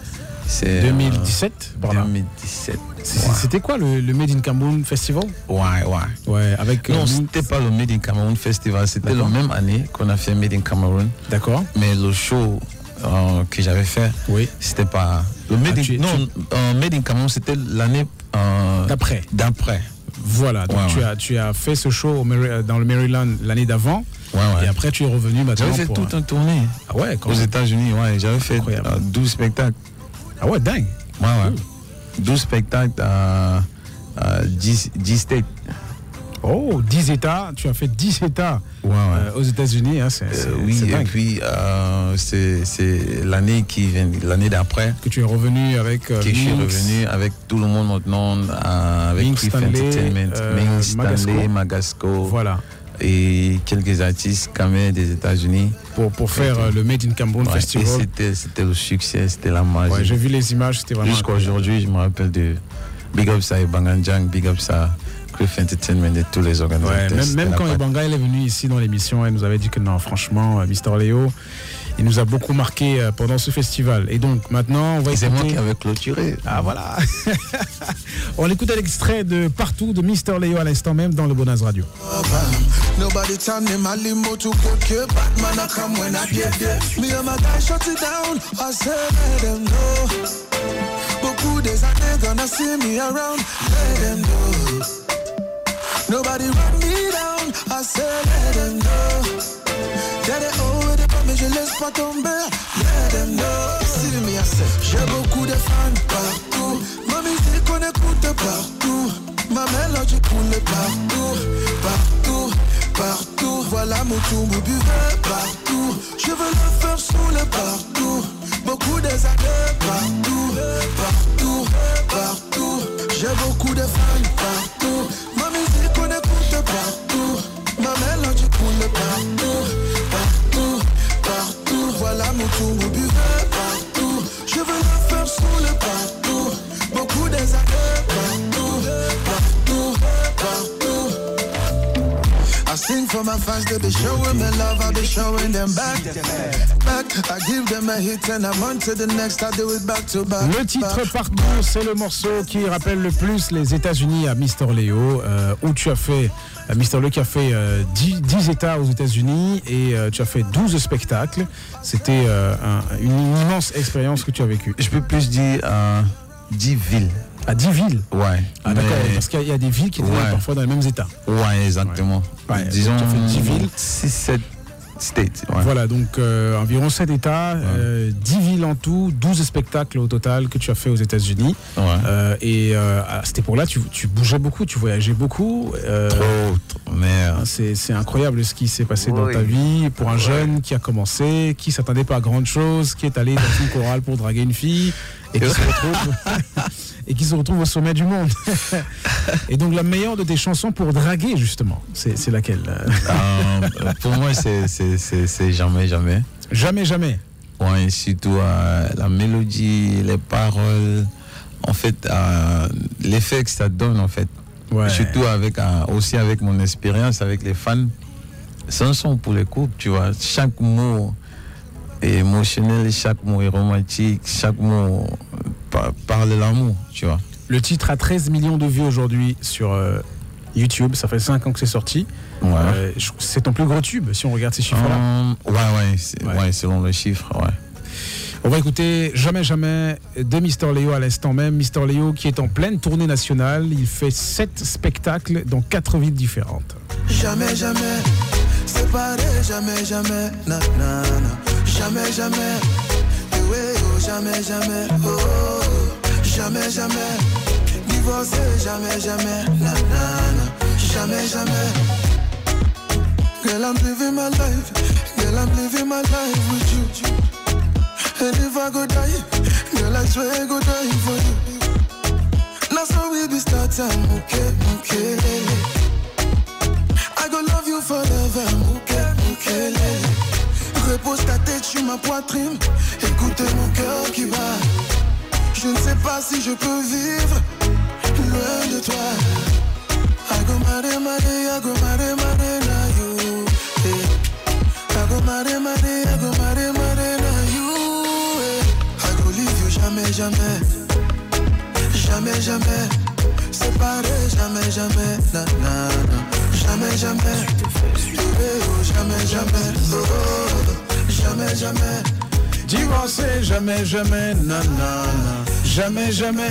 [SPEAKER 14] C'est, euh,
[SPEAKER 9] 2017 par là.
[SPEAKER 14] 2017.
[SPEAKER 9] C'est- C'était quoi le, le Made in Cameroon Festival?
[SPEAKER 14] Ouais, ouais.
[SPEAKER 9] Ouais, avec.
[SPEAKER 14] Non,
[SPEAKER 9] euh,
[SPEAKER 14] c'était pas le Made in Cameroon Festival, c'était la même année qu'on a fait Made in Cameroon.
[SPEAKER 9] D'accord.
[SPEAKER 14] Mais le show euh, que j'avais fait,
[SPEAKER 9] oui.
[SPEAKER 14] c'était pas. Le Made
[SPEAKER 9] Ah,
[SPEAKER 14] in,
[SPEAKER 9] tu-
[SPEAKER 14] non, euh, Made in Cameroon, c'était l'année. euh,
[SPEAKER 9] D'après.
[SPEAKER 14] D'après.
[SPEAKER 9] Voilà, donc
[SPEAKER 14] Ouais,
[SPEAKER 9] tu,
[SPEAKER 14] ouais.
[SPEAKER 9] As, tu as fait ce show au euh, dans le Maryland l'année d'avant.
[SPEAKER 14] Ouais, ouais.
[SPEAKER 9] Et après, tu es revenu maintenant.
[SPEAKER 14] J'avais fait
[SPEAKER 9] pour,
[SPEAKER 14] toute une tournée.
[SPEAKER 9] Ah ouais, quand
[SPEAKER 14] Aux. États-Unis, ouais. J'avais fait euh, 12 spectacles.
[SPEAKER 9] Ah ouais, dingue.
[SPEAKER 14] Ouais, ouais. 12 spectacles à, à 10, 10 states.
[SPEAKER 9] Oh, 10 États, tu as fait 10 États
[SPEAKER 14] Ouais,
[SPEAKER 9] euh, aux États-Unis. hein, c'est
[SPEAKER 14] Euh, oui, et puis euh, c'est c'est l'année qui vient, l'année d'après.
[SPEAKER 9] Que tu es revenu avec.
[SPEAKER 14] que je suis revenu avec tout le monde maintenant, avec
[SPEAKER 9] Minx
[SPEAKER 14] Cliff
[SPEAKER 9] Stanley,
[SPEAKER 14] Entertainment, Minx Stanley,
[SPEAKER 9] Magasco.
[SPEAKER 14] Magasco.
[SPEAKER 9] Voilà.
[SPEAKER 14] Et quelques artistes quand même des États-Unis.
[SPEAKER 9] Pour, pour faire euh, le Made in Cameroon
[SPEAKER 14] Ouais,
[SPEAKER 9] Festival.
[SPEAKER 14] c'était- C'était le succès, c'était la magie.
[SPEAKER 9] Ouais, j'ai vu les images, c'était vraiment.
[SPEAKER 14] Jusqu'à aujourd'hui, je me rappelle de Big Up ça et Banganjang, Big Up ça, Cliff Entertainment et tous les
[SPEAKER 9] Ouais,
[SPEAKER 14] organisateurs.
[SPEAKER 9] même quand il est venu ici dans l'émission, elle nous avait dit que non, franchement, euh, Mister Léo, il nous a beaucoup marqué euh, pendant ce festival. Et donc maintenant, on va
[SPEAKER 14] c'est moi
[SPEAKER 9] écouter-
[SPEAKER 14] qui avais clôturé.
[SPEAKER 9] Ah voilà. on écoute l'extrait de partout de Mister Léo à l'instant même dans le Bonaz Radio.
[SPEAKER 7] Nobody turn me my limo to cook you. Batman, I come when I get there. Me and my guy shut it down. I say, let them know. Beaucoup des années gonna see me around. Let them know. Nobody run me down. I say, let them know. Yeah, laisse pas tomber. Let j'ai beaucoup de fans partout. Ma musique, on écoute partout. Ma mélodie coule partout, partout, partout. Voilà mon tour, mon buvet partout. Je veux le faire sous partout. Beaucoup années partout, partout, partout. J'ai beaucoup de fans partout. Ma musique, on écoute partout. Ma mélodie coule partout, Voilà mon tour, for for my fans, they be showing me love, I be showing them back. Back, I give them a hit and I'm on to the next, I do it back to back.
[SPEAKER 9] Le titre partout, c'est le morceau qui rappelle le plus les États-Unis à Mister Leo, euh, où tu as fait, euh, Mister Leo qui a fait euh, 10, 10 États aux États-Unis et euh, tu as fait 12 spectacles. C'était euh, un- une immense expérience que tu as vécue.
[SPEAKER 14] Je peux plus dire euh, 10 villes.
[SPEAKER 9] À 10 villes
[SPEAKER 14] Ouais.
[SPEAKER 9] Ah d'accord,
[SPEAKER 14] mais-
[SPEAKER 9] parce qu'il y a- il y, a des villes qui étaient
[SPEAKER 14] Ouais.
[SPEAKER 9] parfois dans les mêmes États.
[SPEAKER 14] Ouais, exactement.
[SPEAKER 9] Ouais,
[SPEAKER 14] Disons
[SPEAKER 9] tu as fait 10 villes.
[SPEAKER 14] 6, 7 states. ouais.
[SPEAKER 9] Voilà, donc euh, environ 7 États, euh, 10 villes en tout, 12 spectacles au total que tu as fait aux États-Unis.
[SPEAKER 14] Ouais.
[SPEAKER 9] Euh, et euh, à cette époque-là, tu, tu bougeais beaucoup, tu voyageais beaucoup. euh,
[SPEAKER 14] Trop, trop, mais euh,
[SPEAKER 9] c'est c'est incroyable ce qui s'est passé dans ta vie pour un
[SPEAKER 14] Ouais.
[SPEAKER 9] jeune qui a commencé, qui s'attendait pas à grande chose, qui est allé dans une chorale pour draguer une fille et qui se retrouve et qui se retrouve au sommet du monde. et donc la meilleure de tes chansons pour draguer justement, c'est laquelle
[SPEAKER 14] euh, pour moi, c'est- jamais, jamais.
[SPEAKER 9] Jamais, jamais.
[SPEAKER 14] Ouais, surtout euh, la mélodie, les paroles, en fait, euh, l'effet que ça donne, en fait.
[SPEAKER 9] Ouais.
[SPEAKER 14] Surtout avec, euh, aussi avec mon expérience avec les fans. C'est un son pour les couples, tu vois. Chaque mot émotionnel, chaque mot est romantique, chaque mot par- parle de l'amour, tu vois.
[SPEAKER 9] Le titre a 13 millions de vues aujourd'hui sur euh, YouTube, ça fait 5 ans que c'est sorti.
[SPEAKER 14] Ouais.
[SPEAKER 9] Euh, c'est ton plus gros tube si on regarde ces chiffres-là.
[SPEAKER 14] Euh, ouais, ouais, c'est-
[SPEAKER 9] Ouais.
[SPEAKER 14] ouais, selon le chiffre, ouais.
[SPEAKER 9] On va écouter Jamais Jamais de Mister Léo à l'instant même. Mister Léo qui est en pleine tournée nationale. Il fait 7 spectacles dans 4 villes différentes.
[SPEAKER 7] Jamais, jamais, séparé, jamais, jamais, na, na, na. Jamais, jamais, eh ouais, oh, jamais, jamais, oh, jamais, jamais, divorcé, jamais, jamais, na, na, na. jamais, jamais. Girl, I'm living my life, girl, I'm living my life with you. And if I go die, girl, I swear go die for you. Now so we be start time, okay, okay. I go love you forever, mouké, mouké, Repose ta tête sur ma poitrine, écoute mon cœur qui bat. Je ne sais pas si je peux vivre loin de toi. Go mare, mare, I go mare, na you. go mare, mare, I go mare, na you. I go jamais, jamais. Jamais, jamais. Séparé, jamais, jamais. Na, na, na. Jamais, jamais. Jamais, jamais. Oh, oh, oh. Jamais, jamais.
[SPEAKER 9] Divorcé, jamais, jamais, nanana. Jamais, jamais.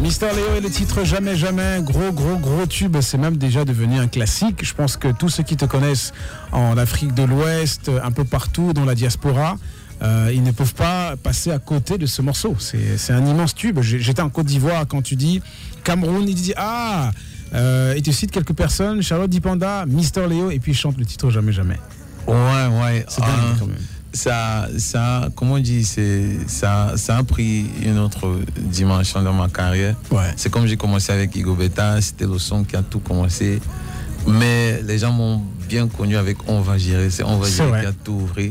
[SPEAKER 9] Mister Léo et le titre Jamais, jamais. Gros, gros, gros tube. C'est même déjà devenu un classique. Je pense que tous ceux qui te connaissent en Afrique de l'Ouest, un peu partout dans la diaspora, euh, ils ne peuvent pas passer à côté de ce morceau. C'est un immense tube. J'étais en Côte d'Ivoire quand tu dis Cameroun, il dit Ah euh, Et tu cites quelques personnes Charlotte Dipanda, Mister Léo, et puis il chante le titre Jamais, jamais.
[SPEAKER 14] Ouais, ouais.
[SPEAKER 9] C'est dingue,
[SPEAKER 14] euh,
[SPEAKER 9] quand même.
[SPEAKER 14] Ça, ça, comment on dit, ça, ça a pris une autre dimension dans ma carrière.
[SPEAKER 9] Ouais.
[SPEAKER 14] C'est comme j'ai commencé avec Igo Beta, c'était le son qui a tout commencé. Mais les gens m'ont bien connu avec On va gérer. C'est On va gérer
[SPEAKER 9] vrai.
[SPEAKER 14] qui a tout ouvert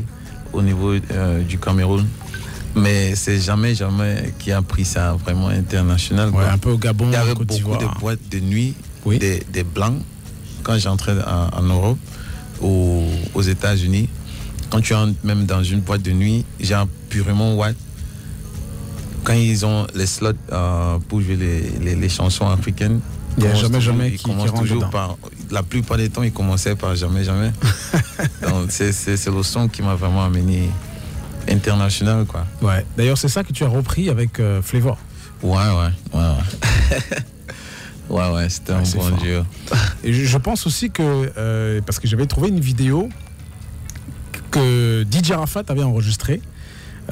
[SPEAKER 14] au niveau euh, du Cameroun. Mais c'est jamais, jamais qui a pris ça vraiment international.
[SPEAKER 9] Ouais, un peu au Gabon,
[SPEAKER 14] Il y avait beaucoup de boîtes de nuit, des, des blancs, quand j'entrais en, en Europe, aux, aux États-Unis. Quand tu entres même dans une boîte de nuit, genre purement white, quand ils ont les slots euh, pour jouer les, les- les chansons africaines,
[SPEAKER 9] Il y a jamais,
[SPEAKER 14] toujours-
[SPEAKER 9] jamais
[SPEAKER 14] ils
[SPEAKER 9] qui- rentre
[SPEAKER 14] toujours par. La plupart des temps, ils commençaient par jamais, jamais. Donc, c'est le son qui m'a vraiment amené international, quoi.
[SPEAKER 9] Ouais. D'ailleurs, c'est ça que tu as repris avec euh, Flavor.
[SPEAKER 14] Ouais, ouais, ouais, ouais. ouais, ouais, c'était un
[SPEAKER 9] c'est
[SPEAKER 14] bon duo.
[SPEAKER 9] Et je, je pense aussi que, euh, parce que j'avais trouvé une vidéo que DJ Arafat avait enregistrée.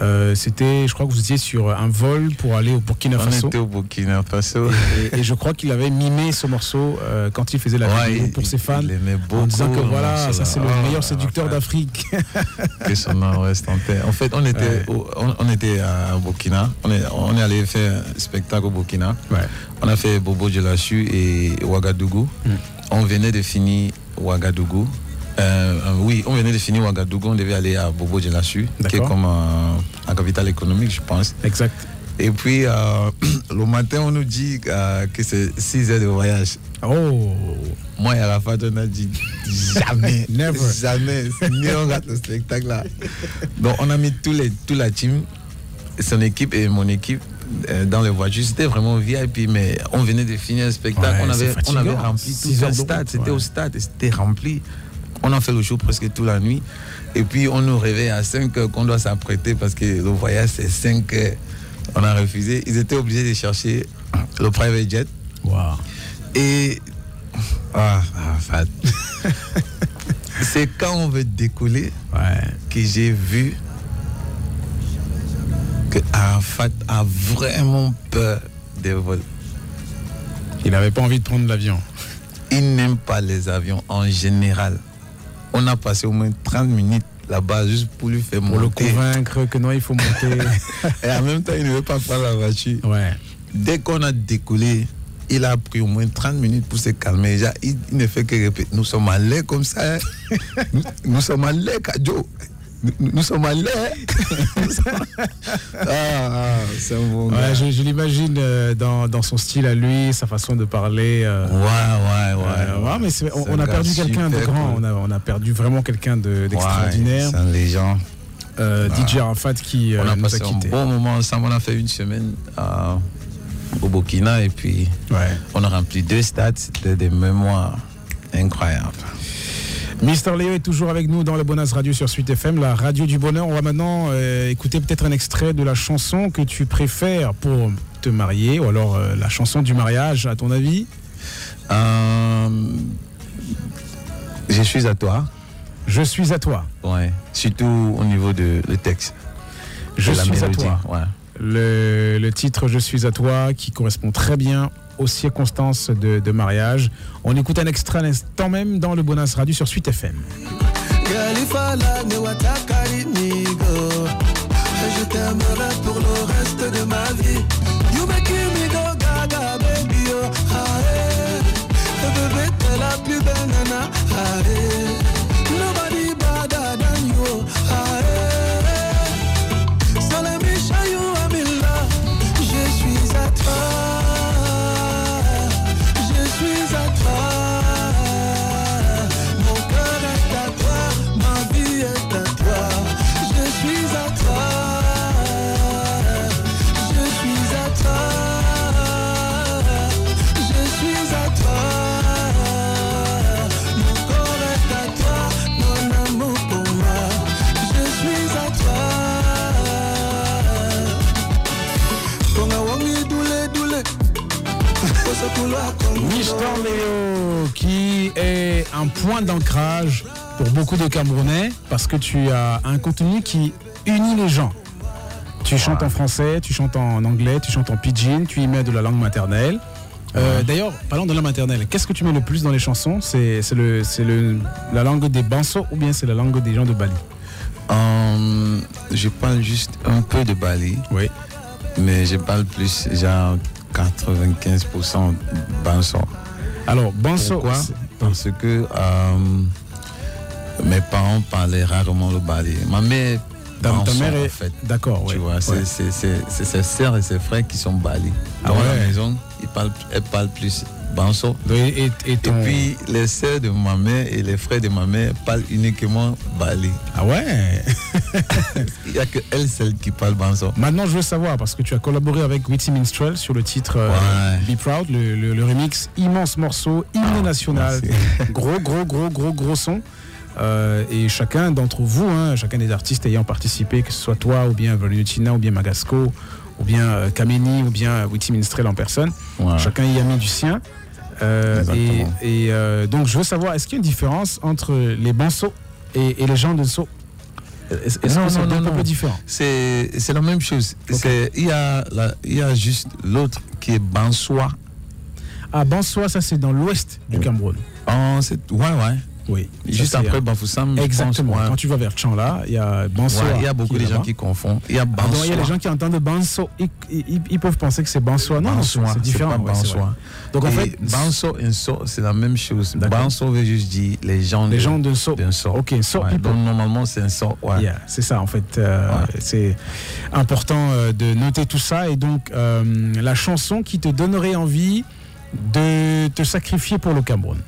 [SPEAKER 9] Euh, C'était, je crois que vous étiez sur un vol pour aller au Burkina
[SPEAKER 14] On
[SPEAKER 9] Faso.
[SPEAKER 14] était au Burkina Faso.
[SPEAKER 9] Et, et je crois qu'il avait mimé ce morceau euh, quand il faisait la
[SPEAKER 14] Ouais,
[SPEAKER 9] vidéo pour ses fans.
[SPEAKER 14] beaucoup
[SPEAKER 9] en disant que voilà, ça c'est le
[SPEAKER 14] là.
[SPEAKER 9] meilleur
[SPEAKER 14] Oh,
[SPEAKER 9] séducteur d'Afrique.
[SPEAKER 14] que son nom reste en paix. En fait, on était,
[SPEAKER 9] Ouais.
[SPEAKER 14] au, on, on était à Burkina. On est, on est allé faire un spectacle au Burkina. On a fait Bobo Djelachu et Ouagadougou.
[SPEAKER 9] Mm.
[SPEAKER 14] On venait de finir Ouagadougou. Euh, euh, oui, on venait de finir Ouagadougou. On devait aller à Bobo Djelachu, qui est comme euh, la capitale économique, je pense.
[SPEAKER 9] Exact.
[SPEAKER 14] Et puis, euh, le matin, on nous dit euh, que c'est 6 heures de voyage.
[SPEAKER 9] Oh
[SPEAKER 14] Moi et Arafat, on a dit jamais,
[SPEAKER 9] Never.
[SPEAKER 14] jamais, ni on rate le spectacle là. Donc, on a mis tous les, toute la team, son équipe et mon équipe euh, dans les voitures. C'était vraiment VIP, mais on venait de finir un spectacle.
[SPEAKER 9] Ouais,
[SPEAKER 14] on, avait, on rempli tout le
[SPEAKER 9] de
[SPEAKER 14] stade. C'était
[SPEAKER 9] ouais.
[SPEAKER 14] au stade et c'était rempli. On a fait le show presque toute la nuit. Et puis, on nous réveille à 5 heures qu'on doit s'apprêter parce que le voyage, c'est 5 heures. On a refusé. Ils étaient obligés de chercher le private jet. Et. Ah, Arafat. c'est quand on veut décoller que j'ai vu que Arafat a vraiment peur des vols.
[SPEAKER 9] Il n'avait pas envie de prendre l'avion.
[SPEAKER 14] Il n'aime pas les avions en général. On a passé au moins 30 minutes là-bas juste pour lui faire
[SPEAKER 9] Pour le
[SPEAKER 14] monter.
[SPEAKER 9] convaincre que non, il faut monter.
[SPEAKER 14] Et en même temps, il ne veut pas prendre la voiture. Dès qu'on a décollé, il a pris au moins 30 minutes pour se calmer. Déjà, il, ne fait que répéter. Nous sommes à l'air comme ça. hein. nous, sommes à l'air, Kadjo. Nous, sommes à l'air. ah, ah, c'est un bon
[SPEAKER 9] Ouais,
[SPEAKER 14] gars.
[SPEAKER 9] je, je l'imagine euh, dans, dans son style à lui, sa façon de parler. euh,
[SPEAKER 14] ouais, ouais,
[SPEAKER 9] ouais, mais c'est- on, a perdu quelqu'un de grand.
[SPEAKER 14] cool.
[SPEAKER 9] On a, on a perdu vraiment quelqu'un de- d'extraordinaire.
[SPEAKER 14] C'est un légende.
[SPEAKER 9] Euh,
[SPEAKER 14] Ah.
[SPEAKER 9] DJ Arafat qui euh,
[SPEAKER 14] on a
[SPEAKER 9] nous
[SPEAKER 14] passé
[SPEAKER 9] a quittés.
[SPEAKER 14] un bon moment ensemble. On a fait une semaine euh, au Burkina et puis on a rempli deux stades. C'était des mémoires incroyables.
[SPEAKER 9] Mister Léo est toujours avec nous dans le Bonus Radio sur Suite FM, la radio du bonheur. On va maintenant euh, écouter peut-être un extrait de la chanson que tu préfères pour te marier, ou alors euh, la chanson du mariage, à ton avis?
[SPEAKER 14] Euh, je suis à toi.
[SPEAKER 9] Je suis à toi.
[SPEAKER 14] Ouais. Surtout au niveau de le texte.
[SPEAKER 9] Je suis à toi.
[SPEAKER 14] Ouais.
[SPEAKER 9] Le, le titre Je suis à toi qui correspond très bien aux circonstances de, de mariage. On écoute un extrait à l'instant même dans le Bonus Radio sur Suite FM.
[SPEAKER 7] Je t'aimerai pour le reste de ma vie You make me go gaga baby oh ah. Eh, Bébé t'es la plus belle nana ah, eh.
[SPEAKER 9] Point d'ancrage pour beaucoup de Camerounais, parce que tu as un contenu qui unit les gens. Tu chantes en français, tu chantes en anglais, tu chantes en pidgin, tu y mets de la langue maternelle. Euh, D'ailleurs, parlant de la maternelle, qu'est-ce que tu mets le plus dans les chansons? C'est le, c'est le, la langue des Banso ou bien c'est la langue des gens de Bali?
[SPEAKER 14] Euh, je parle juste un peu de Bali.
[SPEAKER 9] Oui.
[SPEAKER 14] Mais je parle plus, genre 95% Banso.
[SPEAKER 9] Alors, Banso.
[SPEAKER 14] Pourquoi? Parce que euh, mes parents parlaient rarement le Bali. Ma mère.
[SPEAKER 9] Ta- ta mère
[SPEAKER 14] en
[SPEAKER 9] est-
[SPEAKER 14] fait.
[SPEAKER 9] d'accord,
[SPEAKER 14] Tu
[SPEAKER 9] ouais.
[SPEAKER 14] vois, c'est
[SPEAKER 9] Ouais.
[SPEAKER 14] ses sœurs et ses frères qui sont Bali.
[SPEAKER 9] Ah
[SPEAKER 14] Dans la
[SPEAKER 9] ouais.
[SPEAKER 14] maison, ils parlent, elles parlent plus Banso.
[SPEAKER 9] Et, et ton-
[SPEAKER 14] puis, les sœurs de ma mère et les frères de ma mère parlent uniquement Bali.
[SPEAKER 9] Ah ouais?
[SPEAKER 14] Il n'y a que elles seules qui parlent Banso.
[SPEAKER 9] Maintenant, je veux savoir, parce que tu as collaboré avec Witty Minstrel sur le titre euh, Be Proud, le, le- le remix, immense morceau, hymne national, gros, gros, gros, gros, gros son. Euh, et chacun d'entre vous, hein, chacun des artistes ayant participé, que ce soit toi, ou bien Valutina, ou bien Magasco, ou bien euh, Kameni, ou bien Witty Minstrel en personne,
[SPEAKER 14] Ouais.
[SPEAKER 9] chacun y a mis du sien. Euh, et et, donc, je veux savoir, est-ce qu'il y a une différence entre les Banso et, et les gens de So Est-ce est-ce que c'est deux peuples différents
[SPEAKER 14] C'est c'est la même chose. C'est- Il y, a la- il y a juste l'autre qui est Bansois.
[SPEAKER 9] Ah, Bansois, ça c'est dans l'ouest du Cameroun.
[SPEAKER 14] Oh, c'est- ouais, ouais.
[SPEAKER 9] Oui.
[SPEAKER 14] Juste après Bafoussam.
[SPEAKER 9] Exactement.
[SPEAKER 14] pense, ouais.
[SPEAKER 9] Quand tu vas vers Tchanla, il y a Banso.
[SPEAKER 14] Ouais, il y a beaucoup de gens qui confondent. Il y a
[SPEAKER 9] Ah non, il y a des gens qui entendent Banso. Ils, ils- ils peuvent penser que c'est Bansoa. Non, c'est différent.
[SPEAKER 14] pas
[SPEAKER 9] ouais. Donc en fait,
[SPEAKER 14] Banso et So, c'est la même chose. Banso veut juste dire les gens
[SPEAKER 9] Les
[SPEAKER 14] de,
[SPEAKER 9] gens de So.
[SPEAKER 14] d'un So.
[SPEAKER 9] Ok, So.
[SPEAKER 14] Donc normalement, c'est un So.
[SPEAKER 9] Yeah, c'est ça en fait. Euh, C'est important euh, de noter tout ça. Et donc, euh, la chanson qui te donnerait envie de te sacrifier pour le Cameroun.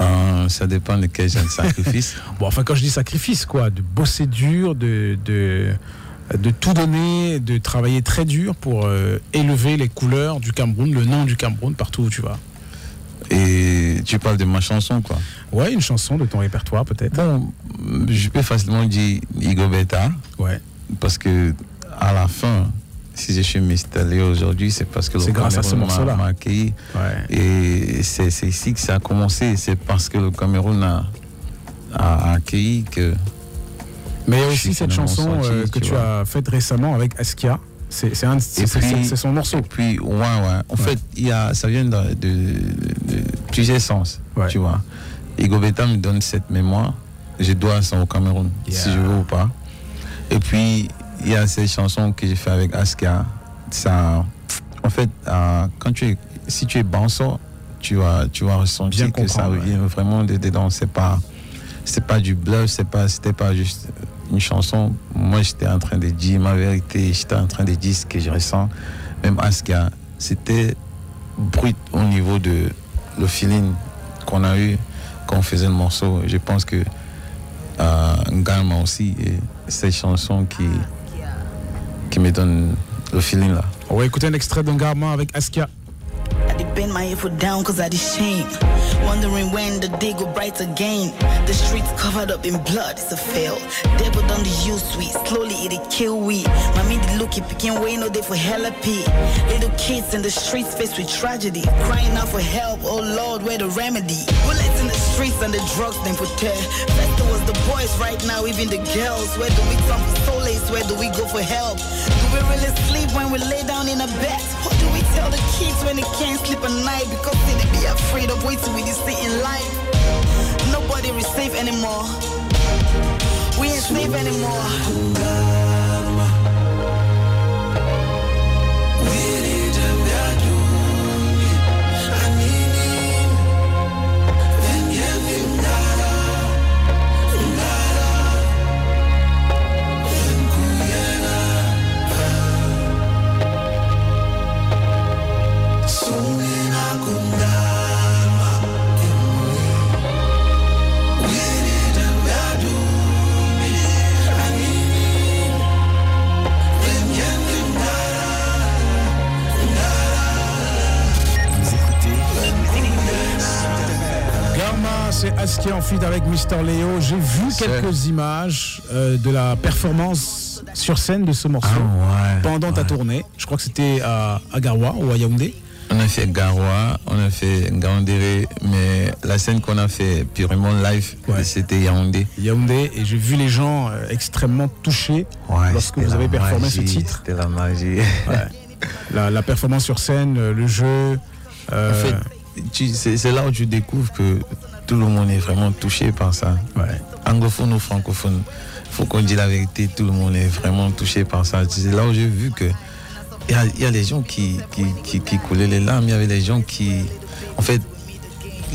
[SPEAKER 14] Euh, ça dépend de quel genre de sacrifice.
[SPEAKER 9] Bon, enfin, quand je dis sacrifice, quoi, de bosser dur, de, de, de tout donner, de travailler très dur pour euh, élever les couleurs du Cameroun, le nom du Cameroun partout où tu vas.
[SPEAKER 14] Et tu parles de ma chanson, quoi.
[SPEAKER 9] Ouais, une chanson de ton répertoire peut-être.
[SPEAKER 14] Bon, je peux facilement dire Igo Beta.
[SPEAKER 9] Ouais.
[SPEAKER 14] Parce que à la fin, si je suis. Léo aujourd'hui, c'est parce que le Cameroun m'a- accueilli. Et c'est ici que ça a commencé. C'est parce que le Cameroun a, a accueilli que.
[SPEAKER 9] Mais il y a aussi cette chanson
[SPEAKER 14] sorti,
[SPEAKER 9] euh, que tu, as faite récemment avec Askia. C'est un- c'est-
[SPEAKER 14] Et puis-
[SPEAKER 9] son morceau.
[SPEAKER 14] Ouais, ouais. En fait, y a, ça vient de, de- de plusieurs sens, tu vois. Igo Beta me donne cette mémoire. Je dois ça au Cameroun, si je veux ou pas. Et puis, il y a ces chansons que j'ai fait avec Aska. Ça, en fait, euh, quand tu es, si tu es banso, tu vas, tu vas ressentir que ça
[SPEAKER 9] comprendre,
[SPEAKER 14] vient vraiment de dedans. C'est pas, c'est pas du bluff, c'est pas, c'était pas juste une chanson. Moi, j'étais en train de dire ma vérité, j'étais en train de dire ce que je ressens. Même Aska, c'était brut au niveau de le feeling qu'on a eu quand on faisait le morceau. Je pense que euh, Ngalma aussi, et cette chanson qui, qui me donne le feeling là.
[SPEAKER 9] On va écouter un extrait d'un Garmin avec Askia.
[SPEAKER 16] I did bend my foot down cause I did shame. Wondering when the day go bright again. The streets covered up in blood, it's a fail. Devil done the use sweet, slowly it'll kill we. Mommy the look it picking way no day for hella pee. Little kids in the streets faced with tragedy. Crying out for help, oh Lord, where the remedy? Bullets in the streets and the drugs then for tear. First it was the boys, right now even the girls. Where do we come for solace? Where do we go for help? Do we really sleep when we lay down in a bed? Or do we tell the kids when they can't sleep at night because they be afraid of waiting with this thing in life? Nobody is safe anymore. We ain't safe anymore.
[SPEAKER 9] C'est Askia en feed avec Mister Léo. J'ai vu quelques images euh, de la performance sur scène de ce morceau pendant ta tournée. Je crois que c'était à, à Garoua ou à Yaoundé.
[SPEAKER 14] On a fait Garoua, on a fait Gaoundéré, mais la scène qu'on a fait purement live, c'était Yaoundé.
[SPEAKER 9] Yaoundé, et j'ai vu les gens euh, extrêmement touchés lorsque vous avez performé ce titre.
[SPEAKER 14] C'était la magie.
[SPEAKER 9] La, la performance sur scène, euh, le jeu. euh,
[SPEAKER 14] En fait, c'est là où tu découvres que tout le monde est vraiment touché par ça. Anglophone ou francophone, faut qu'on dise la vérité, tout le monde est vraiment touché par ça. C'est là où j'ai vu que il y a, il y a les gens qui, qui, qui, qui coulaient les larmes, il y avait les gens qui. En fait,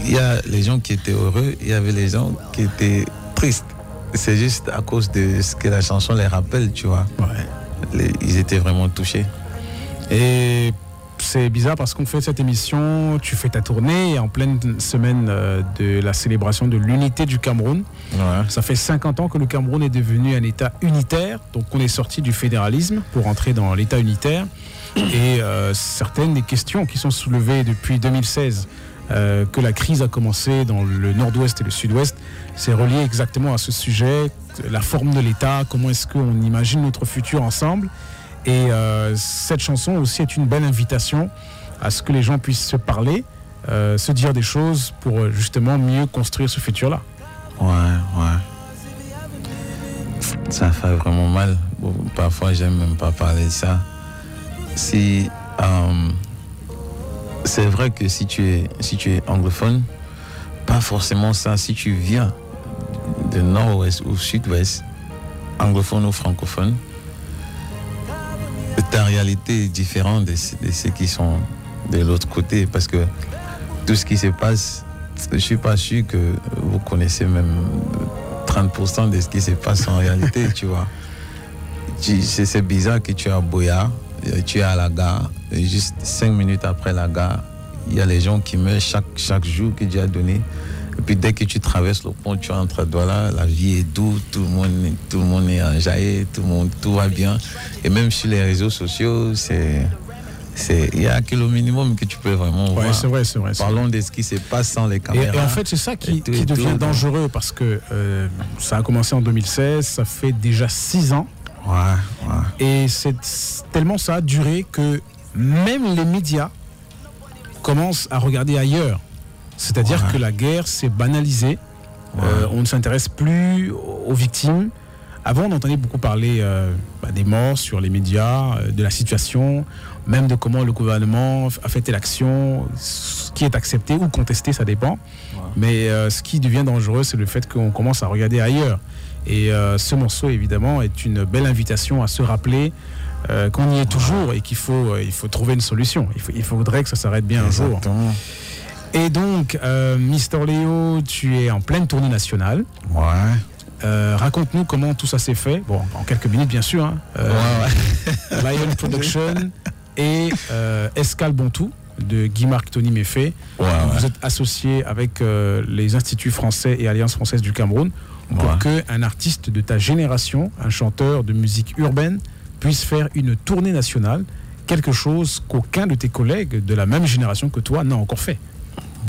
[SPEAKER 14] il y a les gens qui étaient heureux, il y avait les gens qui étaient tristes. C'est juste à cause de ce que la chanson les rappelle, tu vois. Les- ils étaient vraiment touchés.
[SPEAKER 9] Et c'est bizarre parce qu'on fait cette émission, tu fais ta tournée en pleine semaine euh, de la célébration de l'unité du Cameroun. Ça fait 50 ans que le Cameroun est devenu un État unitaire, donc on est sorti du fédéralisme pour entrer dans l'État unitaire. Et euh, certaines des questions qui sont soulevées depuis 2016, euh, que la crise a commencé dans le nord-ouest et le sud-ouest, c'est relié exactement à ce sujet, la forme de l'État, comment est-ce qu'on imagine notre futur ensemble. Et euh, cette chanson aussi est une belle invitation à ce que les gens puissent se parler, euh, se dire des choses pour euh, justement mieux construire ce futur-là.
[SPEAKER 14] Ouais, ouais. Ça fait vraiment mal. Parfois, j'aime même pas parler de ça. Si, c'est vrai que si tu es, si tu es anglophone, pas forcément ça. Si tu viens de nord-ouest ou sud-ouest, anglophone ou francophone, ta réalité est différente de, ceux qui sont de l'autre côté parce que tout ce qui se passe, je suis pas sûr que vous connaissez même 30% de ce qui se passe en réalité, tu vois. C'est bizarre que tu es à Boya, euh, tu es à la gare, et juste cinq minutes après la gare, il y a les gens qui meurent chaque, chaque jour que Dieu a donné. Et puis dès que tu traverses le pont, tu entres à Douala, la vie est douce, tout le monde, est- tout le monde est enjaillé, tout le monde, tout va bien. Et même sur les réseaux sociaux, c'est, il y a que le minimum que tu peux vraiment
[SPEAKER 9] Ouais,
[SPEAKER 14] voir.
[SPEAKER 9] c'est vrai, c'est vrai.
[SPEAKER 14] Parlons de ce qui se passe sans les caméras.
[SPEAKER 9] et en fait, c'est ça qui, devient
[SPEAKER 14] tout.
[SPEAKER 9] dangereux parce que euh, ça a commencé en 2016, ça fait déjà six ans. Et c'est tellement ça a duré que même les médias commencent à regarder ailleurs. C'est-à-dire que la guerre s'est banalisée. Euh, on ne s'intéresse plus aux victimes. Avant, on entendait beaucoup parler euh, bah, des morts sur les médias, euh, de la situation, même de comment le gouvernement a fait telle action, ce qui est accepté ou contesté, ça dépend. Mais ce qui devient dangereux, c'est le fait qu'on commence à regarder ailleurs. Et ce morceau, évidemment, est une belle invitation à se rappeler qu'on y est toujours et qu'il faut, il faut trouver une solution. Il, faut- il faudrait que ça s'arrête bien un jour. Et donc, euh, Mister Léo, tu es en pleine tournée nationale.
[SPEAKER 14] Ouais.
[SPEAKER 9] Euh, Raconte-nous comment tout ça s'est fait. Bon, en quelques minutes, bien sûr. hein. Euh, Lion Production et euh, Escal Bontou de Guy-Marc Tony Méfait. Vous êtes associé avec euh, les instituts français et Alliance française du Cameroun pour que un artiste de ta génération, un chanteur de musique urbaine, puisse faire une tournée nationale, quelque chose qu'aucun de tes collègues de la même génération que toi n'a encore fait.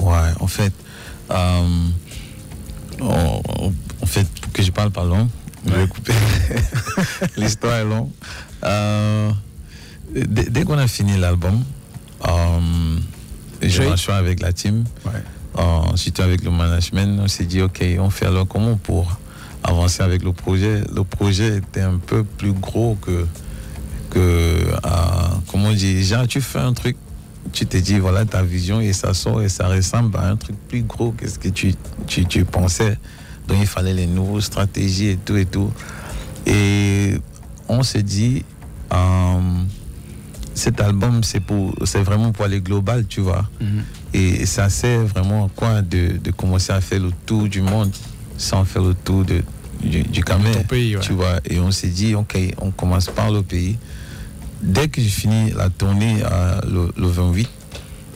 [SPEAKER 14] Ouais, en fait, euh, en, en fait, pour que je parle pas long, je vais couper. L'histoire est longue. Euh, dès dès qu'on a fini l'album, euh, J'ai- marché avec la team, euh, surtout avec le management, on s'est dit, ok, on fait alors comment pour avancer avec le projet? Le projet était un peu plus gros que, que euh, comment on dit, genre, tu fais un truc, tu te dis, voilà ta vision et ça sort et ça ressemble à un truc plus gros que ce que tu, tu, tu pensais. Donc il fallait les nouvelles stratégies et tout et tout. Et on s'est dit, euh, cet album, c'est pour, c'est vraiment pour aller global, tu vois. Et ça sert vraiment à quoi de, de commencer à faire le tour du monde sans faire le tour de, du, du Cameroun, tu vois. Et on s'est dit, ok, on commence par le pays. Dès que j'ai fini la tournée euh, le, le 28,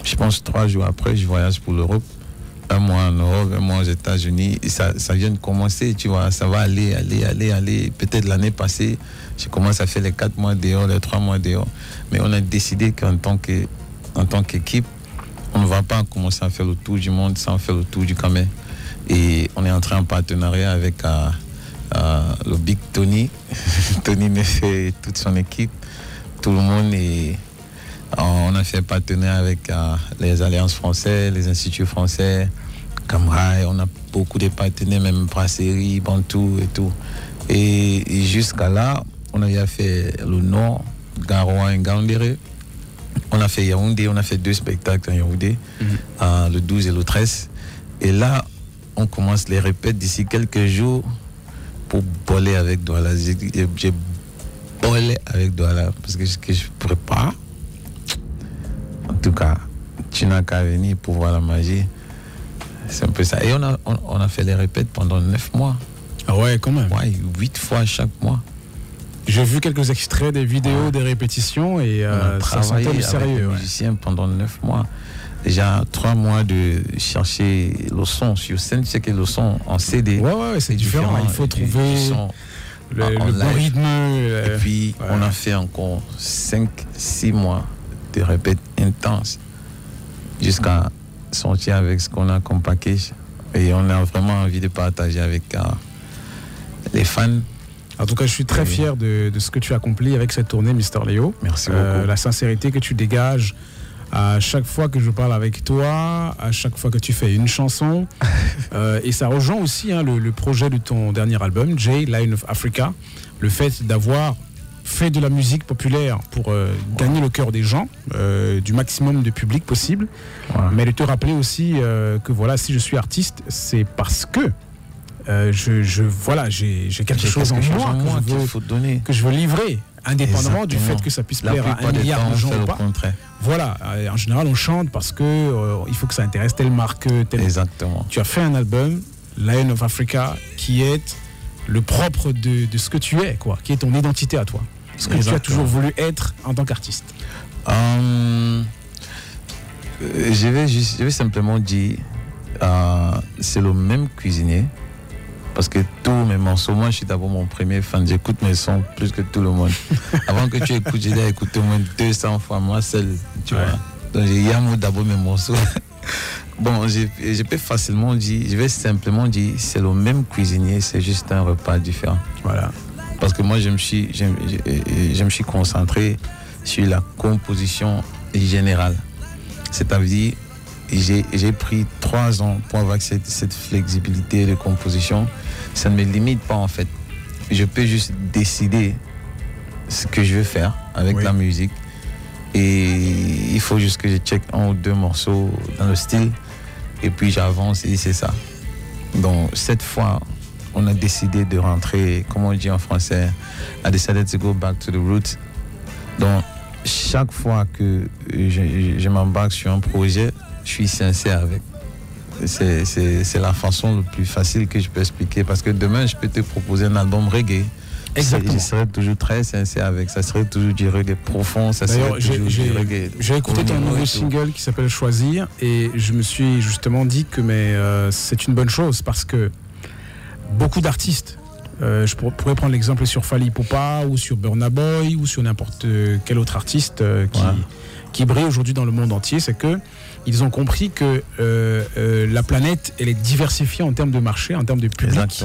[SPEAKER 14] je pense trois jours après, je voyage pour l'Europe. Un mois en Europe, un mois aux États-Unis. Ça, vient de commencer, tu vois. Ça va aller, aller, aller, aller. Peut-être l'année passée, j'ai commencé à faire les quatre mois dehors, les trois mois dehors. Mais on a décidé qu'en tant que, en tant qu'équipe, on ne va pas commencer à faire le tour du monde sans faire le tour du Cameroun. Et on est entré en partenariat avec euh, euh, le Big Tony. Tony Méfait et toute son équipe. Tout le monde est. On a fait partenariat avec euh, les alliances françaises, les instituts français, Camrail, on a beaucoup de partenaires, même Brasserie, Bantou et tout. Et, et jusqu'à là, on avait fait le Nord, Garoua et Gaoundéré. On a fait Yaoundé, on a fait deux spectacles à Yaoundé, euh, le 12 et le 13. Et là, on commence les répètes d'ici quelques jours pour boller avec Douala. J'ai bollé avec Douala parce que ce que je prépare, en tout cas, tu n'as qu'à venir pour voir la magie. C'est un peu ça. Et on a, on, on a fait les répètes pendant neuf mois.
[SPEAKER 9] Ah ouais, quand même.
[SPEAKER 14] Ouais, huit fois chaque mois.
[SPEAKER 9] J'ai vu quelques extraits des vidéos, des répétitions et
[SPEAKER 14] On
[SPEAKER 9] euh,
[SPEAKER 14] a
[SPEAKER 9] ça
[SPEAKER 14] travaillé avec
[SPEAKER 9] sérieux.
[SPEAKER 14] les
[SPEAKER 9] ouais.
[SPEAKER 14] musiciens pendant neuf mois. Déjà trois mois de chercher le son sur scène, tu sais que le son en CD.
[SPEAKER 9] Ouais, ouais, c'est différent. Il faut
[SPEAKER 14] du- du
[SPEAKER 9] trouver
[SPEAKER 14] son
[SPEAKER 9] le-
[SPEAKER 14] en- en
[SPEAKER 9] le bon
[SPEAKER 14] live.
[SPEAKER 9] rythme,
[SPEAKER 14] Et
[SPEAKER 9] euh,
[SPEAKER 14] puis,
[SPEAKER 9] ouais.
[SPEAKER 14] on a fait encore cinq, six mois de répètes intenses jusqu'à sortir avec ce qu'on a comme package. Et on a vraiment envie de partager avec euh, les fans.
[SPEAKER 9] En tout cas, je suis très fier de, de ce que tu as accompli avec cette tournée, Mister Léo.
[SPEAKER 14] Merci
[SPEAKER 9] Euh,
[SPEAKER 14] beaucoup.
[SPEAKER 9] La sincérité que tu dégages à chaque fois que je parle avec toi, à chaque fois que tu fais une chanson. Euh, et ça rejoint aussi hein, le, le projet de ton dernier album, J, Lion of Africa. Le fait d'avoir fait de la musique populaire pour euh, gagner le cœur des gens, euh, du maximum de public possible, mais de te rappeler aussi que voilà, si je suis artiste, c'est parce que euh, je, je- voilà, j'ai quelque chose en
[SPEAKER 14] chose
[SPEAKER 9] moi,
[SPEAKER 14] en
[SPEAKER 9] que,
[SPEAKER 14] moi
[SPEAKER 9] je veux,
[SPEAKER 14] faut donner.
[SPEAKER 9] que je veux livrer, indépendamment du fait que ça puisse
[SPEAKER 14] La
[SPEAKER 9] plaire à un milliard
[SPEAKER 14] temps,
[SPEAKER 9] de gens ou pas.
[SPEAKER 14] contraire.
[SPEAKER 9] Voilà, euh, en général, on chante parce que euh, il faut que ça intéresse telle marque, telle.
[SPEAKER 14] Exactement.
[SPEAKER 9] Tu as fait un album, Lion of Africa, qui est le propre de, de ce que tu es, quoi, qui est ton identité à toi. Ce que tu as toujours voulu être en tant qu'artiste.
[SPEAKER 14] Euh, je, vais juste, je vais simplement dire, euh, c'est le même cuisinier. Parce que tous mes morceaux, moi je suis d'abord mon premier fan, j'écoute mes sons plus que tout le monde. Avant que tu écoutes, j'ai déjà écouté au moins 200 fois, moi seul, tu vois. Donc j'ai yamou d'abord mes morceaux. bon, je, je peux facilement dire, je vais simplement dire, c'est le même cuisinier, c'est juste un repas différent.
[SPEAKER 9] Voilà.
[SPEAKER 14] Parce que moi je me suis, je, je- je me suis concentré sur la composition générale. C'est-à-dire, j'ai j'ai pris trois ans pour avoir cette, cette flexibilité de composition. Ça ne me limite pas en fait. Je peux juste décider ce que je veux faire avec la musique. Et il faut juste que je check un ou deux morceaux dans le style. Et puis j'avance et c'est ça. Donc cette fois, on a décidé de rentrer, comme on dit en français, I decided to go back to the roots. Donc chaque fois que je, je- je m'embarque sur un projet, je suis sincère avec. C'est- la façon la plus facile que je peux expliquer parce que demain, je peux te proposer un album reggae.
[SPEAKER 9] Exactement.
[SPEAKER 14] Je serai toujours très sincère avec. Ça serait toujours du reggae profond. Ça serait toujours du reggae.
[SPEAKER 9] j'ai écouté ton nouveau single qui s'appelle Choisir et je me suis justement dit que mais, euh, c'est une bonne chose parce que beaucoup d'artistes, euh, je pour- pourrais prendre l'exemple sur Fali Poupa ou sur Burna Boy ou sur n'importe quel autre artiste euh, qui, qui brille aujourd'hui dans le monde entier, c'est que ils ont compris que euh, euh, la planète elle est diversifiée en termes de marché, en termes de public.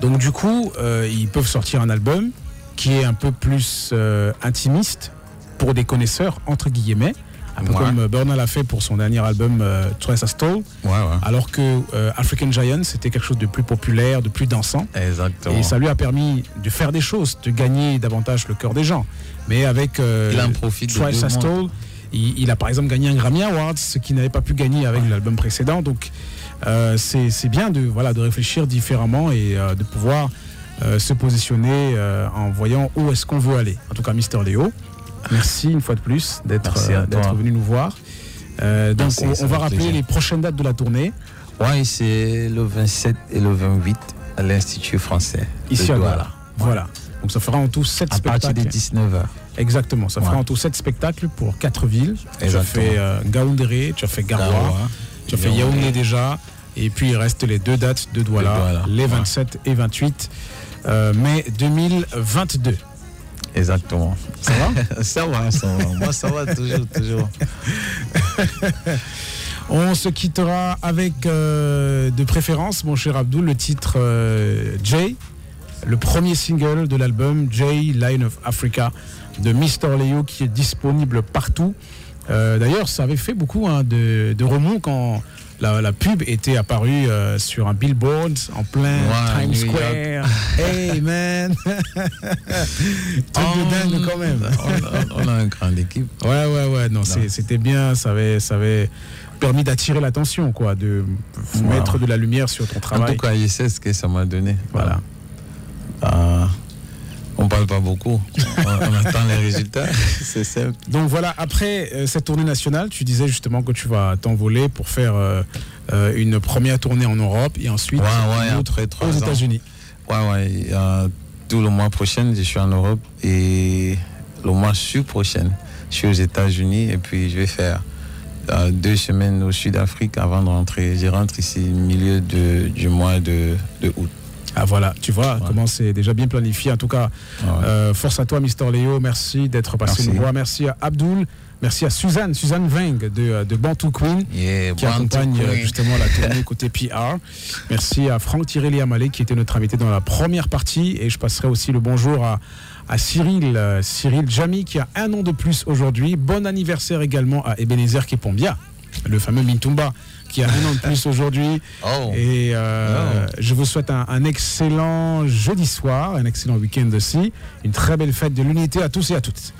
[SPEAKER 9] Donc du coup, euh, ils peuvent sortir un album qui est un peu plus intimiste pour des connaisseurs, entre guillemets. Un peu
[SPEAKER 14] Ouais.
[SPEAKER 9] comme Burna l'a fait pour son dernier album Trace Stole. Alors que African Giant, c'était quelque chose de plus populaire, de plus dansant.
[SPEAKER 14] Exactement.
[SPEAKER 9] Et ça lui a permis de faire des choses, de gagner davantage le cœur des gens. Mais avec
[SPEAKER 14] Il en profite
[SPEAKER 9] Stole, il, il a par exemple gagné un Grammy Award, ce qu'il n'avait pas pu gagner avec l'album précédent. Donc euh, c'est bien de, voilà, de réfléchir différemment et euh, de pouvoir euh, se positionner en voyant où est-ce qu'on veut aller. En tout cas, Mister Léo, merci une fois de plus d'être venu nous voir. Donc
[SPEAKER 14] Merci,
[SPEAKER 9] on, va rappeler
[SPEAKER 14] plaisir.
[SPEAKER 9] les prochaines dates de la tournée.
[SPEAKER 14] Ouais, c'est le 27 et le 28 à l'Institut français.
[SPEAKER 9] Ici à.
[SPEAKER 14] Douala.
[SPEAKER 9] Voilà. Donc ça fera en tout 7
[SPEAKER 14] À
[SPEAKER 9] spectacles.
[SPEAKER 14] partir de 19h.
[SPEAKER 9] Exactement, ça fera en tout 7 spectacles pour 4 villes. Tu as
[SPEAKER 14] Exactement.
[SPEAKER 9] fait euh, Ngaoundéré, tu as fait Garoua,
[SPEAKER 14] Garoua,
[SPEAKER 9] tu as fait
[SPEAKER 14] Yaoundé.
[SPEAKER 9] Déjà, et puis il reste les deux dates de Douala, les
[SPEAKER 14] ouais.
[SPEAKER 9] 27 et 28 euh, mai 2022.
[SPEAKER 14] Exactement.
[SPEAKER 9] Ça va?
[SPEAKER 14] Ça va, ça va. Moi, ça va toujours, toujours.
[SPEAKER 9] On se quittera avec euh, de préférence, mon cher Abdul, le titre euh, Jay, le premier single de l'album Jay, Line of Africa de Mr. Leo qui est disponible partout. Euh, D'ailleurs, ça avait fait beaucoup hein, de, de remous quand la, la pub était apparue euh, sur un billboard en plein Times. Square. Hey man Truc de dingue quand même.
[SPEAKER 14] On a, on a une grande équipe.
[SPEAKER 9] Ouais, ouais, ouais. Non, c'est- c'était bien. Ça avait, ça avait permis d'attirer l'attention, quoi, de
[SPEAKER 14] Wow.
[SPEAKER 9] mettre de la lumière sur ton
[SPEAKER 14] En
[SPEAKER 9] travail.
[SPEAKER 14] tout cas, je sais ce que ça m'a donné.
[SPEAKER 9] Voilà.
[SPEAKER 14] Ah, on parle pas beaucoup. on, attend les résultats. C'est simple.
[SPEAKER 9] Donc voilà, après euh, cette tournée nationale, tu disais justement que tu vas t'envoler pour faire euh, euh, une première tournée en Europe et ensuite
[SPEAKER 14] Ouais, ouais,
[SPEAKER 9] une autre
[SPEAKER 14] après trois
[SPEAKER 9] aux. États-Unis.
[SPEAKER 14] Ouais, ouais. tout le mois prochain, je suis en Europe et le mois sur prochain, je suis aux États-Unis et puis je vais faire euh, deux semaines au Sud-Afrique avant de rentrer. Je rentre ici au milieu de, du mois de, de août.
[SPEAKER 9] Ah voilà, tu vois comment c'est déjà bien planifié. En tout cas, euh, force à toi, Mister Léo. Merci d'être passé nous voir. Merci à Abdul. Merci à Suzanne, Suzanne Veng de, de Bantu Queen,
[SPEAKER 14] Yeah,
[SPEAKER 9] qui
[SPEAKER 14] Bantu
[SPEAKER 9] accompagne euh,
[SPEAKER 14] Queen.
[SPEAKER 9] justement la tournée côté PR. Merci à Franck Tirelli Amalé qui était notre invité dans la première partie. Et je passerai aussi le bonjour à, à Cyril, euh, Cyril Jamy qui a un an de plus aujourd'hui. Bon anniversaire également à Ebenezer Kepombia.
[SPEAKER 7] le fameux Mintumba, qui a un an de plus aujourd'hui. Et euh, je vous souhaite un, un excellent jeudi soir, un excellent week-end aussi, une très belle fête de l'unité à tous et à toutes.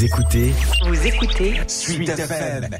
[SPEAKER 17] Vous écoutez
[SPEAKER 18] Vous écoutez
[SPEAKER 17] Suite FM